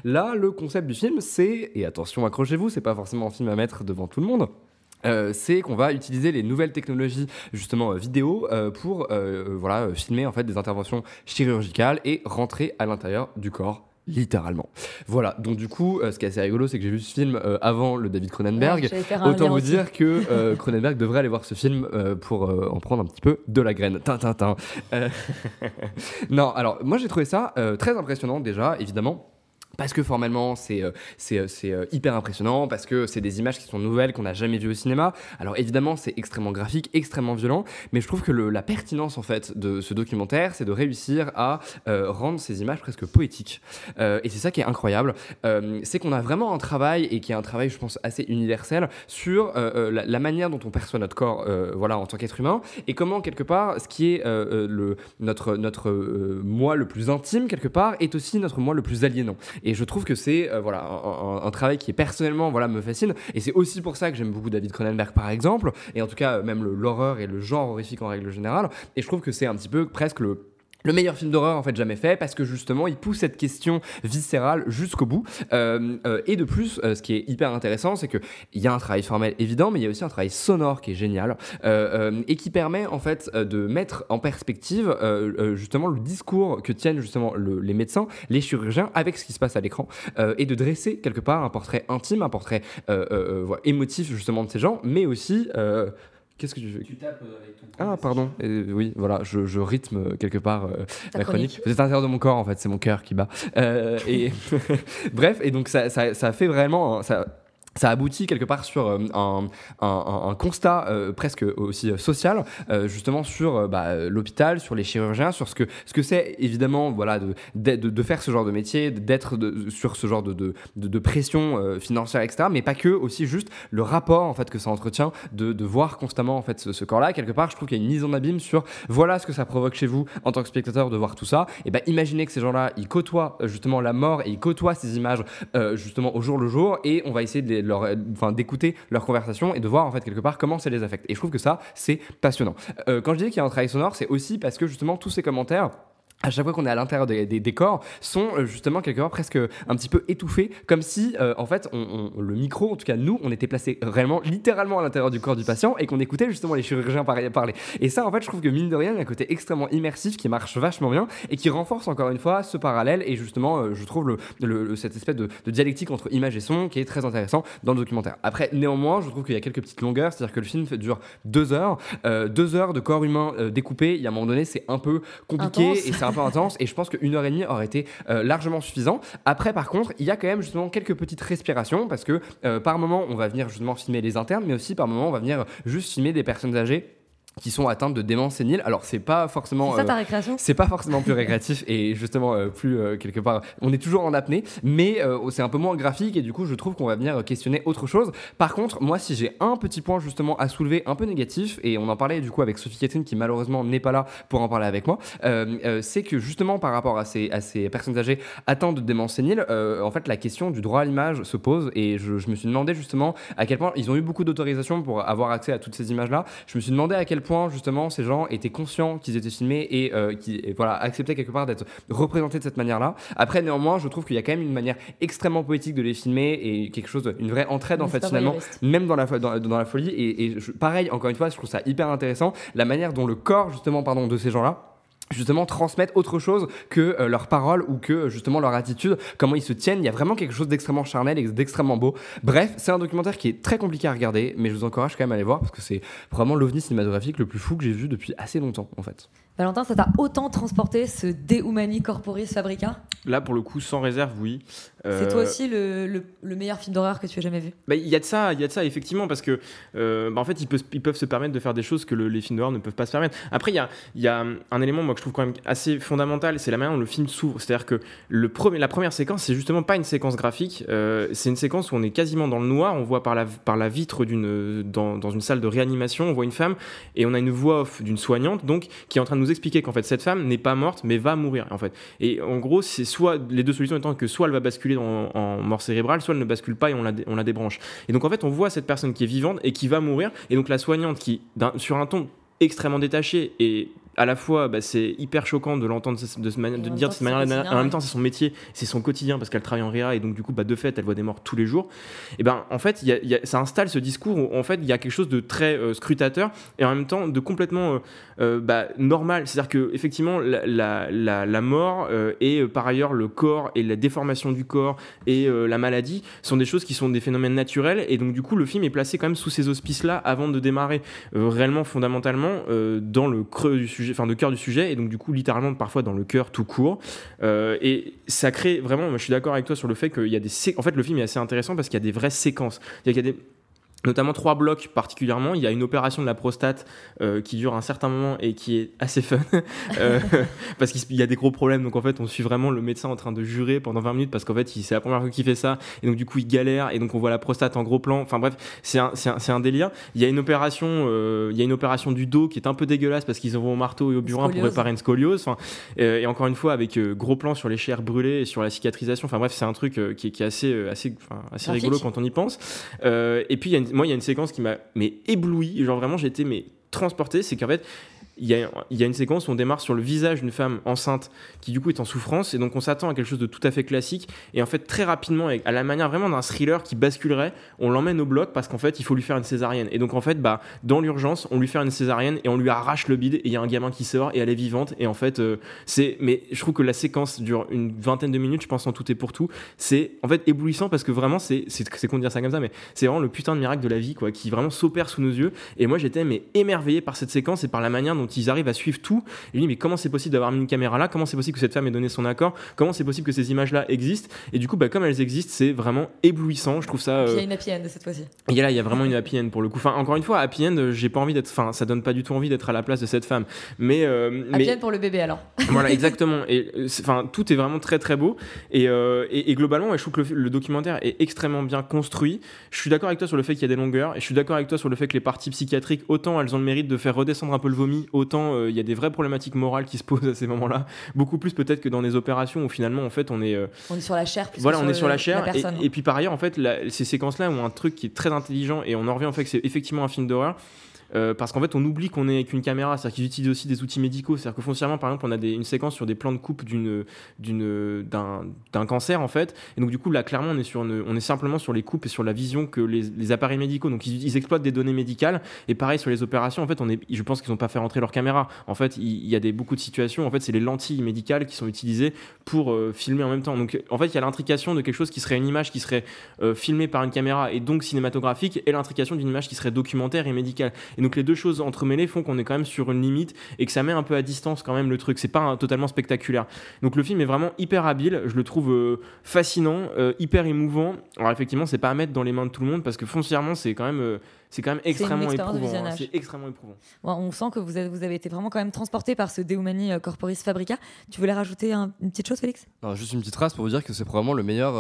Là, le concept du film, c'est, et attention, accrochez-vous, c'est pas forcément un film à mettre devant tout le monde. Euh, c'est qu'on va utiliser les nouvelles technologies justement euh, vidéo euh, pour voilà filmer en fait des interventions chirurgicales et rentrer à l'intérieur du corps littéralement. Voilà, donc du coup, ce qui est assez rigolo, c'est que j'ai vu ce film avant le David Cronenberg. Autant vous dire que Cronenberg devrait aller voir ce film pour en prendre un petit peu de la graine. Tintin. non, alors moi j'ai trouvé ça très impressionnant déjà, évidemment parce que formellement c'est euh, euh, euh, hyper impressionnant, parce que c'est des images qui sont nouvelles qu'on n'a jamais vues au cinéma. Alors évidemment c'est extrêmement graphique, extrêmement violent, mais je trouve que la pertinence en fait de ce documentaire, c'est de réussir à rendre ces images presque poétiques. et c'est ça qui est incroyable, c'est qu'on a vraiment un travail et qui est un travail je pense assez universel sur la, manière dont on perçoit notre corps, voilà en tant qu'être humain, et comment quelque part ce qui est notre notre moi le plus intime quelque part est aussi notre moi le plus aliénant. Je trouve que c'est euh, voilà un, travail qui personnellement voilà me fascine. Et c'est aussi pour ça que j'aime beaucoup David Cronenberg par exemple. Et en tout cas même l'horreur et le genre horrifique en règle générale. Et je trouve que c'est un petit peu presque le le meilleur film d'horreur en fait jamais fait parce que justement il pousse cette question viscérale jusqu'au bout. Euh, euh, et de plus euh, ce qui est hyper intéressant c'est que il y a un travail formel évident mais il y a aussi un travail sonore qui est génial et qui permet en fait de mettre en perspective justement le discours que tiennent justement les médecins les chirurgiens avec ce qui se passe à l'écran et de dresser quelque part un portrait intime un portrait émotif justement de ces gens mais aussi Qu'est-ce que tu fais Tu tapes euh, avec ton Ah, pardon. oui, voilà, je, je, rythme quelque part euh, la chronique. Vous êtes à l'intérieur de mon corps, en fait, c'est mon cœur qui bat. Euh, et bref, et donc ça, ça, ça fait vraiment. Ça, ça aboutit quelque part sur euh, un, un, constat euh, presque aussi euh, social, justement sur bah, l'hôpital, sur les chirurgiens, sur ce que ce que c'est évidemment voilà de, de, de, faire ce genre de métier, d'être sur ce genre de, de, de pression financière etc. Mais pas que, aussi juste le rapport en fait que ça entretient de, de voir constamment en fait ce, corps-là. Quelque part, je trouve qu'il y a une mise en abîme sur voilà ce que ça provoque chez vous en tant que spectateur de voir tout ça. Et ben imaginez que ces gens-là, ils côtoient justement la mort et ils côtoient ces images justement au jour le jour et on va essayer de les d'écouter leur conversation et de voir en fait quelque part comment ça les affecte. Et je trouve que ça, c'est passionnant. Euh, quand je dis qu'il y a un travail sonore, c'est aussi parce que justement tous ces commentaires à chaque fois qu'on est à l'intérieur des, décors, sont euh, justement quelque part presque un petit peu étouffés, comme si euh, en fait on, le micro, en tout cas nous, on était placé réellement, littéralement à l'intérieur du corps du patient et qu'on écoutait justement les chirurgiens parler, parler. Et ça, en fait, je trouve que mine de rien, il y a un côté extrêmement immersif qui marche vachement bien et qui renforce encore une fois ce parallèle. Et justement, euh, je trouve le, cette espèce de, dialectique entre image et son qui est très intéressant dans le documentaire. Après, néanmoins, je trouve qu'il y a quelques petites longueurs, c'est-à-dire que le film dure deux heures, deux heures de corps humain découpé. Il y a un moment donné, c'est un peu compliqué et c'est un peu intense et je pense qu'une heure et demie aurait été euh, largement suffisant. Après, par contre, il y a quand même justement quelques petites respirations parce que euh, par moment, on va venir justement filmer les internes, mais aussi par moment, on va venir juste filmer des personnes âgées qui sont atteintes de démence sénile. Alors c'est pas forcément c'est ça ta euh, récréation? C'est pas forcément plus récréatif et justement euh, plus euh, quelque part on est toujours en apnée mais c'est un peu moins graphique et du coup je trouve qu'on va venir questionner autre chose. Par contre, moi si j'ai un petit point justement à soulever un peu négatif et on en parlait du coup avec Sophie Catherine qui malheureusement n'est pas là pour en parler avec moi, c'est que justement par rapport à ces, à ces personnes âgées atteintes de démence sénile, en fait la question du droit à l'image se pose et je, je, me suis demandé justement à quel point ils ont eu beaucoup d'autorisation pour avoir accès à toutes ces images là. Je me suis demandé à quel point point justement ces gens étaient conscients qu'ils étaient filmés et euh, qui voilà acceptaient quelque part d'être représentés de cette manière-là. Après néanmoins, je trouve qu'il y a quand même une manière extrêmement poétique de les filmer et quelque chose, une vraie entraide en fait finalement, même dans la dans, dans la folie. Et, et pareil, encore une fois, je trouve ça hyper intéressant la manière dont le corps justement pardon de ces gens-là justement transmettre autre chose que euh, leurs paroles ou que justement leur attitude, comment ils se tiennent. Il y a vraiment quelque chose d'extrêmement charnel et d'extrêmement beau. Bref, c'est un documentaire qui est très compliqué à regarder, mais je vous encourage quand même à aller voir parce que c'est vraiment l'ovni cinématographique le plus fou que j'ai vu depuis assez longtemps en fait. Valentin, ça t'a autant transporté ce De Humani Corporis Fabrica? Là, pour le coup, sans réserve, oui. C'est toi euh, aussi le, le, meilleur film d'horreur que tu aies jamais vu? Bah, Il y a de ça, y a de ça effectivement, parce que euh, bah, en fait, ils peuvent, ils peuvent se permettre de faire des choses que les films d'horreur ne peuvent pas se permettre. Après, il y a, y a un élément moi que je trouve quand même assez fondamental, c'est la manière dont le film s'ouvre. C'est-à-dire que le premier, la première séquence, c'est justement pas une séquence graphique, euh, c'est une séquence où on est quasiment dans le noir. On voit par la, par la vitre d'une dans, dans, une salle de réanimation, on voit une femme et on a une voix off d'une soignante, donc qui est en train de nous expliquer qu'en fait cette femme n'est pas morte, mais va mourir en fait. Et en gros, c'est soit les deux solutions étant que soit elle va basculer en, mort cérébrale, soit elle ne bascule pas et on la débranche. Et donc en fait, on voit cette personne qui est vivante et qui va mourir, et donc la soignante qui, sur un ton extrêmement détaché et à la fois, bah, c'est hyper choquant de l'entendre de, de, de dire de cette manière. En même temps, c'est son métier, c'est son quotidien parce qu'elle travaille en réa et donc du coup, bah, de fait, elle voit des morts tous les jours. Et ben, en fait, y y a, ça installe ce discours où en fait, il y a quelque chose de très euh, scrutateur et en même temps de complètement euh, euh, bah, normal. C'est-à-dire que effectivement, la, la, la, mort et par ailleurs le corps et la déformation du corps et la maladie sont des choses qui sont des phénomènes naturels et donc du coup, le film est placé quand même sous ces auspices-là avant de démarrer réellement fondamentalement dans le creux du sujet enfin de cœur du sujet, et donc du coup littéralement parfois dans le cœur tout court. Euh, et ça crée vraiment, je suis d'accord avec toi sur le fait qu'il y a des, en fait le film est assez intéressant parce qu'il y a des vraies séquences. Il y a des notamment trois blocs particulièrement. Il y a une opération de la prostate euh, qui dure un certain moment et qui est assez fun euh, parce qu'il y a des gros problèmes. Donc en fait, on suit vraiment le médecin en train de jurer pendant 20 minutes parce qu'en fait, c'est la première fois qu'il fait ça et donc du coup, il galère et donc on voit la prostate en gros plan. Enfin bref, c'est un, un, un, délire. Il y a une opération, euh, il y a une opération du dos qui est un peu dégueulasse parce qu'ils vont au marteau et au burin pour réparer une scoliose. Enfin, et encore une fois, avec gros plan sur les chairs brûlées et sur la cicatrisation. Enfin bref, c'est un truc qui, qui, est assez, assez, assez rigolo quand on y pense. et puis il y a une, moi, il y a une séquence qui m'a mais ébloui. Genre vraiment, j'étais mais transporté. C'est qu'en fait, il y, a, une séquence où on démarre sur le visage d'une femme enceinte qui du coup est en souffrance et donc on s'attend à quelque chose de tout à fait classique et en fait très rapidement à la manière vraiment d'un thriller qui basculerait on l'emmène au bloc parce qu'en fait il faut lui faire une césarienne. Et donc en fait bah dans l'urgence on lui fait une césarienne et on lui arrache le bide et il y a un gamin qui sort et elle est vivante et en fait euh, c'est mais je trouve que la séquence dure une vingtaine de minutes je pense en tout et pour tout. C'est en fait éblouissant parce que vraiment c'est c'est con de dire ça comme ça mais c'est vraiment le putain de miracle de la vie quoi qui vraiment s'opère sous nos yeux. Et moi j'étais mais émerveillé par cette séquence et par la manière dont ils arrivent à suivre tout. Et lui, mais comment c'est possible d'avoir mis une caméra là? Comment c'est possible que cette femme ait donné son accord? Comment c'est possible que ces images-là existent? Et du coup, bah, comme elles existent, c'est vraiment éblouissant. Je trouve ça. Il y a euh, une happy end cette fois-ci. Et là, il y a vraiment une happy end pour le coup. Enfin, encore une fois, happy end, j'ai pas envie d'être. Enfin, ça donne pas du tout envie d'être à la place de cette femme. Mais. Euh, happy end pour le bébé alors. voilà, exactement. Et euh, enfin, tout est vraiment très très beau. Et, et, globalement, je trouve que le, documentaire est extrêmement bien construit. Je suis d'accord avec toi sur le fait qu'il y a des longueurs. Et je suis d'accord avec toi sur le fait que les parties psychiatriques, autant elles ont le mérite de faire redescendre un peu le vomi, autant il y a des vraies problématiques morales qui se posent à ces moments-là, beaucoup plus peut-être que dans les opérations où finalement en fait on est euh, on est sur la chair. Voilà, on est sur la chair. et, puis par ailleurs en fait ces séquences-là ont un truc qui est très intelligent et on en revient en fait que c'est effectivement un film d'horreur euh, parce qu'en fait, on oublie qu'on est avec une caméra, c'est-à-dire qu'ils utilisent aussi des outils médicaux. C'est-à-dire que foncièrement, par exemple, on a des, une séquence sur des plans de coupe d'un, d'un cancer, en fait. Et donc, du coup, là, clairement, on est, sur on est simplement sur les coupes et sur la vision que les, les appareils médicaux. Donc, ils, exploitent des données médicales. Et pareil, sur les opérations, en fait, on est, je pense qu'ils n'ont pas fait rentrer leur caméra. En fait, il, y a des, beaucoup de situations, en fait, c'est les lentilles médicales qui sont utilisées pour euh, filmer en même temps. Donc, en fait, il y a l'intrication de quelque chose qui serait une image qui serait euh, filmée par une caméra et donc cinématographique, et l'intrication d'une image qui serait documentaire et médicale. Et donc, les deux choses entre entremêlés font qu'on est quand même sur une limite et que ça met un peu à distance quand même le truc. C'est pas totalement spectaculaire. Donc le film est vraiment hyper habile. Je le trouve euh, fascinant, euh, hyper émouvant. Alors effectivement, c'est pas à mettre dans les mains de tout le monde parce que foncièrement, c'est quand même euh, c'est quand même extrêmement éprouvant. Hein. C'est extrêmement éprouvant. on sent que vous avez, vous avez été vraiment quand même transporté par ce Deumani Corporis Fabrica. Tu voulais rajouter une petite chose, Félix? Juste une petite phrase pour vous dire que c'est probablement le meilleur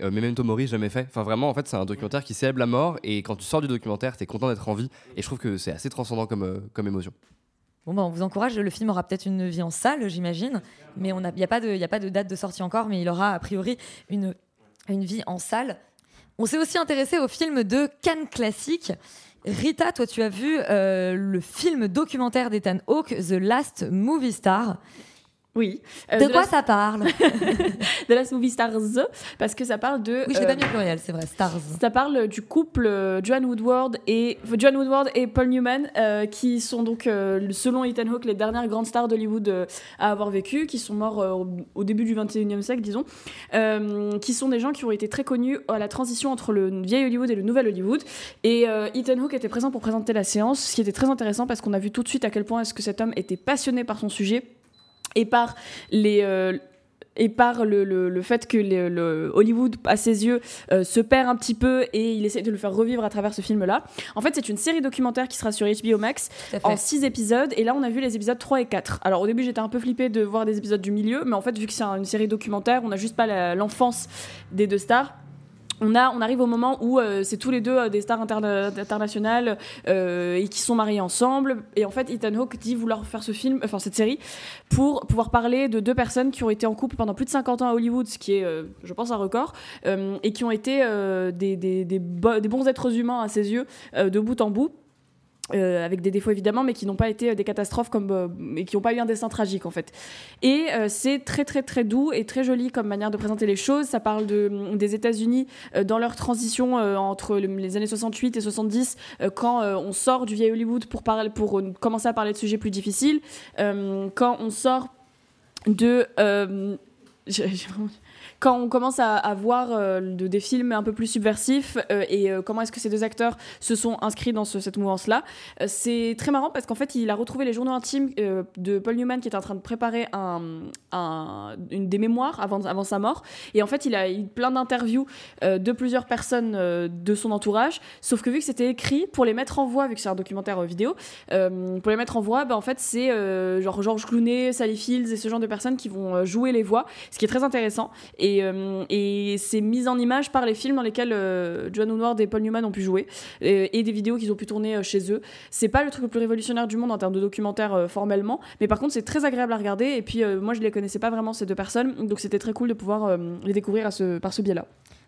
Memento Mori jamais fait. Enfin, vraiment, en fait, c'est un documentaire qui célèbre la mort et quand tu sors du documentaire, tu es content d'être en vie. Et je trouve que c'est assez transcendant comme, euh, comme émotion. Bon, bah, on vous encourage. Le film aura peut-être une vie en salle, j'imagine. Mais il n'y a, pas de, a pas de date de sortie encore, mais il aura a priori une, une vie en salle. On s'est aussi intéressé au film de Cannes Classique. Rita, toi, tu as vu euh, le film documentaire d'Ethan Hawke, The Last Movie Star. Oui. Euh, de, quoi ça parle De la movie Stars, parce que ça parle de. Oui, je l'ai pas mis au pluriel, c'est vrai, Stars. Ça parle du couple Joan Woodward et Joan Woodward et Paul Newman, qui sont donc, selon Ethan Hawke, les dernières grandes stars d'Hollywood à avoir vécu, qui sont morts au début du 21e siècle, disons, qui sont des gens qui ont été très connus à la transition entre le vieil Hollywood et le nouvel Hollywood. Et Ethan Hawke était présent pour présenter la séance, ce qui était très intéressant parce qu'on a vu tout de suite à quel point est-ce que cet homme était passionné par son sujet et par les euh, et par le, le, fait que le, Hollywood, à ses yeux, euh, se perd un petit peu et il essaie de le faire revivre à travers ce film-là. En fait, c'est une série documentaire qui sera sur HBO Max en 6 épisodes et là, on a vu les épisodes 3 et 4. Alors, au début, j'étais un peu flippée de voir des épisodes du milieu, mais en fait, vu que c'est une série documentaire, on n'a juste pas l'enfance des deux stars on, a, on arrive au moment où euh, c'est tous les deux euh, des stars internationales euh, et qui sont mariés ensemble. Et en fait, Ethan Hawke dit vouloir faire ce film, enfin cette série, pour pouvoir parler de deux personnes qui ont été en couple pendant plus de 50 ans à Hollywood, ce qui est, je pense, un record, et qui ont été des, des, des, bons êtres humains à ses yeux, de bout en bout. Euh, avec des défauts évidemment, mais qui n'ont pas été euh, des catastrophes comme, euh, et qui n'ont pas eu un destin tragique en fait. Et c'est très très très doux et très joli comme manière de présenter les choses. Ça parle de, des États-Unis dans leur transition entre les années 68 et 70, quand on sort du vieil Hollywood pour, parler, pour commencer à parler de sujets plus difficiles, quand on sort de quand on commence à, voir euh, de, des films un peu plus subversifs euh, et euh, comment est-ce que ces deux acteurs se sont inscrits dans cette mouvance-là, c'est très marrant parce qu'en fait, il a retrouvé les journaux intimes de Paul Newman qui était en train de préparer un, une des mémoires avant, sa mort. Et en fait, il a eu plein d'interviews de plusieurs personnes de son entourage, sauf que vu que c'était écrit, pour les mettre en voix, vu que c'est un documentaire vidéo, pour les mettre en voix, bah, en fait, c'est genre George Clooney, Sally Fields et ce genre de personnes qui vont jouer les voix, ce qui est très intéressant. Euh, et, c'est mis en image par les films dans lesquels euh, John et Paul Newman ont pu jouer et, des vidéos qu'ils ont pu tourner euh, chez eux. C'est pas le truc le plus révolutionnaire du monde en termes de documentaire formellement, mais par contre c'est très agréable à regarder. Et puis moi je les connaissais pas vraiment ces deux personnes, donc c'était très cool de pouvoir les découvrir par ce biais-là.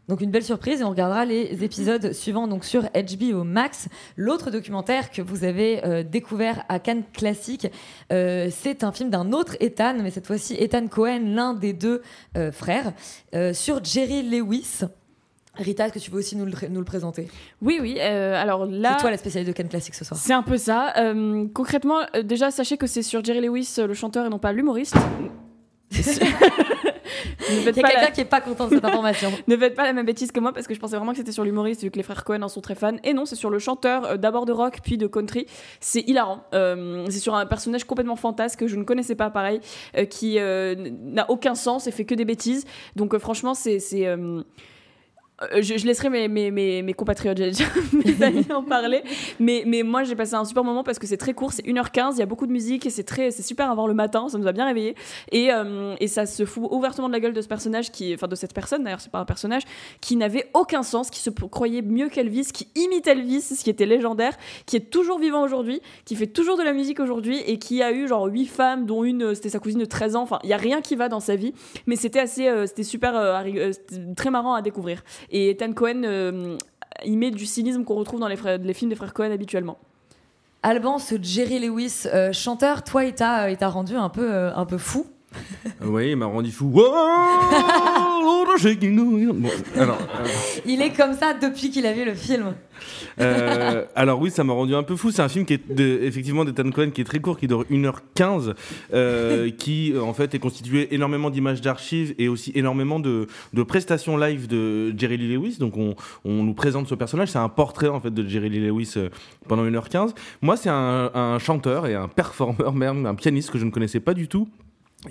Donc une belle surprise et on regardera les épisodes suivants donc sur HBO Max. L'autre documentaire que vous avez euh, découvert à Cannes Classique, euh, c'est un film d'un autre Ethan, mais cette fois-ci Ethan Cohen, l'un des deux euh, frères, sur Jerry Lewis. Rita, est-ce que tu veux aussi nous le, présenter? Oui, oui. alors là, c'est toi la spécialité de Cannes Classique ce soir. C'est un peu ça. concrètement, déjà sachez que c'est sur Jerry Lewis, le chanteur, et non pas l'humoriste. Il y a quelqu'un qui est pas content de cette information. ne faites pas la même bêtise que moi parce que je pensais vraiment que c'était sur l'humoriste vu que les frères Cohen en sont très fans. Et non, c'est sur le chanteur euh, d'abord de rock puis de country. C'est hilarant. Euh, c'est sur un personnage complètement fantasque que je ne connaissais pas pareil, euh, qui n'a aucun sens et fait que des bêtises. Donc franchement, c'est euh, je, laisserai mes, mes, mes, mes compatriotes, mes amis en parler. Mais, moi, j'ai passé un super moment parce que c'est très court, c'est 1h15, il y a beaucoup de musique et c'est super à voir le matin, ça nous a bien réveillés. Et, euh, et ça se fout ouvertement de la gueule de ce personnage, enfin de cette personne d'ailleurs, c'est pas un personnage, qui n'avait aucun sens, qui se croyait mieux qu'Elvis, qui imite Elvis, ce qui était légendaire, qui est toujours vivant aujourd'hui, qui fait toujours de la musique aujourd'hui et qui a eu genre 8 femmes, dont une, euh, c'était sa cousine de 13 ans. Enfin, il y a rien qui va dans sa vie, mais c'était assez, c'était super, très marrant à découvrir. Et Ethan Cohen, euh, il met du cynisme qu'on retrouve dans les, films des frères Cohen habituellement. Alban, ce Jerry Lewis, euh, chanteur, toi, il t'a rendu un peu, euh, un peu fou? Oui, il m'a rendu fou. Il est comme ça depuis qu'il a vu le film. Euh, alors oui, ça m'a rendu un peu fou. C'est un film qui est de, effectivement d'Ethan Cohen qui est très court, qui dure 1h15, euh, qui en fait est constitué énormément d'images d'archives et aussi énormément de, prestations live de Jerry Lee Lewis. Donc on, nous présente ce personnage, c'est un portrait en fait de Jerry Lee Lewis euh, pendant 1h15. Moi, c'est un, un chanteur et un performeur, même un pianiste que je ne connaissais pas du tout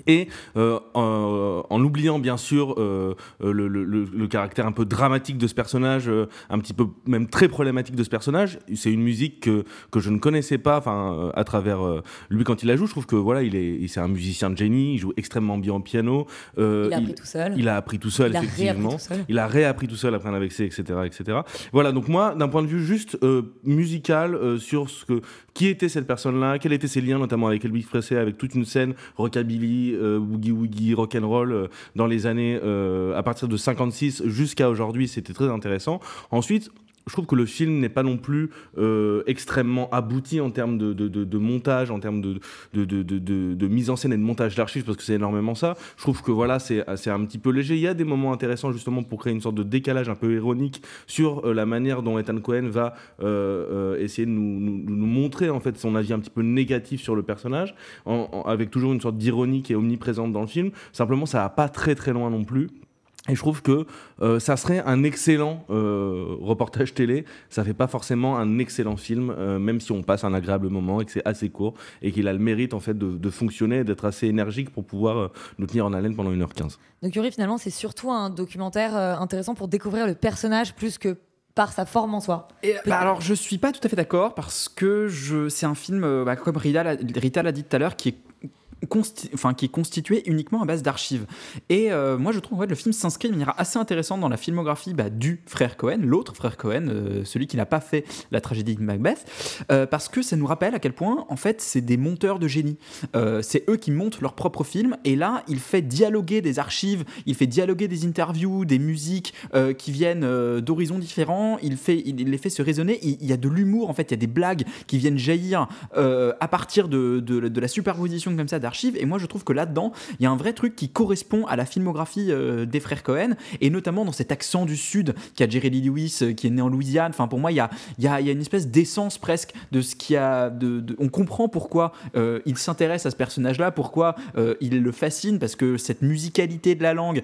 et euh, en, oubliant bien sûr euh, euh, le, caractère un peu dramatique de ce personnage, un petit peu même très problématique de ce personnage, c'est une musique que, que je ne connaissais pas, enfin à travers lui quand il la joue, je trouve que voilà, il est c'est un musicien de génie, il joue extrêmement bien au piano. il a appris tout seul. Il a appris tout seul, effectivement. Il a réappris tout seul après un AVC, etc., etc. Voilà, donc moi, d'un point de vue juste musical sur ce que qui était cette personne-là, quels étaient ses liens notamment avec Elvis Presley, avec toute une scène rockabilly, euh, woogie, rock and roll euh, dans les années euh, à partir de 56 jusqu'à aujourd'hui, c'était très intéressant. Ensuite, je trouve que le film n'est pas non plus euh, extrêmement abouti en termes de, montage, en termes de, mise en scène et de montage d'archives, parce que c'est énormément ça. Je trouve que voilà, c'est un petit peu léger. Il y a des moments intéressants justement pour créer une sorte de décalage un peu ironique sur euh, la manière dont Ethan Cohen va euh, essayer de nous, nous, montrer en fait son avis un petit peu négatif sur le personnage, avec toujours une sorte d'ironie qui est omniprésente dans le film. Simplement, ça va pas très très loin non plus. Et je trouve que euh, ça serait un excellent euh, reportage télé. Ça fait pas forcément un excellent film, euh, même si on passe un agréable moment et que c'est assez court et qu'il a le mérite en fait de, de fonctionner, d'être assez énergique pour pouvoir nous tenir en haleine pendant 1h15. Donc Yuri, finalement, c'est surtout un documentaire intéressant pour découvrir le personnage plus que par sa forme en soi. Et, bah, alors je suis pas tout à fait d'accord parce que je c'est un film bah, comme Rita l'a dit tout à l'heure qui est enfin, qui est constitué uniquement à base d'archives. Et euh, moi, je trouve que le film s'inscrit de manière assez intéressante dans la filmographie bah, du frère Cohen, l'autre frère Cohen, euh, celui qui n'a pas fait la tragédie de Macbeth, euh, parce que ça nous rappelle à quel point, en fait, c'est des monteurs de génie. c'est eux qui montent leur propre film, et là, il fait dialoguer des archives, il fait dialoguer des interviews, des musiques qui viennent d'horizons différents, il, fait, il, les fait se raisonner, il, y a de l'humour, en fait, il y a des blagues qui viennent jaillir à partir de, de, de la superposition comme ça et moi, je trouve que là-dedans, il y a un vrai truc qui correspond à la filmographie euh, des frères Cohen, et notamment dans cet accent du Sud qu'a Jerry Lee Lewis, euh, qui est né en Louisiane. Enfin, pour moi, il y a, y, a, y a, une espèce d'essence presque de ce qu'il y a. De, on comprend pourquoi euh, il s'intéresse à ce personnage-là, pourquoi il le fascine, parce que cette musicalité de la langue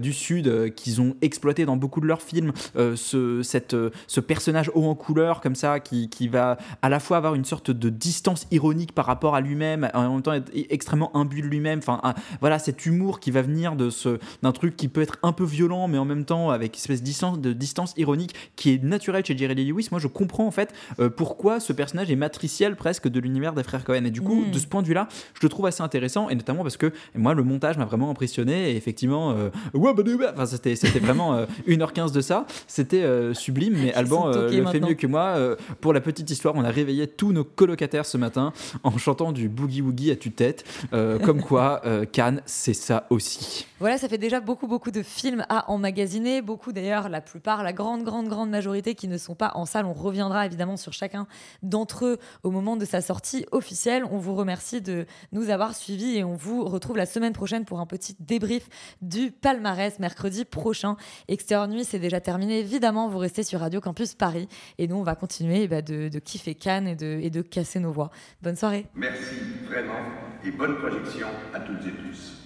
du Sud qu'ils ont exploité dans beaucoup de leurs films, ce, cette, ce personnage haut en couleur comme ça, qui, qui, va à la fois avoir une sorte de distance ironique par rapport à lui-même, en même temps être extrêmement imbu de lui-même. Enfin, voilà, cet humour qui va venir de ce d'un truc qui peut être un peu violent, mais en même temps avec une espèce de distance, de distance ironique qui est naturelle chez Jerry Lee Lewis. Moi, je comprends en fait euh, pourquoi ce personnage est matriciel presque de l'univers des frères Cohen. Et du coup, mm. de ce point de vue-là, je le trouve assez intéressant, et notamment parce que moi, le montage m'a vraiment impressionné. Et effectivement, euh, enfin, c'était c'était vraiment 1h15 euh, de ça. C'était sublime, mais Alban le fait mieux que moi. pour la petite histoire, on a réveillé tous nos colocataires ce matin en chantant du boogie woogie à tue-tête. Euh, comme quoi, euh, Cannes, c'est ça aussi. Voilà, ça fait déjà beaucoup, beaucoup de films à emmagasiner. Beaucoup d'ailleurs, la plupart, la grande, grande, grande majorité qui ne sont pas en salle. On reviendra évidemment sur chacun d'entre eux au moment de sa sortie officielle. On vous remercie de nous avoir suivis et on vous retrouve la semaine prochaine pour un petit débrief du palmarès mercredi prochain. Extérieur Nuit, c'est déjà terminé. Évidemment, vous restez sur Radio Campus Paris et nous, on va continuer eh ben, de, de, kiffer Cannes et de, et de casser nos voix. Bonne soirée. Merci vraiment et bonne projection à toutes et tous.